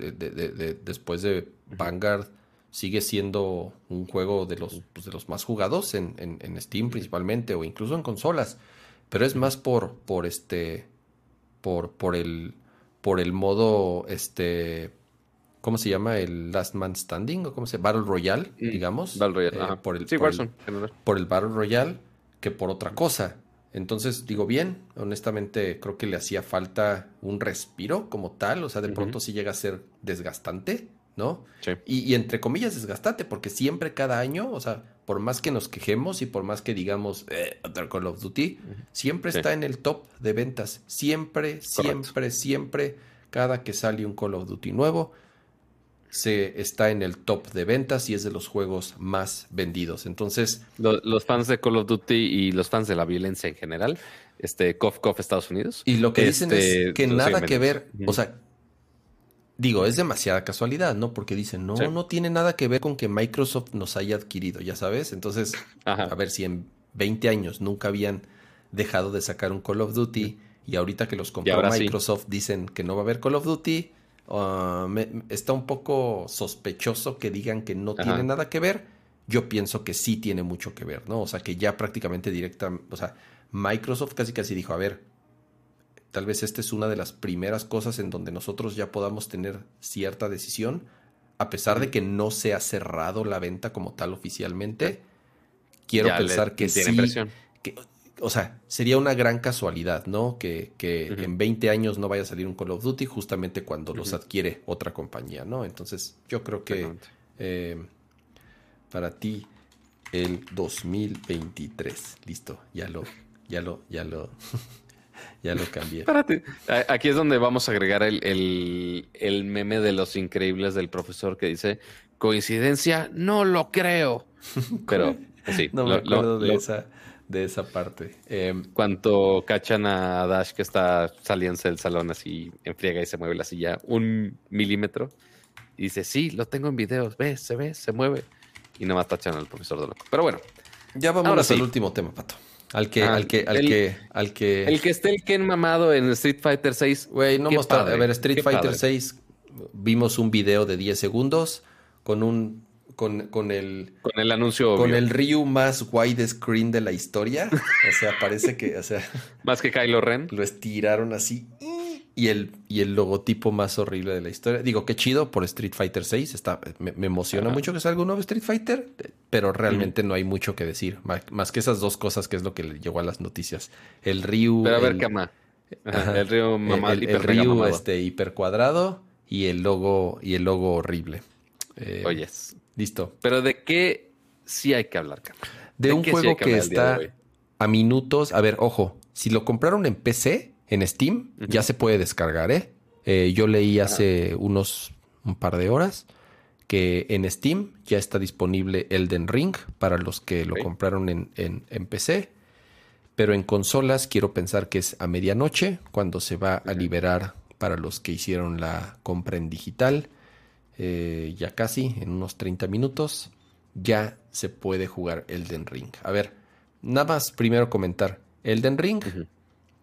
después de Vanguard, sigue siendo un juego de los, pues, de los más jugados en, en, Steam principalmente, o incluso en consolas. Pero es más por, por este, por, por el, por el modo, este, ¿cómo se llama? El Last Man Standing, o cómo se Battle Royale, mm, digamos. Battle Royale, eh, por el, sí, Warzone, por el Battle Royale que por otra cosa. Entonces, digo bien, honestamente creo que le hacía falta un respiro como tal, o sea, de pronto sí llega a ser desgastante, ¿no? Sí. Y, entre comillas desgastante, porque siempre cada año, o sea, por más que nos quejemos y por más que digamos eh, Call of Duty, siempre está en el top de ventas, siempre, siempre, siempre, cada que sale un Call of Duty nuevo, se está en el top de ventas y es de los juegos más vendidos. Entonces, los, fans de Call of Duty y los fans de la violencia en general, este Cof Cof Estados Unidos. Y lo que dicen es este, que nada que ver, o sea, digo, es demasiada casualidad, ¿no? Porque dicen, no, no tiene nada que ver con que Microsoft nos haya adquirido, ya sabes. Entonces, a ver si en 20 años nunca habían dejado de sacar un Call of Duty y ahorita que los compró Microsoft dicen que no va a haber Call of Duty Ah, está un poco sospechoso que digan que no tiene nada que ver. Yo pienso que sí tiene mucho que ver, ¿no? O sea, que ya prácticamente directa, o sea, Microsoft casi casi dijo, a ver, tal vez esta es una de las primeras cosas en donde nosotros ya podamos tener cierta decisión, a pesar de que no se ha cerrado la venta como tal oficialmente. Quiero pensar que sí. Que, o sea, sería una gran casualidad, ¿no? Que, en 20 años no vaya a salir un Call of Duty justamente cuando los adquiere otra compañía, ¿no? Entonces, yo creo que eh, para ti el 2023, listo, ya lo, ya lo, ya lo, ya lo cambié. Espérate, aquí es donde vamos a agregar el, el meme de los increíbles del profesor que dice, coincidencia, no lo creo. Pero sí, no me acuerdo de esa de esa parte. Eh, Cuando cachan a Dash que está saliendo del salón así en friega y se mueve la silla un milímetro. Y dice, sí, lo tengo en videos, ve, se ve, se mueve. Y nomás tachan al profesor de loco. Pero bueno. Ya vamos al último tema, Pato. Al que, ah, al que, al que, al que. El que esté el Ken mamado en Street Fighter 6. Güey, no mostró. A ver, Street Fighter 6 vimos un video de 10 segundos con un con, con, el... Con el anuncio Con el Ryu más widescreen de la historia. O sea, parece que, o sea... más que Kylo Ren. Lo estiraron así. Y el, y el logotipo más horrible de la historia. Digo, qué chido por Street Fighter 6. Está, me, emociona mucho que salga un nuevo Street Fighter. Pero realmente no hay mucho que decir. Más, que esas dos cosas que es lo que le llegó a las noticias. El Ryu... Pero a ver, el, Kama. el Ryu mamá, el, el, Ryu este, hiper cuadrado y el logo, y el logo horrible. Eh, Oyes. Listo. Pero ¿de qué sí hay que hablar, De, un juego que, está a minutos. A ver, ojo, si lo compraron en PC, en Steam, ya se puede descargar, ¿eh? Eh, yo leí hace unos un par de horas que en Steam ya está disponible Elden Ring para los que lo compraron en, en, PC. Pero en consolas quiero pensar que es a medianoche cuando se va a liberar para los que hicieron la compra en digital. Eh, ya casi, en unos 30 minutos, ya se puede jugar Elden Ring. A ver, nada más primero comentar. Elden Ring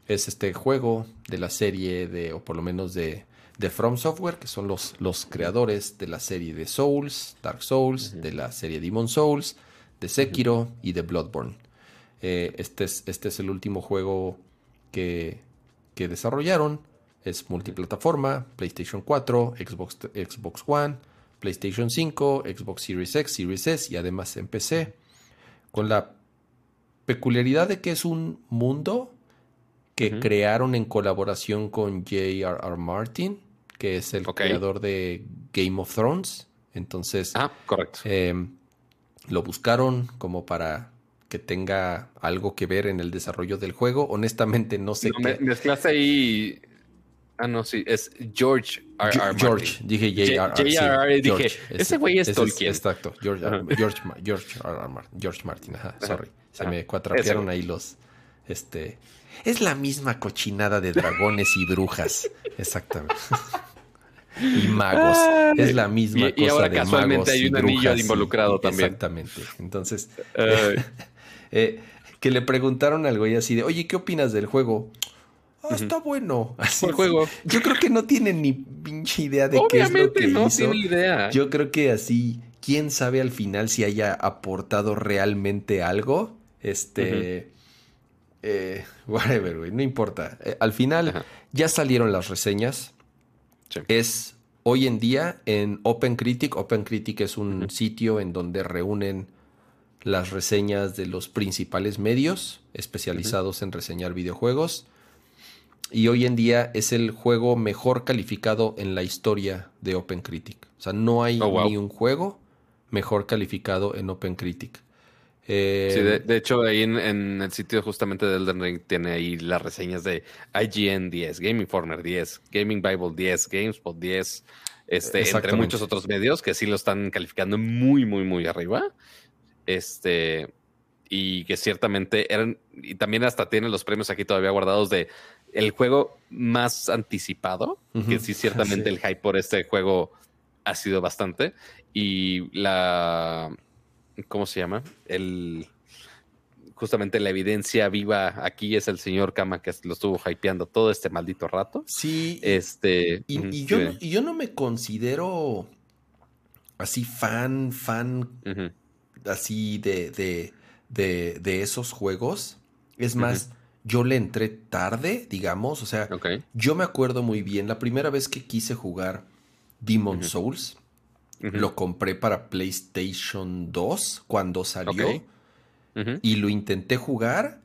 es este juego de la serie de, o por lo menos de, de From Software, que son los, los creadores de la serie de Souls, Dark Souls, de la serie Demon Souls, de Sekiro y de Bloodborne. Eh, este, es, este es el último juego que, que desarrollaron. Es multiplataforma, PlayStation 4, Xbox, Xbox One, PlayStation 5, Xbox Series X, Series S y además en PC. Con la peculiaridad de que es un mundo que crearon en colaboración con J.R.R. Martin, que es el creador de Game of Thrones. Entonces, ah, correcto. Em, lo buscaron como para que tenga algo que ver en el desarrollo del juego. Honestamente, no sé qué. mezclaste ahí. Ah, no, sí, es George R. R. George, dije J.R.R. dije, ese güey es Tolkien. exacto, George, George, George, George Martin, ajá, sorry. Se me cuatrapearon ahí los, este, es la misma cochinada de dragones y brujas. Exactamente. y magos. Es la misma cosa y ahora de casualmente hay un anillo involucrado también. Exactamente. Entonces, eh, que le preguntaron al güey así de, oye, ¿qué opinas del juego? Ah, está bueno. Así el juego. Yo creo que no tiene ni pinche idea de qué es lo que no hizo. Tiene idea. Yo creo que así, quién sabe al final si haya aportado realmente algo. Este. Eh, whatever, güey, no importa. Eh, al final ya salieron las reseñas. Es hoy en día en OpenCritic. OpenCritic es un sitio en donde reúnen las reseñas de los principales medios especializados en reseñar videojuegos. Y hoy en día es el juego mejor calificado en la historia de OpenCritic. O sea, no hay oh, ni un juego mejor calificado en OpenCritic. Eh, sí, de, hecho, ahí en, el sitio justamente de Elden Ring tiene ahí las reseñas de IGN 10, Game Informer 10, Gaming Bible 10, GameSpot 10, este, entre muchos otros medios que sí lo están calificando muy, muy, muy arriba. Este, y que ciertamente eran, y también hasta tienen los premios aquí todavía guardados de el juego más anticipado, que sí, ciertamente el hype por este juego ha sido bastante. Y la ¿cómo se llama? El justamente la evidencia viva aquí es el señor Kama que lo estuvo hypeando todo este maldito rato. Sí. Este. Y, yo, no, yo no me considero así fan, fan, así de, de, de, esos juegos. Es más, yo le entré tarde, digamos. O sea, yo me acuerdo muy bien la primera vez que quise jugar Demon Souls. Lo compré para PlayStation 2 cuando salió. Y lo intenté jugar.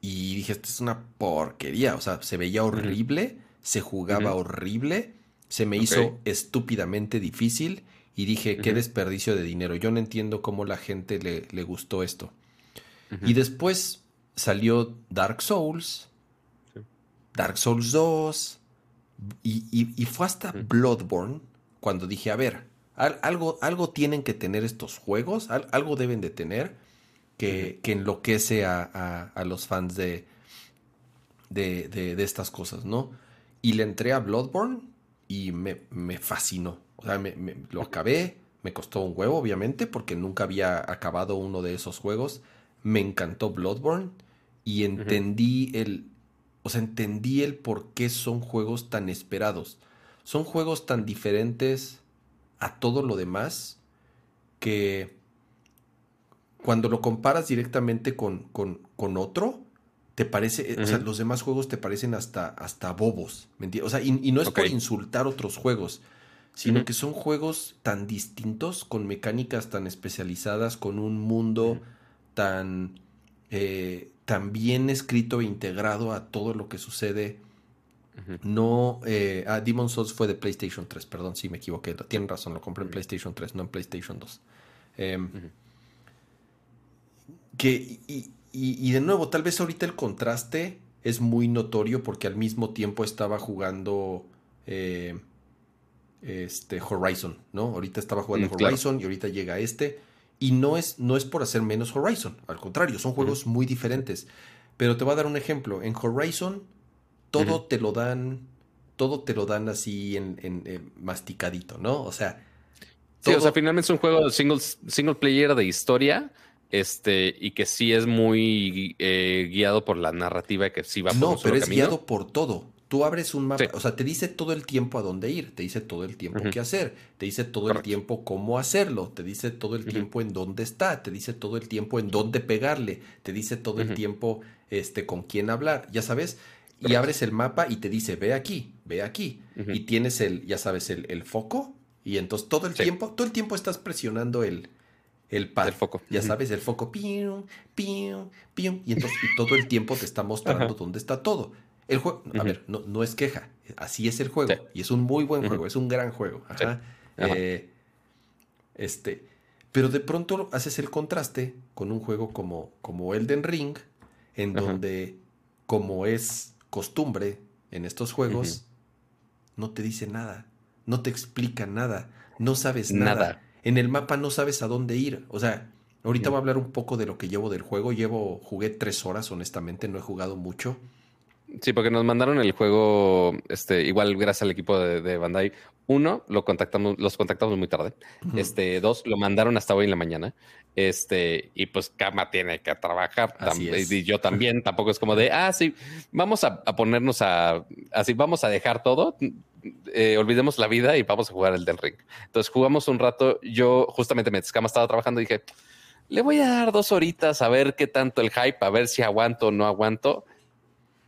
Y dije, esto es una porquería. O sea, se veía horrible. Se jugaba horrible. Se me hizo estúpidamente difícil. Y dije, qué desperdicio de dinero. Yo no entiendo cómo la gente le, le gustó esto. Y después salió Dark Souls. Dark Souls 2. Y, fue hasta Bloodborne cuando dije, a ver, algo, algo tienen que tener estos juegos, algo deben de tener que, enloquece a, los fans de, de, estas cosas, ¿no? Y le entré a Bloodborne y me, fascinó. O sea, me, lo acabé, me costó un huevo, obviamente, porque nunca había acabado uno de esos juegos. Me encantó Bloodborne y entendí el. O sea, entendí el por qué son juegos tan esperados. Son juegos tan diferentes a todo lo demás que cuando lo comparas directamente con, con, otro, te parece, o sea, los demás juegos te parecen hasta, hasta bobos, ¿me entiendes? O sea, y, no es por insultar otros juegos, sino que son juegos tan distintos, con mecánicas tan especializadas, con un mundo tan, eh, tan bien escrito e integrado a todo lo que sucede no, eh, ah, Demon Souls fue de PlayStation 3, perdón, sí me equivoqué. Tienen razón, lo compré en PlayStation 3, no en PlayStation 2. Em, que, y, de nuevo, tal vez ahorita el contraste es muy notorio porque al mismo tiempo estaba jugando eh, este Horizon, ¿no? Ahorita estaba jugando mm, Horizon y ahorita llega este. Y no es, no es por hacer menos Horizon, al contrario, son juegos muy diferentes. Pero te voy a dar un ejemplo. En Horizon, todo te lo dan, todo te lo dan así en, masticadito, ¿no? O sea. Sí, o sea, finalmente es un juego single, single player de historia. Este, y que sí es muy eh, guiado por la narrativa que sí va por No, pero es guiado por todo. Tú abres un mapa, o sea, te dice todo el tiempo a dónde ir, te dice todo el tiempo qué hacer, te dice todo el tiempo cómo hacerlo, te dice todo el tiempo en dónde está, te dice todo el tiempo en dónde pegarle, te dice todo el tiempo este, con quién hablar, ya sabes. Y abres el mapa y te dice, ve aquí, ve aquí. Y tienes el, ya sabes, el, foco. Y entonces todo el tiempo, todo el tiempo estás presionando el, el pad. El foco. Ya sabes, el foco. Pium, pium, pium. Y entonces todo el tiempo te está mostrando dónde está todo. El juego, a ver, no, no, es queja, así es el juego. Y es un muy buen juego, es un gran juego. Eh, este, pero de pronto haces el contraste con un juego como, como Elden Ring, en donde, como es costumbre en estos juegos, no te dice nada, no te explica nada, no sabes nada. En el mapa no sabes a dónde ir. O sea, ahorita voy a hablar un poco de lo que llevo del juego. Llevo, jugué tres horas, honestamente, no he jugado mucho. Sí, porque nos mandaron el juego, este, igual gracias al equipo de, Bandai. Uno, lo contactamos, los contactamos muy tarde. Este, dos, lo mandaron hasta hoy en la mañana. Este, y pues Kama tiene que trabajar. Y yo también, tampoco es como de, ah, sí, vamos a, ponernos a, así, vamos a dejar todo. Eh, olvidemos la vida y vamos a jugar el del ring. Entonces jugamos un rato. Yo justamente me Kama estaba trabajando y dije, le voy a dar dos horitas a ver qué tanto el hype, a ver si aguanto o no aguanto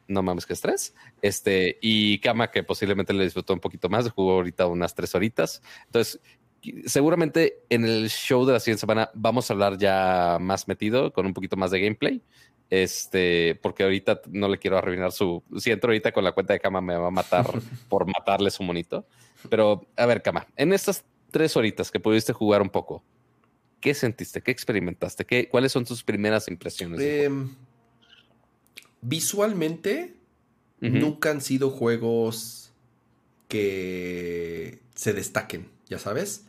no mames que estrés. Este, y Kama, que posiblemente le disfrutó un poquito más, jugó ahorita unas tres horitas. Entonces, seguramente en el show de la siguiente semana vamos a hablar ya más metido, con un poquito más de gameplay. Este, porque ahorita no le quiero arruinar su. Si entro ahorita con la cuenta de Kama, me va a matar por matarle su monito. Pero, a ver, Kama, en estas tres horitas que pudiste jugar un poco, ¿qué sentiste? ¿Qué experimentaste? ¿Qué, ¿Cuáles son tus primeras impresiones? Visualmente, nunca han sido juegos que se destaquen, ya sabes.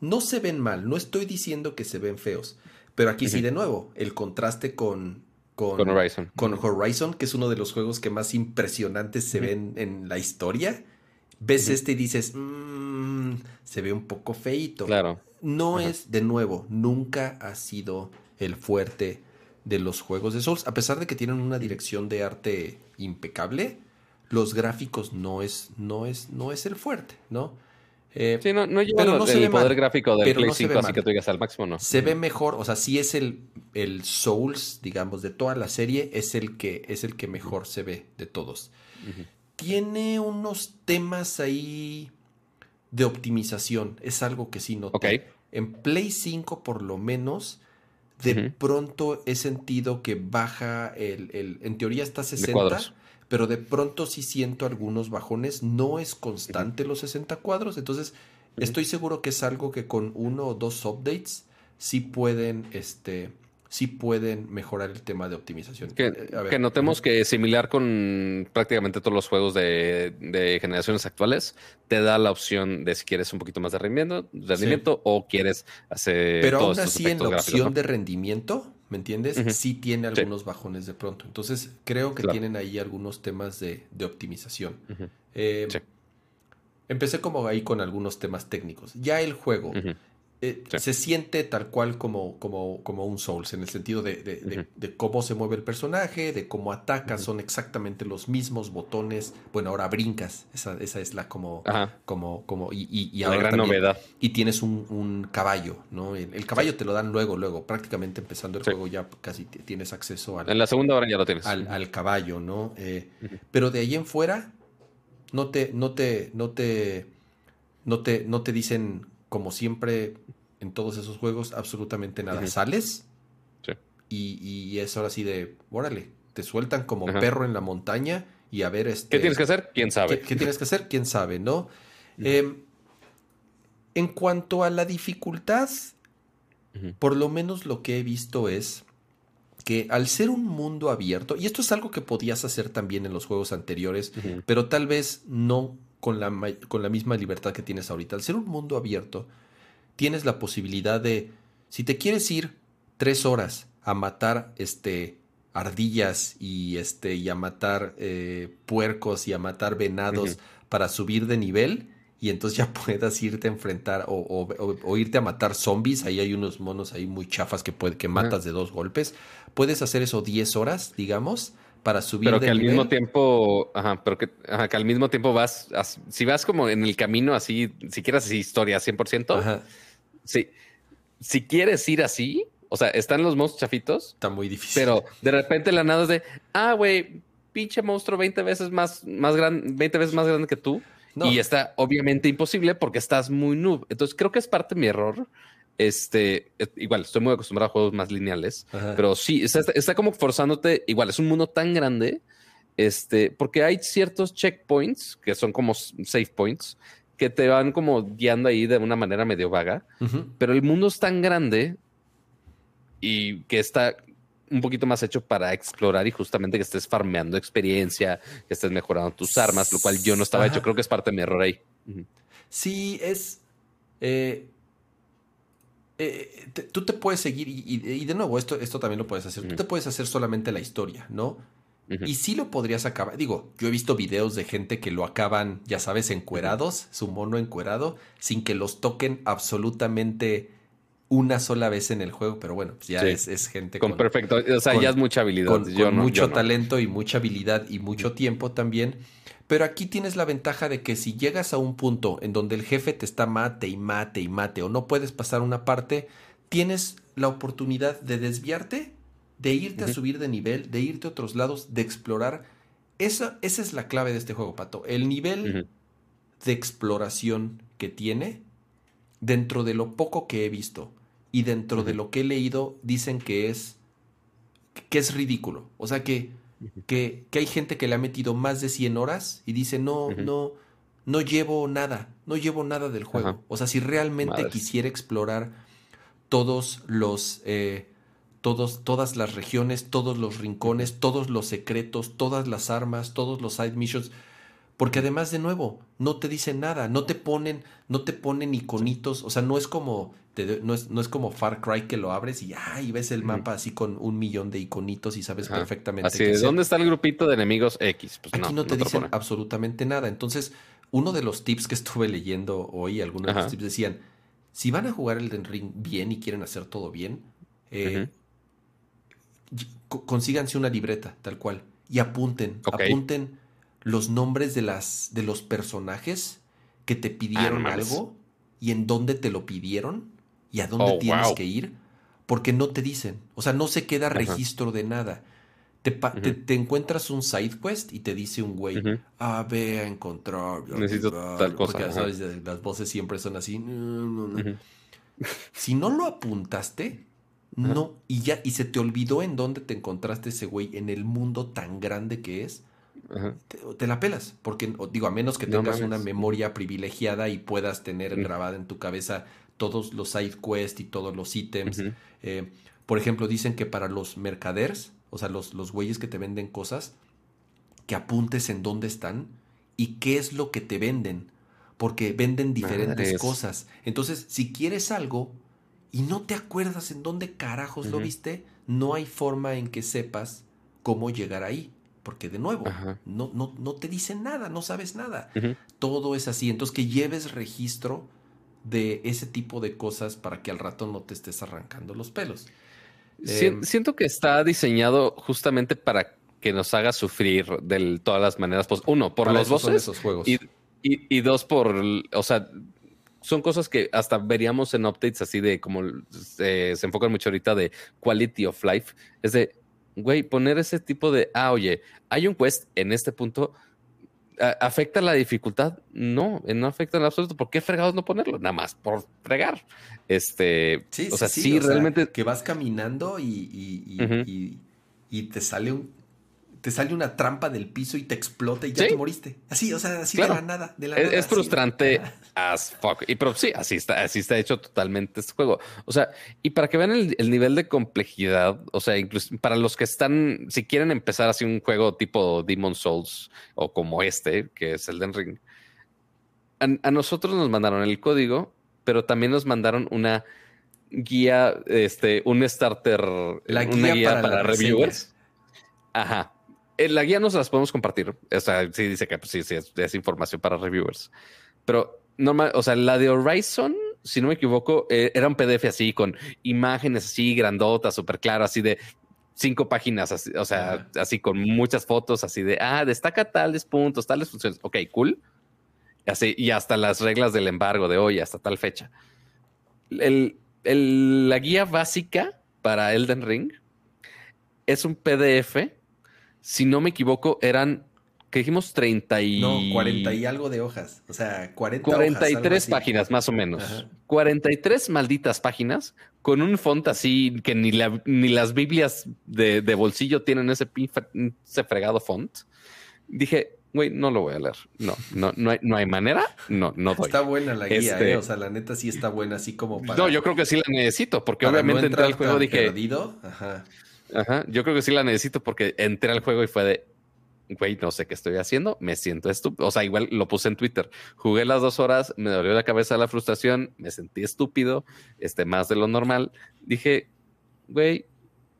No se ven mal, no estoy diciendo que se ven feos, pero aquí sí de nuevo, el contraste con, con, Horizon. Con Horizon, que es uno de los juegos que más impresionantes se ven en la historia. Ves este y dices, mm, se ve un poco feito. Claro. No es, de nuevo, nunca ha sido el fuerte de los juegos de Souls. A pesar de que tienen una dirección de arte impecable, los gráficos no es, no es, no es el fuerte, ¿no? Eh, sí, no, no lleva el, poder gráfico del Play 5, así que tú digas al máximo, ¿no? Se ve mejor, o sea, sí es el, el Souls, digamos, de toda la serie, es el que, es el que mejor se ve de todos. Tiene unos temas ahí de optimización, es algo que sí noté. En Play 5, por lo menos, de pronto he sentido que baja el, el en teoría está 60, pero de pronto sí siento algunos bajones, no es constante los 60 cuadros, entonces estoy seguro que es algo que con uno o dos updates sí pueden este sí pueden mejorar el tema de optimización. Que, eh, notemos que similar con prácticamente todos los juegos de, generaciones actuales, te da la opción de si quieres un poquito más de rendimiento, rendimiento o quieres hacer... Pero aún así en la opción de rendimiento, ¿me entiendes? Sí tiene algunos bajones de pronto. Entonces creo que tienen ahí algunos temas de, optimización. Eh, empecé como ahí con algunos temas técnicos. Ya el juego. Eh, se siente tal cual como, como, como un Souls, en el sentido de, cómo se mueve el personaje, de cómo ataca, son exactamente los mismos botones. Bueno, ahora brincas, esa, esa es la como, como, como, y, y, ahora gran novedad. Y tienes un, caballo, ¿no? El, caballo te lo dan luego, luego, prácticamente empezando el juego ya casi tienes acceso al. En la segunda hora ya lo tienes. Al, caballo, ¿no? Eh, pero de ahí en fuera, no te, no te, no te, no te, no te dicen como siempre en todos esos juegos, absolutamente nada. Sales y, y, es ahora sí de, órale, te sueltan como perro en la montaña y a ver este... ¿Qué tienes que hacer? ¿Quién sabe? ¿Qué, tienes que hacer? ¿Quién sabe? ¿No? Em, en cuanto a la dificultad, por lo menos lo que he visto es que al ser un mundo abierto, y esto es algo que podías hacer también en los juegos anteriores, pero tal vez no con la, con la misma libertad que tienes ahorita. Al ser un mundo abierto, tienes la posibilidad de, si te quieres ir tres horas a matar este, ardillas y, este, y a matar eh, puercos y a matar venados para subir de nivel, y entonces ya puedas irte a enfrentar o, irte a matar zombies. Ahí hay unos monos ahí muy chafas que, puede, que matas de dos golpes. Puedes hacer eso 10 horas, digamos, para subir pero que al mismo tiempo, ajá, pero que, al mismo tiempo vas, si vas como en el camino así, si quieres así historia 100%, ajá. sí, si quieres ir así, o sea, están los monstruos chafitos. Está muy difícil. Pero de repente la nada es de, ah, güey, pinche monstruo 20 veces más, más grande, 20 veces más grande que tú. Y está obviamente imposible porque estás muy noob. Entonces creo que es parte de mi error. Este, eh, igual, estoy muy acostumbrado a juegos más lineales, pero sí, está, como forzándote, igual, es un mundo tan grande, este, porque hay ciertos checkpoints que son como save points que te van como guiando ahí de una manera medio vaga, pero el mundo es tan grande y que está un poquito más hecho para explorar y justamente que estés farmeando experiencia, que estés mejorando tus armas, lo cual yo no estaba hecho. Creo que es parte de mi error ahí. Sí, es. Eh, eh, tú te puedes seguir, y, de nuevo, esto, esto también lo puedes hacer. Tú te puedes hacer solamente la historia, ¿no? Y sí lo podrías acabar. Digo, yo he visto videos de gente que lo acaban, ya sabes, encuerados, su mono encuerado, sin que los toquen absolutamente una sola vez en el juego, pero bueno, pues ya es, gente con, perfecto, o sea, ya es mucha habilidad, con, mucho talento y mucha habilidad y mucho tiempo también. Pero aquí tienes la ventaja de que si llegas a un punto en donde el jefe te está mate y mate y mate o no puedes pasar una parte, tienes la oportunidad de desviarte, de irte a subir de nivel, de irte a otros lados, de explorar. Esa, esa es la clave de este juego, Pato. El nivel de exploración que tiene, dentro de lo poco que he visto, y dentro de lo que he leído dicen que es que es ridículo. O sea que, que, hay gente que le ha metido más de 100 horas y dice, no, no, no llevo nada, no llevo nada del juego. O sea, si realmente quisiera explorar todos los, eh, todos, todas las regiones, todos los rincones, todos los secretos, todas las armas, todos los side missions, porque además de nuevo, no te dicen nada, no te ponen, no te ponen iconitos, o sea, no es como, no, es, no, es, como Far Cry que lo abres y, ay, ves el mapa así con un millón de iconitos y sabes perfectamente. Así es, ¿dónde está el grupito de enemigos X? Pues Aquí no, te dicen absolutamente nada. Entonces, uno de los tips que estuve leyendo hoy, algunos de los tips decían, si van a jugar el Ring bien y quieren hacer todo bien, eh, consíganse una libreta, tal cual, y apunten, apunten los nombres de, las, de los personajes que te pidieron algo y en dónde te lo pidieron y a dónde oh, tienes que ir, porque no te dicen. O sea, no se queda registro de nada. Te, te, encuentras un side quest y te dice un güey, ah, ve a encontrar. Necesito tal cosa. Porque, sabes, las voces siempre son así. si no lo apuntaste, no, y ya, y se te olvidó en dónde te encontraste ese güey en el mundo tan grande que es te, la pelas, porque digo, a menos que tengas una memoria privilegiada y puedas tener grabada en tu cabeza todos los side quests y todos los ítems. Eh, por ejemplo, dicen que para los mercaders, o sea, los, los güeyes que te venden cosas, que apuntes en dónde están y qué es lo que te venden, porque venden diferentes cosas. Entonces, si quieres algo y no te acuerdas en dónde carajos lo viste, no hay forma en que sepas cómo llegar ahí porque de nuevo, no, no, no, te dicen nada, no sabes nada. Todo es así. Entonces, que lleves registro de ese tipo de cosas para que al rato no te estés arrancando los pelos. Em, siento que está diseñado justamente para que nos haga sufrir de todas las maneras. Pues, uno, por los voces. Esos juegos. Y, dos, por, o sea, son cosas que hasta veríamos en updates así de como se enfocan mucho ahorita de quality of life. Es de, güey, poner ese tipo de, ah, oye, hay un quest en este punto, ¿afecta la dificultad? No, no afecta en absoluto. ¿Por qué fregados no ponerlo? Nada más por fregar. Este, sí, o sea, sí, realmente. que vas caminando y, y, te sale un, te sale una trampa del piso y te explota y ya te moriste. Así, o sea, así de la nada. De la es, nada, es frustrante as fuck. Y pero sí, así está, así está hecho totalmente este juego. O sea, y para que vean el, nivel de complejidad, o sea, incluso para los que están, si quieren empezar así un juego tipo Demon Souls o como este, que es Elden Ring, a, nosotros nos mandaron el código, pero también nos mandaron una guía, este, un starter, la guía, para, reviewers. Ajá. En eh, la guía nos las podemos compartir. O sea, sí dice que pues, sí, sí es, información para reviewers. Pero normal, o sea, la de Horizon, si no me equivoco, eh, era un PDF así con imágenes así grandotas, súper claras, así de cinco páginas, o sea, así con muchas fotos, así de, ah, destaca tales puntos, tales funciones. Ok, cool. Así, y hasta las reglas del embargo de hoy, hasta tal fecha. la guía básica para Elden Ring es un PDF. Si no me equivoco, eran que dijimos 30 y... No, 40 y algo de hojas. O sea, 40 43 páginas más o menos. 43 malditas páginas con un font así que ni, la, ni las Biblias de, bolsillo tienen ese, ese fregado font. Dije, güey, no lo voy a leer. No, no, no hay, no hay manera. No, no doy. Está buena la guía, este ¿eh? O sea, la neta sí está buena, así como para... No, yo creo que sí la necesito, porque obviamente entré al juego dije... Perdido. Ajá. Ajá. Yo creo que sí la necesito porque entré al juego y fue de güey, no sé qué estoy haciendo, me siento estúpido. O sea, igual lo puse en Twitter. Jugué las dos horas, me dolió la cabeza la frustración, me sentí estúpido, este, más de lo normal. Dije, güey,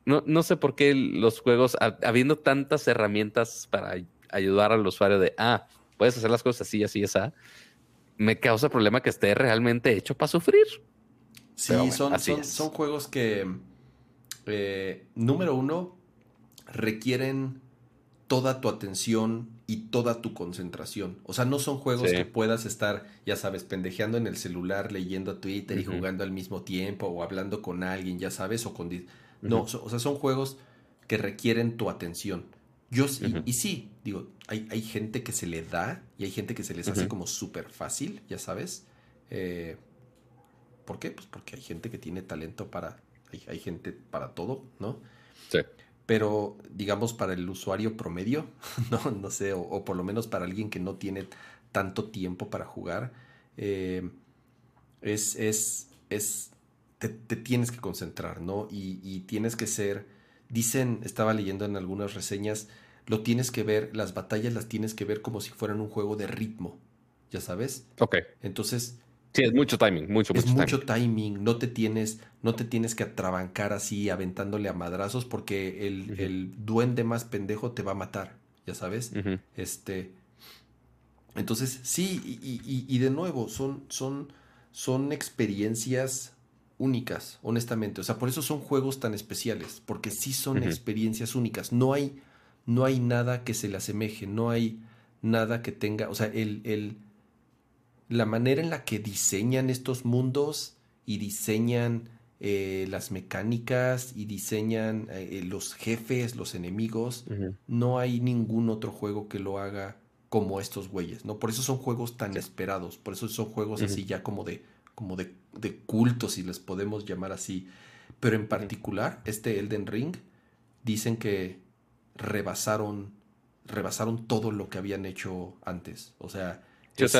no, no sé por qué los juegos, habiendo tantas herramientas para ayudar al usuario de, ah, puedes hacer las cosas así, así, esa, me causa problema que esté realmente hecho para sufrir. Sí, son, son, juegos que, eh, número uno, requieren toda tu atención y toda tu concentración. O sea, no son juegos que puedas estar, ya sabes, pendejeando en el celular, leyendo Twitter y jugando al mismo tiempo o hablando con alguien, ya sabes, o con... No, o sea, son juegos que requieren tu atención. Yo y, sí, digo, hay, hay, gente que se le da y hay gente que se les hace como súper fácil, ya sabes. Eh, ¿Por qué? Pues porque hay gente que tiene talento para... Hay, hay gente para todo, ¿no? Sí pero digamos para el usuario promedio, no, no sé, o, por lo menos para alguien que no tiene tanto tiempo para jugar, eh, es, es, es, te, tienes que concentrar, ¿no? Y, tienes que ser, dicen, estaba leyendo en algunas reseñas, lo tienes que ver, las batallas las tienes que ver como si fueran un juego de ritmo, ¿ya sabes? Ok. Entonces, Sí, es mucho timing, mucho, es mucho timing. No te tienes, no te tienes que atrabancar así aventándole a madrazos porque el, duende más pendejo te va a matar, ya sabes. Este. Entonces, sí, y, de nuevo, son, son, son experiencias únicas, honestamente. O sea, por eso son juegos tan especiales, porque sí son experiencias únicas. No hay, no hay nada que se le asemeje, no hay nada que tenga. O sea, el, el la manera en la que diseñan estos mundos y diseñan eh, las mecánicas y diseñan eh, eh, los jefes, los enemigos, no hay ningún otro juego que lo haga como estos güeyes, ¿no? Por eso son juegos tan esperados, por eso son juegos así ya como de, como de, de culto, si les podemos llamar así. Pero en particular, este Elden Ring, dicen que rebasaron, rebasaron todo lo que habían hecho antes. O sea,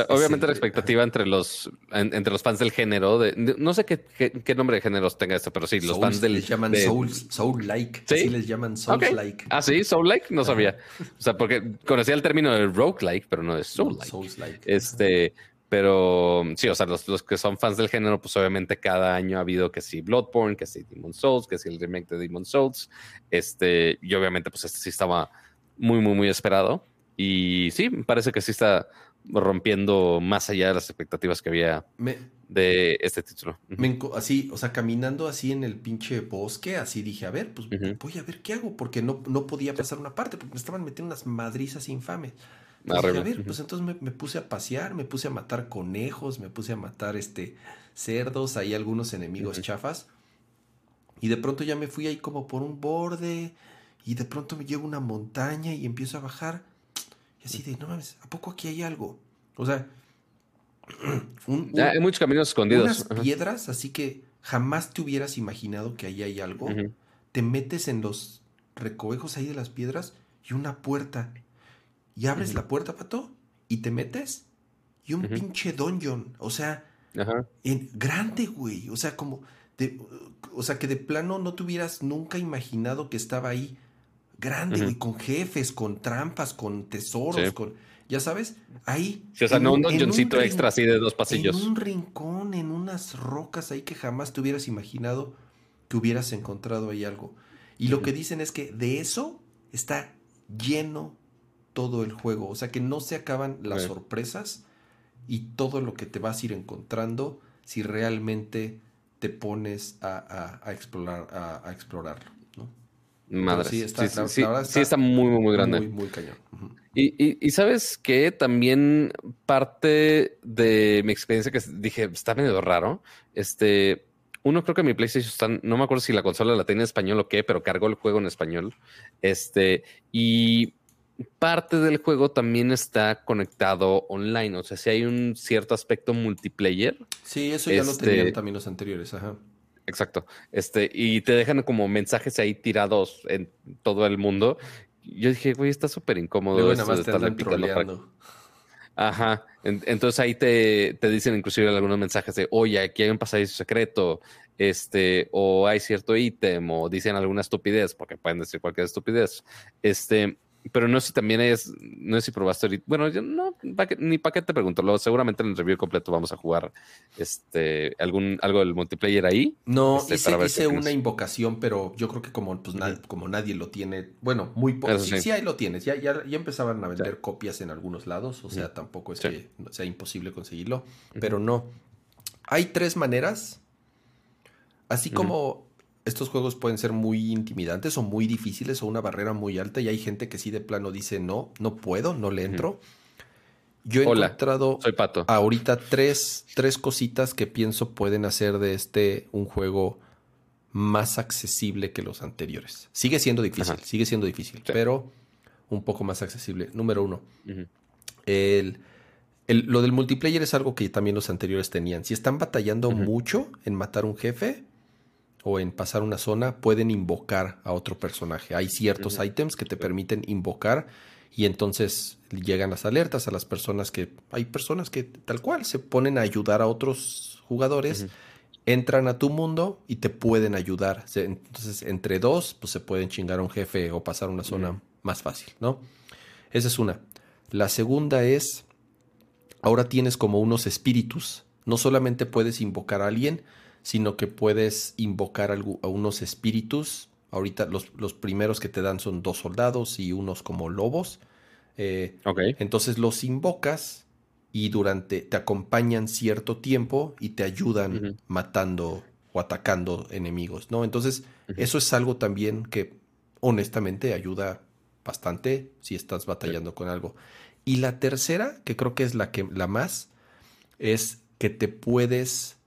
obviamente la expectativa entre los entre los fans del género, de, no sé qué, qué, nombre de géneros tenga esto, pero sí, los fans del. Les llaman soul, like. ¿Sí? les llaman soul like. Ah, sí, soul like, no sabía. O sea, porque conocía el término de rogue like, pero no es soul like. Este, pero sí, o sea, los, los, que son fans del género, pues obviamente cada año ha habido que sí Bloodborne, que sí Demon Souls, que sí el remake de Demon Souls. Este, y obviamente, pues este sí estaba muy, muy, muy esperado. Y sí, parece que sí está rompiendo más allá de las expectativas que había de este título. así, o sea, caminando así en el pinche bosque, así dije, a ver, pues voy a ver qué hago, porque no, no podía pasar una parte, porque me estaban metiendo unas madrizas infames. a ver, pues entonces me, puse a pasear, me puse a matar conejos, me puse a matar este cerdos, hay algunos enemigos chafas. Y de pronto ya me fui ahí como por un borde, y de pronto me llevo una montaña y empiezo a bajar y así de, no mames, ¿a poco aquí hay algo? O sea, hay muchos caminos escondidos. Unas piedras, así que jamás te hubieras imaginado que ahí hay algo. Te metes en los recovejos ahí de las piedras y una puerta. Y abres la puerta, pato, y te metes. Y un pinche dungeon. O sea, en grande, güey. O sea, como. De, o sea, que de plano no te hubieras nunca imaginado que estaba ahí grande, güey, con jefes, con trampas, con tesoros, con. Ya sabes, ahí. o sea, no un dungeoncito extra así de dos pasillos. En un rincón, en unas rocas ahí que jamás te hubieras imaginado que hubieras encontrado ahí algo. Y lo que dicen es que de eso está lleno todo el juego. O sea que no se acaban las sorpresas y todo lo que te vas a ir encontrando si realmente te pones a, explorar, a, explorarlo. Madre. Sí está, sí, está, muy, muy, grande. Muy, muy cañón. y, sabes que también parte de mi experiencia que dije, está medio raro. Este, uno creo que mi PlayStation está, no me acuerdo si la consola la tiene en español o qué, pero cargó el juego en español. Este, y parte del juego también está conectado online. O sea, si hay un cierto aspecto multiplayer. Sí, eso ya lo tenían este, también los anteriores, ajá. Exacto. Este, y te dejan como mensajes ahí tirados en todo el mundo. Yo dije, güey, está súper incómodo esto de estar picando. Ajá. entonces ahí te, te, dicen inclusive algunos mensajes de, oye, aquí hay un pasadizo secreto, este, o hay cierto ítem, o dicen alguna estupidez, porque pueden decir cualquier estupidez. Este, pero no sé si también es, no sé si probaste ahorita. Bueno, yo no, ni para qué te pregunto. Lo, seguramente en el review completo vamos a jugar este algún algo del multiplayer ahí. No, este, hice, una invocación, pero yo creo que como, pues, como nadie lo tiene, bueno, muy poco. Sí, sí, ahí lo tienes. Ya, ya, ya empezaban a vender copias en algunos lados, o sea, tampoco es que sea imposible conseguirlo, pero no. Hay tres maneras. Así como estos juegos pueden ser muy intimidantes o muy difíciles o una barrera muy alta y hay gente que sí de plano dice no, no puedo, no le entro. Yo he encontrado soy Pato. ahorita tres, tres cositas que pienso pueden hacer de este un juego más accesible que los anteriores. Sigue siendo difícil, sigue siendo difícil, pero un poco más accesible. Número uno, el, lo del multiplayer es algo que también los anteriores tenían. Si están batallando mucho en matar un jefe, o en pasar una zona pueden invocar a otro personaje. Hay ciertos ítems que te permiten invocar y entonces llegan las alertas a las personas que hay personas que tal cual se ponen a ayudar a otros jugadores, entran a tu mundo y te pueden ayudar. Entonces entre dos pues se pueden chingar a un jefe o pasar una zona más fácil, ¿no? Esa es una. La segunda es ahora tienes como unos espíritus. No solamente puedes invocar a alguien, sino que puedes invocar a unos espíritus. Ahorita los, los primeros que te dan son dos soldados y unos como lobos. Eh, entonces los invocas y durante te acompañan cierto tiempo y te ayudan matando o atacando enemigos, ¿no? Entonces, eso es algo también que honestamente ayuda bastante si estás batallando con algo. Y la tercera, que creo que es la que la más, es que te puedes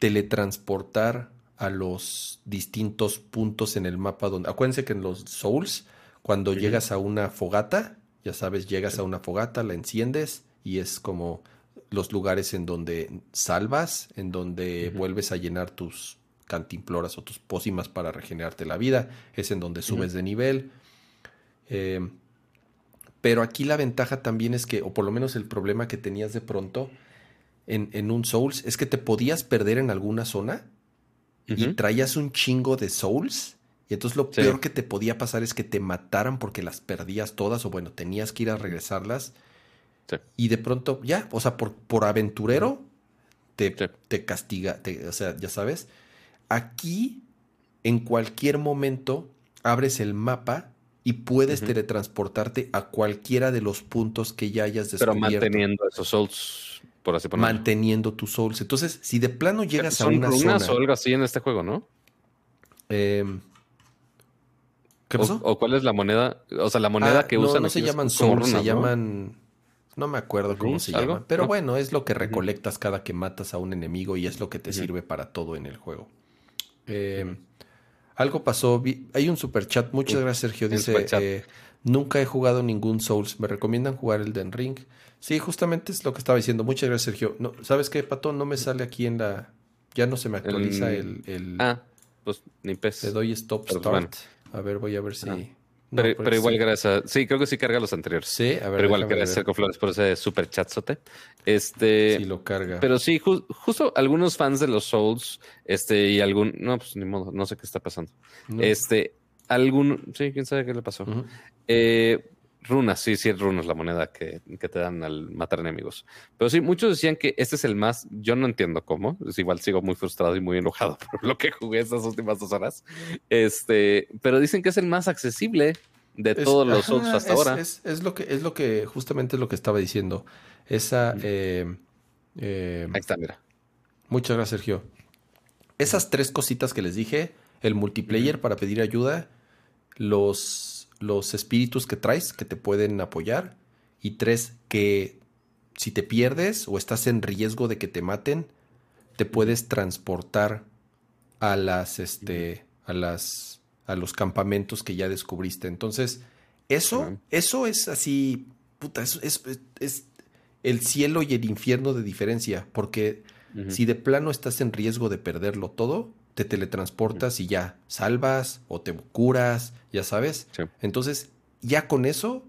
teletransportar a los distintos puntos en el mapa donde... Acuérdense que en los Souls, cuando llegas a una fogata, ya sabes, llegas a una fogata, la enciendes y es como los lugares en donde salvas, en donde vuelves a llenar tus cantimploras o tus pócimas para regenerarte la vida, es en donde subes de nivel. Em, pero aquí la ventaja también es que, o por lo menos el problema que tenías de pronto, en, un Souls es que te podías perder en alguna zona y traías un chingo de Souls. Y entonces lo peor que te podía pasar es que te mataran porque las perdías todas o bueno, tenías que ir a regresarlas. Y de pronto, ya, o sea, por, por aventurero te, te castiga, o sea, ya sabes. Aquí, en cualquier momento, abres el mapa y puedes teletransportarte a cualquiera de los puntos que ya hayas descubierto. Pero manteniendo esos souls por así Manteniendo tus souls. Entonces, si de plano llegas a una zona... o algo así en este juego, ¿no? Em, ¿Qué pasó? O, cuál es la moneda? O sea, la moneda ah, que usan... No se llaman souls, se llaman... No me acuerdo cómo se llaman. Pero bueno, es lo que recolectas cada que matas a un enemigo y es lo que te sirve para todo en el juego. Em, algo pasó. hay un super chat. Muchas gracias, Sergio. Dice: eh, Nunca he jugado ningún Souls. ¿Me recomiendan jugar el Den Ring? Sí, justamente es lo que estaba diciendo. Muchas gracias, Sergio. No, ¿Sabes qué, Pato? No me sale aquí en la... Ya no se me actualiza el... Ah, pues ni pez. Le doy stop, start. A ver, voy a ver si... Ah. pero, igual gracias. Sí, creo que sí carga los anteriores. Sí, a ver. Pero igual gracias con Flores por ese super chatzote. Este. Sí, lo carga. Pero sí, justo algunos fans de los Souls, este, y algún. No, pues ni modo, no sé qué está pasando. Este, algún. Sí, quién sabe qué le pasó. eh, Runas, sí, sí, runas la moneda que, te dan al matar enemigos. Pero sí, muchos decían que este es el más, yo no entiendo cómo, es igual sigo muy frustrado y muy enojado por lo que jugué estas últimas dos horas. Este, pero dicen que es el más accesible de todos los otros hasta ahora. Es, lo que, es lo que, justamente es lo que estaba diciendo. Esa. Eh, eh, Ahí está, mira. Muchas gracias, Sergio. Esas tres cositas que les dije: el multiplayer para pedir ayuda, los los espíritus que traes que te pueden apoyar. Y tres, que si te pierdes o estás en riesgo de que te maten, te puedes transportar a las, este, a las, a los campamentos que ya descubriste. Entonces, eso, eso es así, puta, es, es, el cielo y el infierno de diferencia, porque si de plano estás en riesgo de perderlo todo, te teletransportas y ya salvas o te curas, ya sabes. Entonces, ya con eso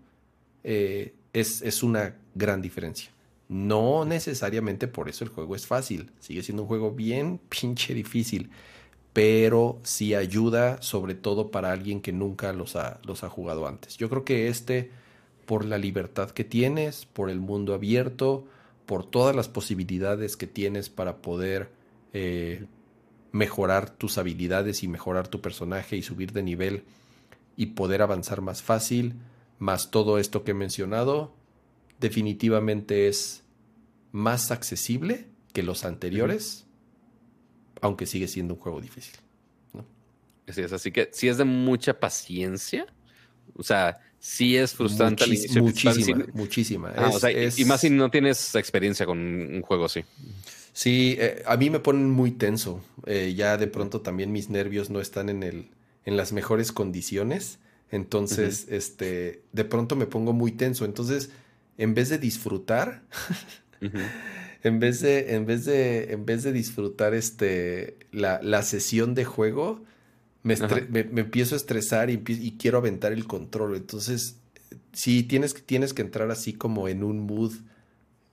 eh, es, es, una gran diferencia. No necesariamente por eso el juego es fácil. Sigue siendo un juego bien pinche difícil. Pero sí ayuda, sobre todo para alguien que nunca los ha, los ha jugado antes. Yo creo que este, por la libertad que tienes, por el mundo abierto, por todas las posibilidades que tienes para poder eh, mejorar tus habilidades y mejorar tu personaje y subir de nivel y poder avanzar más fácil, más todo esto que he mencionado, definitivamente es más accesible que los anteriores, aunque sigue siendo un juego difícil. Así es, así que si es de mucha paciencia, o sea, sí es frustrante Muchísima, muchísima. Ah, y más si no tienes experiencia con un juego así. Sí, eh, a mí me ponen muy tenso. Eh, ya de pronto también mis nervios no están en el, en las mejores condiciones. Entonces, este, de pronto me pongo muy tenso. Entonces, en vez de disfrutar, en vez de, en vez de, en vez de disfrutar este, la, la sesión de juego, me, me, empiezo a estresar y, y, quiero aventar el control. Entonces, sí, tienes, tienes que entrar así como en un mood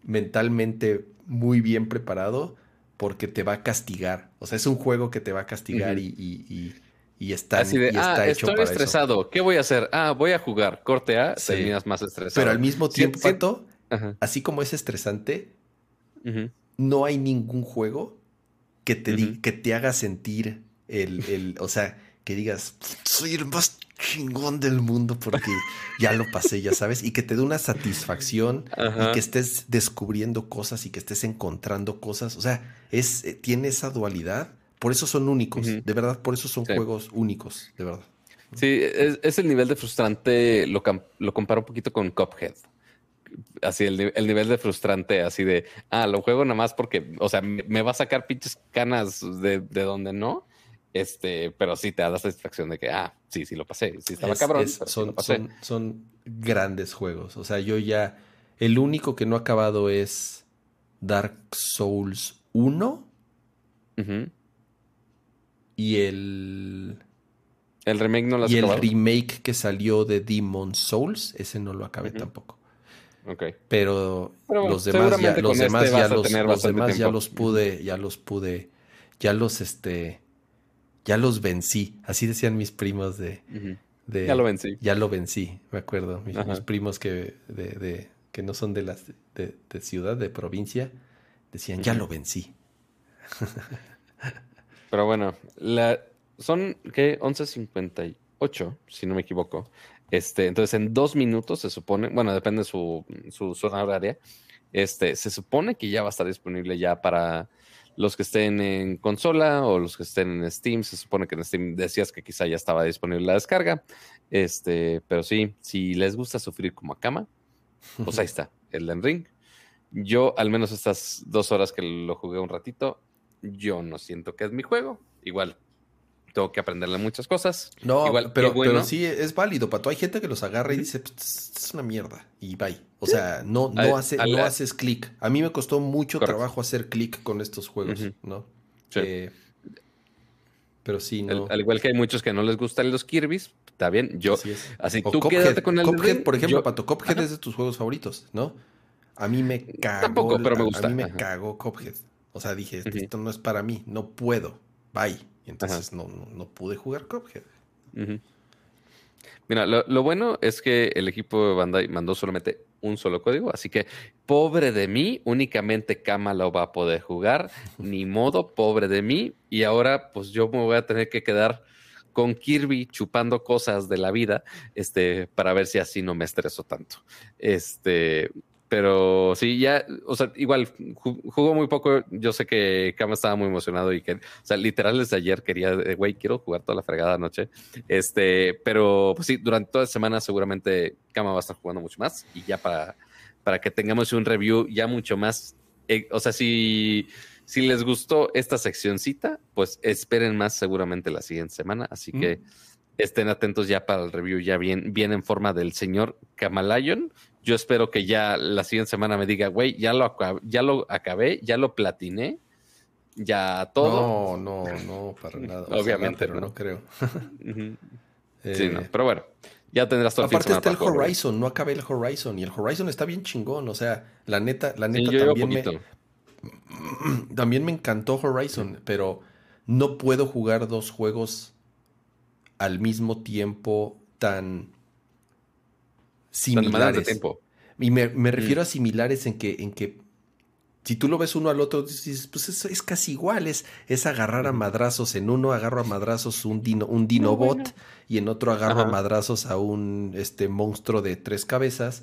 mentalmente muy bien preparado porque te va a castigar. O sea, es un juego que te va a castigar y, y, y, está, Así de, ah, estoy estresado. ¿Qué voy a hacer? Ah, voy a jugar. Corte A, terminas más estresado. Pero al mismo tiempo, Pato, así como es estresante, no hay ningún juego que te, que te haga sentir el, el, o sea, que digas, soy el más chingón del mundo porque ya lo pasé, ya sabes, y que te dé una satisfacción y que estés descubriendo cosas y que estés encontrando cosas. O sea, es, eh, tiene esa dualidad. Por eso son únicos, de verdad, por eso son juegos únicos, de verdad. Sí, es, el nivel de frustrante, lo, lo, comparo un poquito con Cuphead. Así, el, el, nivel de frustrante, así de, ah, lo juego nada más porque, o sea, me, va a sacar pinches canas de, de donde no este, pero sí te da la satisfacción de que, ah, sí, sí lo pasé, sí estaba cabrón. son, Son, grandes juegos. O sea, yo ya. El único que no ha acabado es Dark Souls 1. Y el. El remake no lo has Y el remake que salió de Demon Souls, ese no lo acabé tampoco. Ok. Pero, los demás ya, los demás este ya los, los demás ya los pude, ya los pude, ya los este ya los vencí. Así decían mis primos de, ya lo vencí. Ya lo vencí, me acuerdo. Mis, primos que, de, que no son de, la de, ciudad, de provincia, decían, ya lo vencí. Pero bueno, la, son, ¿qué? 11.58, si no me equivoco. Este, entonces, en dos minutos se supone, bueno, depende de su, su zona horaria, este, se supone que ya va a estar disponible ya para los que estén en consola o los que estén en Steam, se supone que en Steam decías que quizá ya estaba disponible la descarga. Este, pero sí, si les gusta sufrir como a cama, pues ahí está, el Ring. Yo, al menos estas dos horas que lo jugué un ratito, yo no siento que es mi juego. Igual, tengo que aprenderle muchas cosas. No, Igual, pero, pero sí es válido, Pato. Hay gente que los agarra y dice, es una mierda, y bye. O sea, no, no, hace, no haces clic. A mí me costó mucho trabajo hacer clic con estos juegos, ¿no? Sí. Eh, pero sí, no. Al, igual que hay muchos que no les gustan los Kirby's, está bien. Yo, así, tú quédate con el Cuphead, por ejemplo, Pato, Cuphead es de tus juegos favoritos, ¿no? A mí me cagó. Tampoco, pero me gusta. A mí me cagó Cuphead. O sea, dije, esto no es para mí, no puedo. Bye. Y entonces no, no, pude jugar Cuphead. Mira, lo, bueno es que el equipo de Bandai mandó solamente un solo código, así que pobre de mí, únicamente Kama lo va a poder jugar, ni modo, pobre de mí, y ahora pues yo me voy a tener que quedar con Kirby chupando cosas de la vida, este, para ver si así no me estreso tanto. Este, pero sí, ya, o sea, igual jugó muy poco. Yo sé que Kama estaba muy emocionado y que, o sea, literal desde ayer quería, güey, quiero jugar toda la fregada noche. Este, pero pues sí, durante toda la semana seguramente Kama va a estar jugando mucho más y ya para, para que tengamos un review ya mucho más. Eh, o sea, si, si les gustó esta seccioncita, pues esperen más seguramente la siguiente semana. Así que estén atentos ya para el review, ya bien, bien en forma del señor Kamalayon yo espero que ya la siguiente semana me diga, güey, ya lo, ya lo acabé, ya lo platiné, ya todo. No, no, no, para nada. Obviamente, pero no, creo. sí, no, eh, pero bueno, ya tendrás todo Aparte está el Horizon, no acabé el Horizon y el Horizon está bien chingón, o sea, la neta, la neta también me también me encantó Horizon, pero no puedo jugar dos juegos al mismo tiempo tan similares. tiempo. Y me, refiero mm. a similares en que, en que si tú lo ves uno al otro, dices, pues es, es casi igual, es, agarrar a madrazos. En uno agarro a madrazos un dino, un dinobot y en otro agarro a madrazos a un este, monstruo de tres cabezas.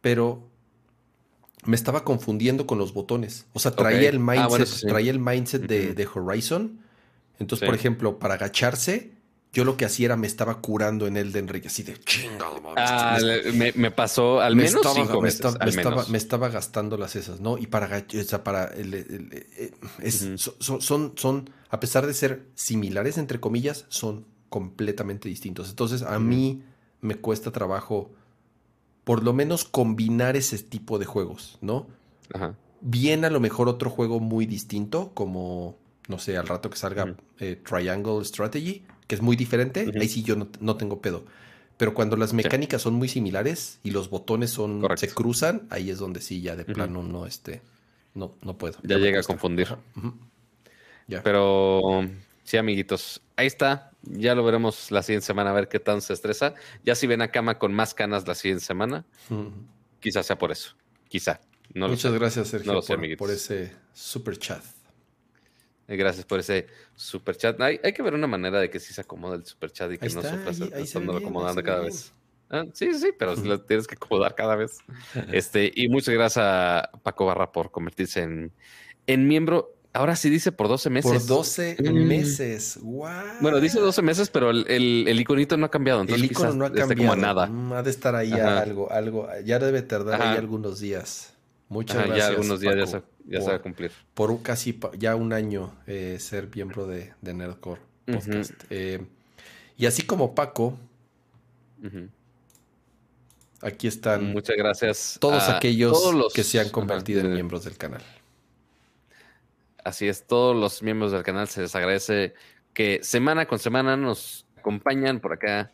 Pero me estaba confundiendo con los botones. O sea, traía el ah, mindset, traía el mindset de, de, Horizon. Entonces, por ejemplo, para agacharse, yo lo que hacía era me estaba curando en Elden Ring, así de chingado. Ah, me, pasó al menos estaba, cinco me Estaba, me, Estaba, me, estaba, gastando las esas, ¿no? Y para, o sea, para el, eh, son, son, a pesar de ser similares, entre comillas, son completamente distintos. Entonces, a mí me cuesta trabajo, por lo menos, combinar ese tipo de juegos, ¿no? Ajá. Bien, a lo mejor otro juego muy distinto, como, no sé, al rato que salga eh, Triangle Strategy que es muy diferente, ahí sí yo no, tengo pedo. Pero cuando las mecánicas son muy similares y los botones son se cruzan, ahí es donde sí ya de plano no este no no puedo. Ya llega a confundir. Pero sí, amiguitos, ahí está. Ya lo veremos la siguiente semana a ver qué tan se estresa. Ya si ven a cama con más canas la siguiente semana, quizás sea por eso. Quizá. Muchas gracias, Sergio, por, por ese super chat. Eh, gracias por ese super chat. Hay, hay, que ver una manera de que sí se acomode el super chat y que no sufras estando acomodando cada vez. Ah, sí, sí, pero lo tienes que acomodar cada vez. Este, y muchas gracias a Paco Barra por convertirse en, en miembro. Ahora sí dice por 12 meses. Por 12 mm. meses. Wow. Bueno, dice 12 meses, pero el, el, iconito no ha cambiado. Entonces el icono no ha cambiado. Como nada. Mm, ha de estar ahí algo, algo. Ya debe tardar ahí algunos días. Muchas gracias. Ya algunos días ya se, ya se, va a cumplir. Por casi ya un año eh, ser miembro de, de Nerdcore Podcast. Eh, y así como Paco, aquí están. Muchas gracias. Todos aquellos los, que se han convertido en miembros del canal. Así es, todos los miembros del canal se les agradece que semana con semana nos acompañan por acá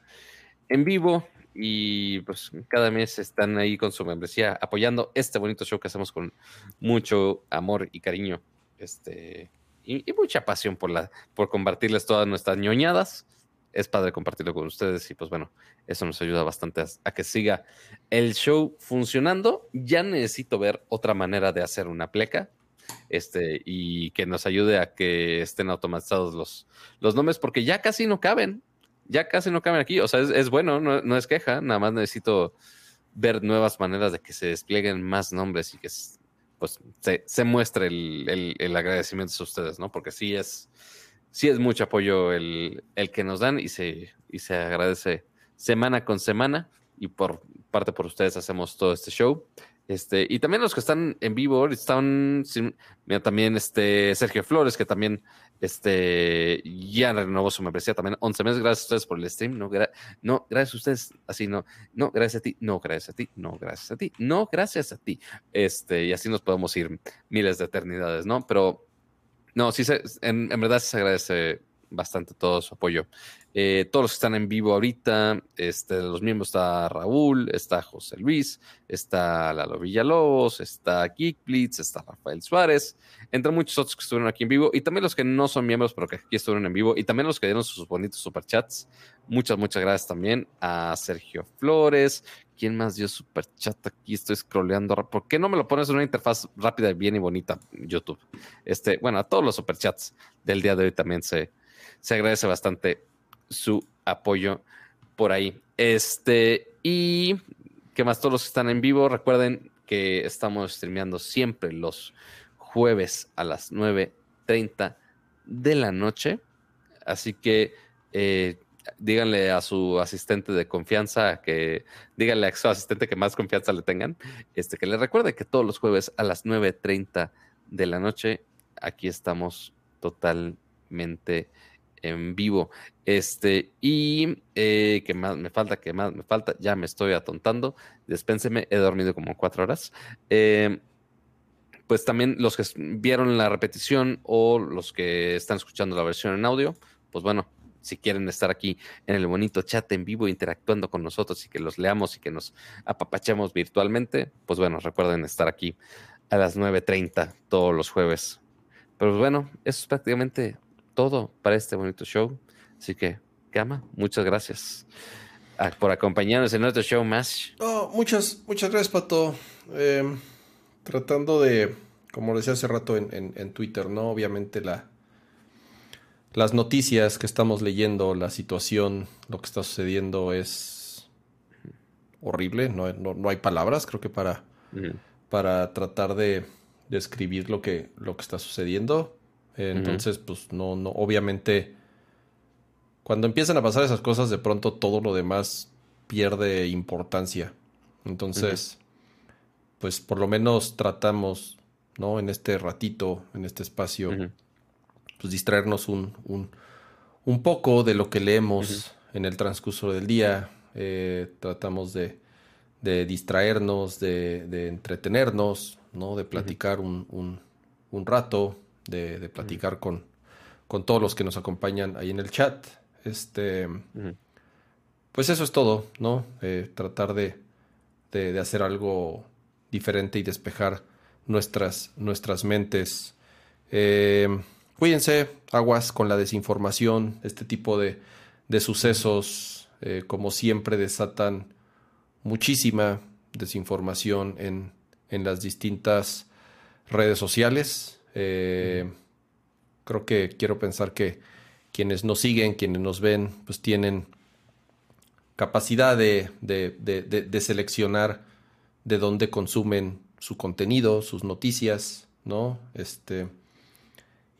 en vivo y pues cada mes están ahí con su membresía apoyando este bonito show que hacemos con mucho amor y cariño este y, mucha pasión por la por compartirles todas nuestras ñoñadas. Es padre compartirlo con ustedes y pues bueno eso nos ayuda bastante a, que siga el show funcionando. Ya necesito ver otra manera de hacer una pleca este y que nos ayude a que estén automatizados los los nombres porque ya casi no caben ya casi no caben aquí. O sea, es, bueno, no, es queja, nada más necesito ver nuevas maneras de que se desplieguen más nombres y que pues se, muestre el, agradecimiento a ustedes, ¿no? Porque sí es, sí es mucho apoyo el, el que nos dan y se, y se agradece semana con semana y por parte por ustedes hacemos todo este show. Este, y también los que están en vivo, están, mira, también este Sergio Flores, que también este, ya renovó su membresía también 11 meses. Gracias a ustedes por el stream. No, no, gracias a ustedes. Así no, no, gracias a ti. No, gracias a ti. No, gracias a ti. No, gracias a ti. Este, y así nos podemos ir miles de eternidades, ¿no? Pero no, sí, se, en, verdad se agradece bastante todo su apoyo. Eh, todos los que están en vivo ahorita, este, los miembros está Raúl, está José Luis, está Lalo Villalobos, está Geek Blitz, está Rafael Suárez, entre muchos otros que estuvieron aquí en vivo y también los que no son miembros pero que aquí estuvieron en vivo y también los que dieron sus bonitos superchats. Muchas, muchas gracias también a Sergio Flores. ¿Quién más dio superchat aquí? Estoy scrolleando. ¿Por qué no me lo pones en una interfaz rápida, bien y bonita, YouTube? Este, bueno, a todos los superchats del día de hoy también se, se agradece bastante su apoyo por ahí. Este, y que más todos los que están en vivo, recuerden que estamos streameando siempre los jueves a las 9.30 de la noche. Así que eh, díganle a su asistente de confianza que díganle a su asistente que más confianza le tengan, este que le recuerde que todos los jueves a las 9.30 de la noche aquí estamos totalmente en vivo. Este, y eh, que más me falta, que más me falta, ya me estoy atontando. Despénseme, he dormido como cuatro horas. Eh, pues también los que vieron la repetición o los que están escuchando la versión en audio, pues bueno, si quieren estar aquí en el bonito chat en vivo interactuando con nosotros y que los leamos y que nos apapachemos virtualmente, pues bueno, recuerden estar aquí a las 9.30 todos los jueves. Pero pues bueno, eso es prácticamente todo para este bonito show. Así que, Gama, muchas gracias ah, por acompañarnos en nuestro show más. Oh, muchas, muchas gracias, Pato. Eh, tratando de, como decía hace rato en, Twitter, ¿no? Obviamente la, las noticias que estamos leyendo, la situación, lo que está sucediendo es horrible, no, no, hay palabras, creo que para, para tratar de describir lo que, lo que está sucediendo. Entonces, pues no, no, obviamente, cuando empiezan a pasar esas cosas, de pronto todo lo demás pierde importancia. Entonces, pues por lo menos tratamos, ¿no? En este ratito, en este espacio, pues distraernos un, un, poco de lo que leemos en el transcurso del día. Eh, tratamos de, de distraernos, de, de, entretenernos, ¿no? De platicar un, un, rato, de, de platicar con, con todos los que nos acompañan ahí en el chat. Este, pues eso es todo, ¿no? Eh, tratar de, de, hacer algo diferente y despejar nuestras, nuestras mentes. Eh, cuídense, aguas con la desinformación, este tipo de, de sucesos, eh, como siempre, desatan muchísima desinformación en, en las distintas redes sociales. Eh, creo que quiero pensar que quienes nos siguen, quienes nos ven, pues tienen capacidad de, de, de, seleccionar de dónde consumen su contenido, sus noticias, ¿no? Este.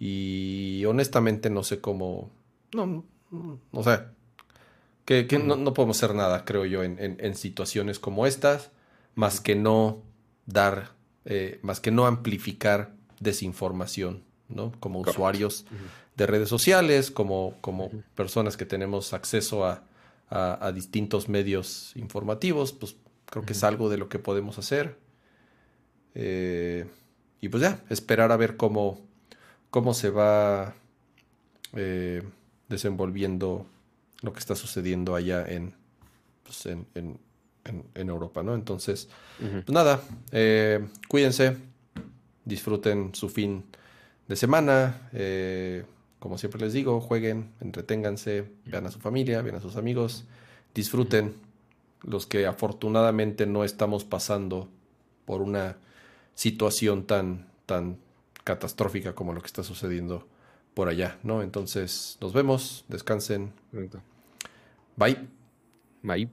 Y honestamente no sé cómo. No, o sea, que, no, podemos hacer nada, creo yo, en, situaciones como estas, más que no dar, eh, más que no amplificar desinformación, ¿no? Como usuarios de redes sociales, como, como personas que tenemos acceso a, a distintos medios informativos, pues Creo que es algo de lo que podemos hacer. Eh, y pues ya, esperar a ver cómo, cómo se va eh, desenvolviendo lo que está sucediendo allá en, pues en, en, en, Europa, ¿no? Entonces, pues nada, eh, cuídense, disfruten su fin de semana. como siempre les digo, jueguen, entreténganse, vean a su familia, vean a sus amigos, disfruten los que afortunadamente no estamos pasando por una situación tan, tan catastrófica como lo que está sucediendo por allá, ¿no? Entonces, nos vemos, descansen. Bye. Bye.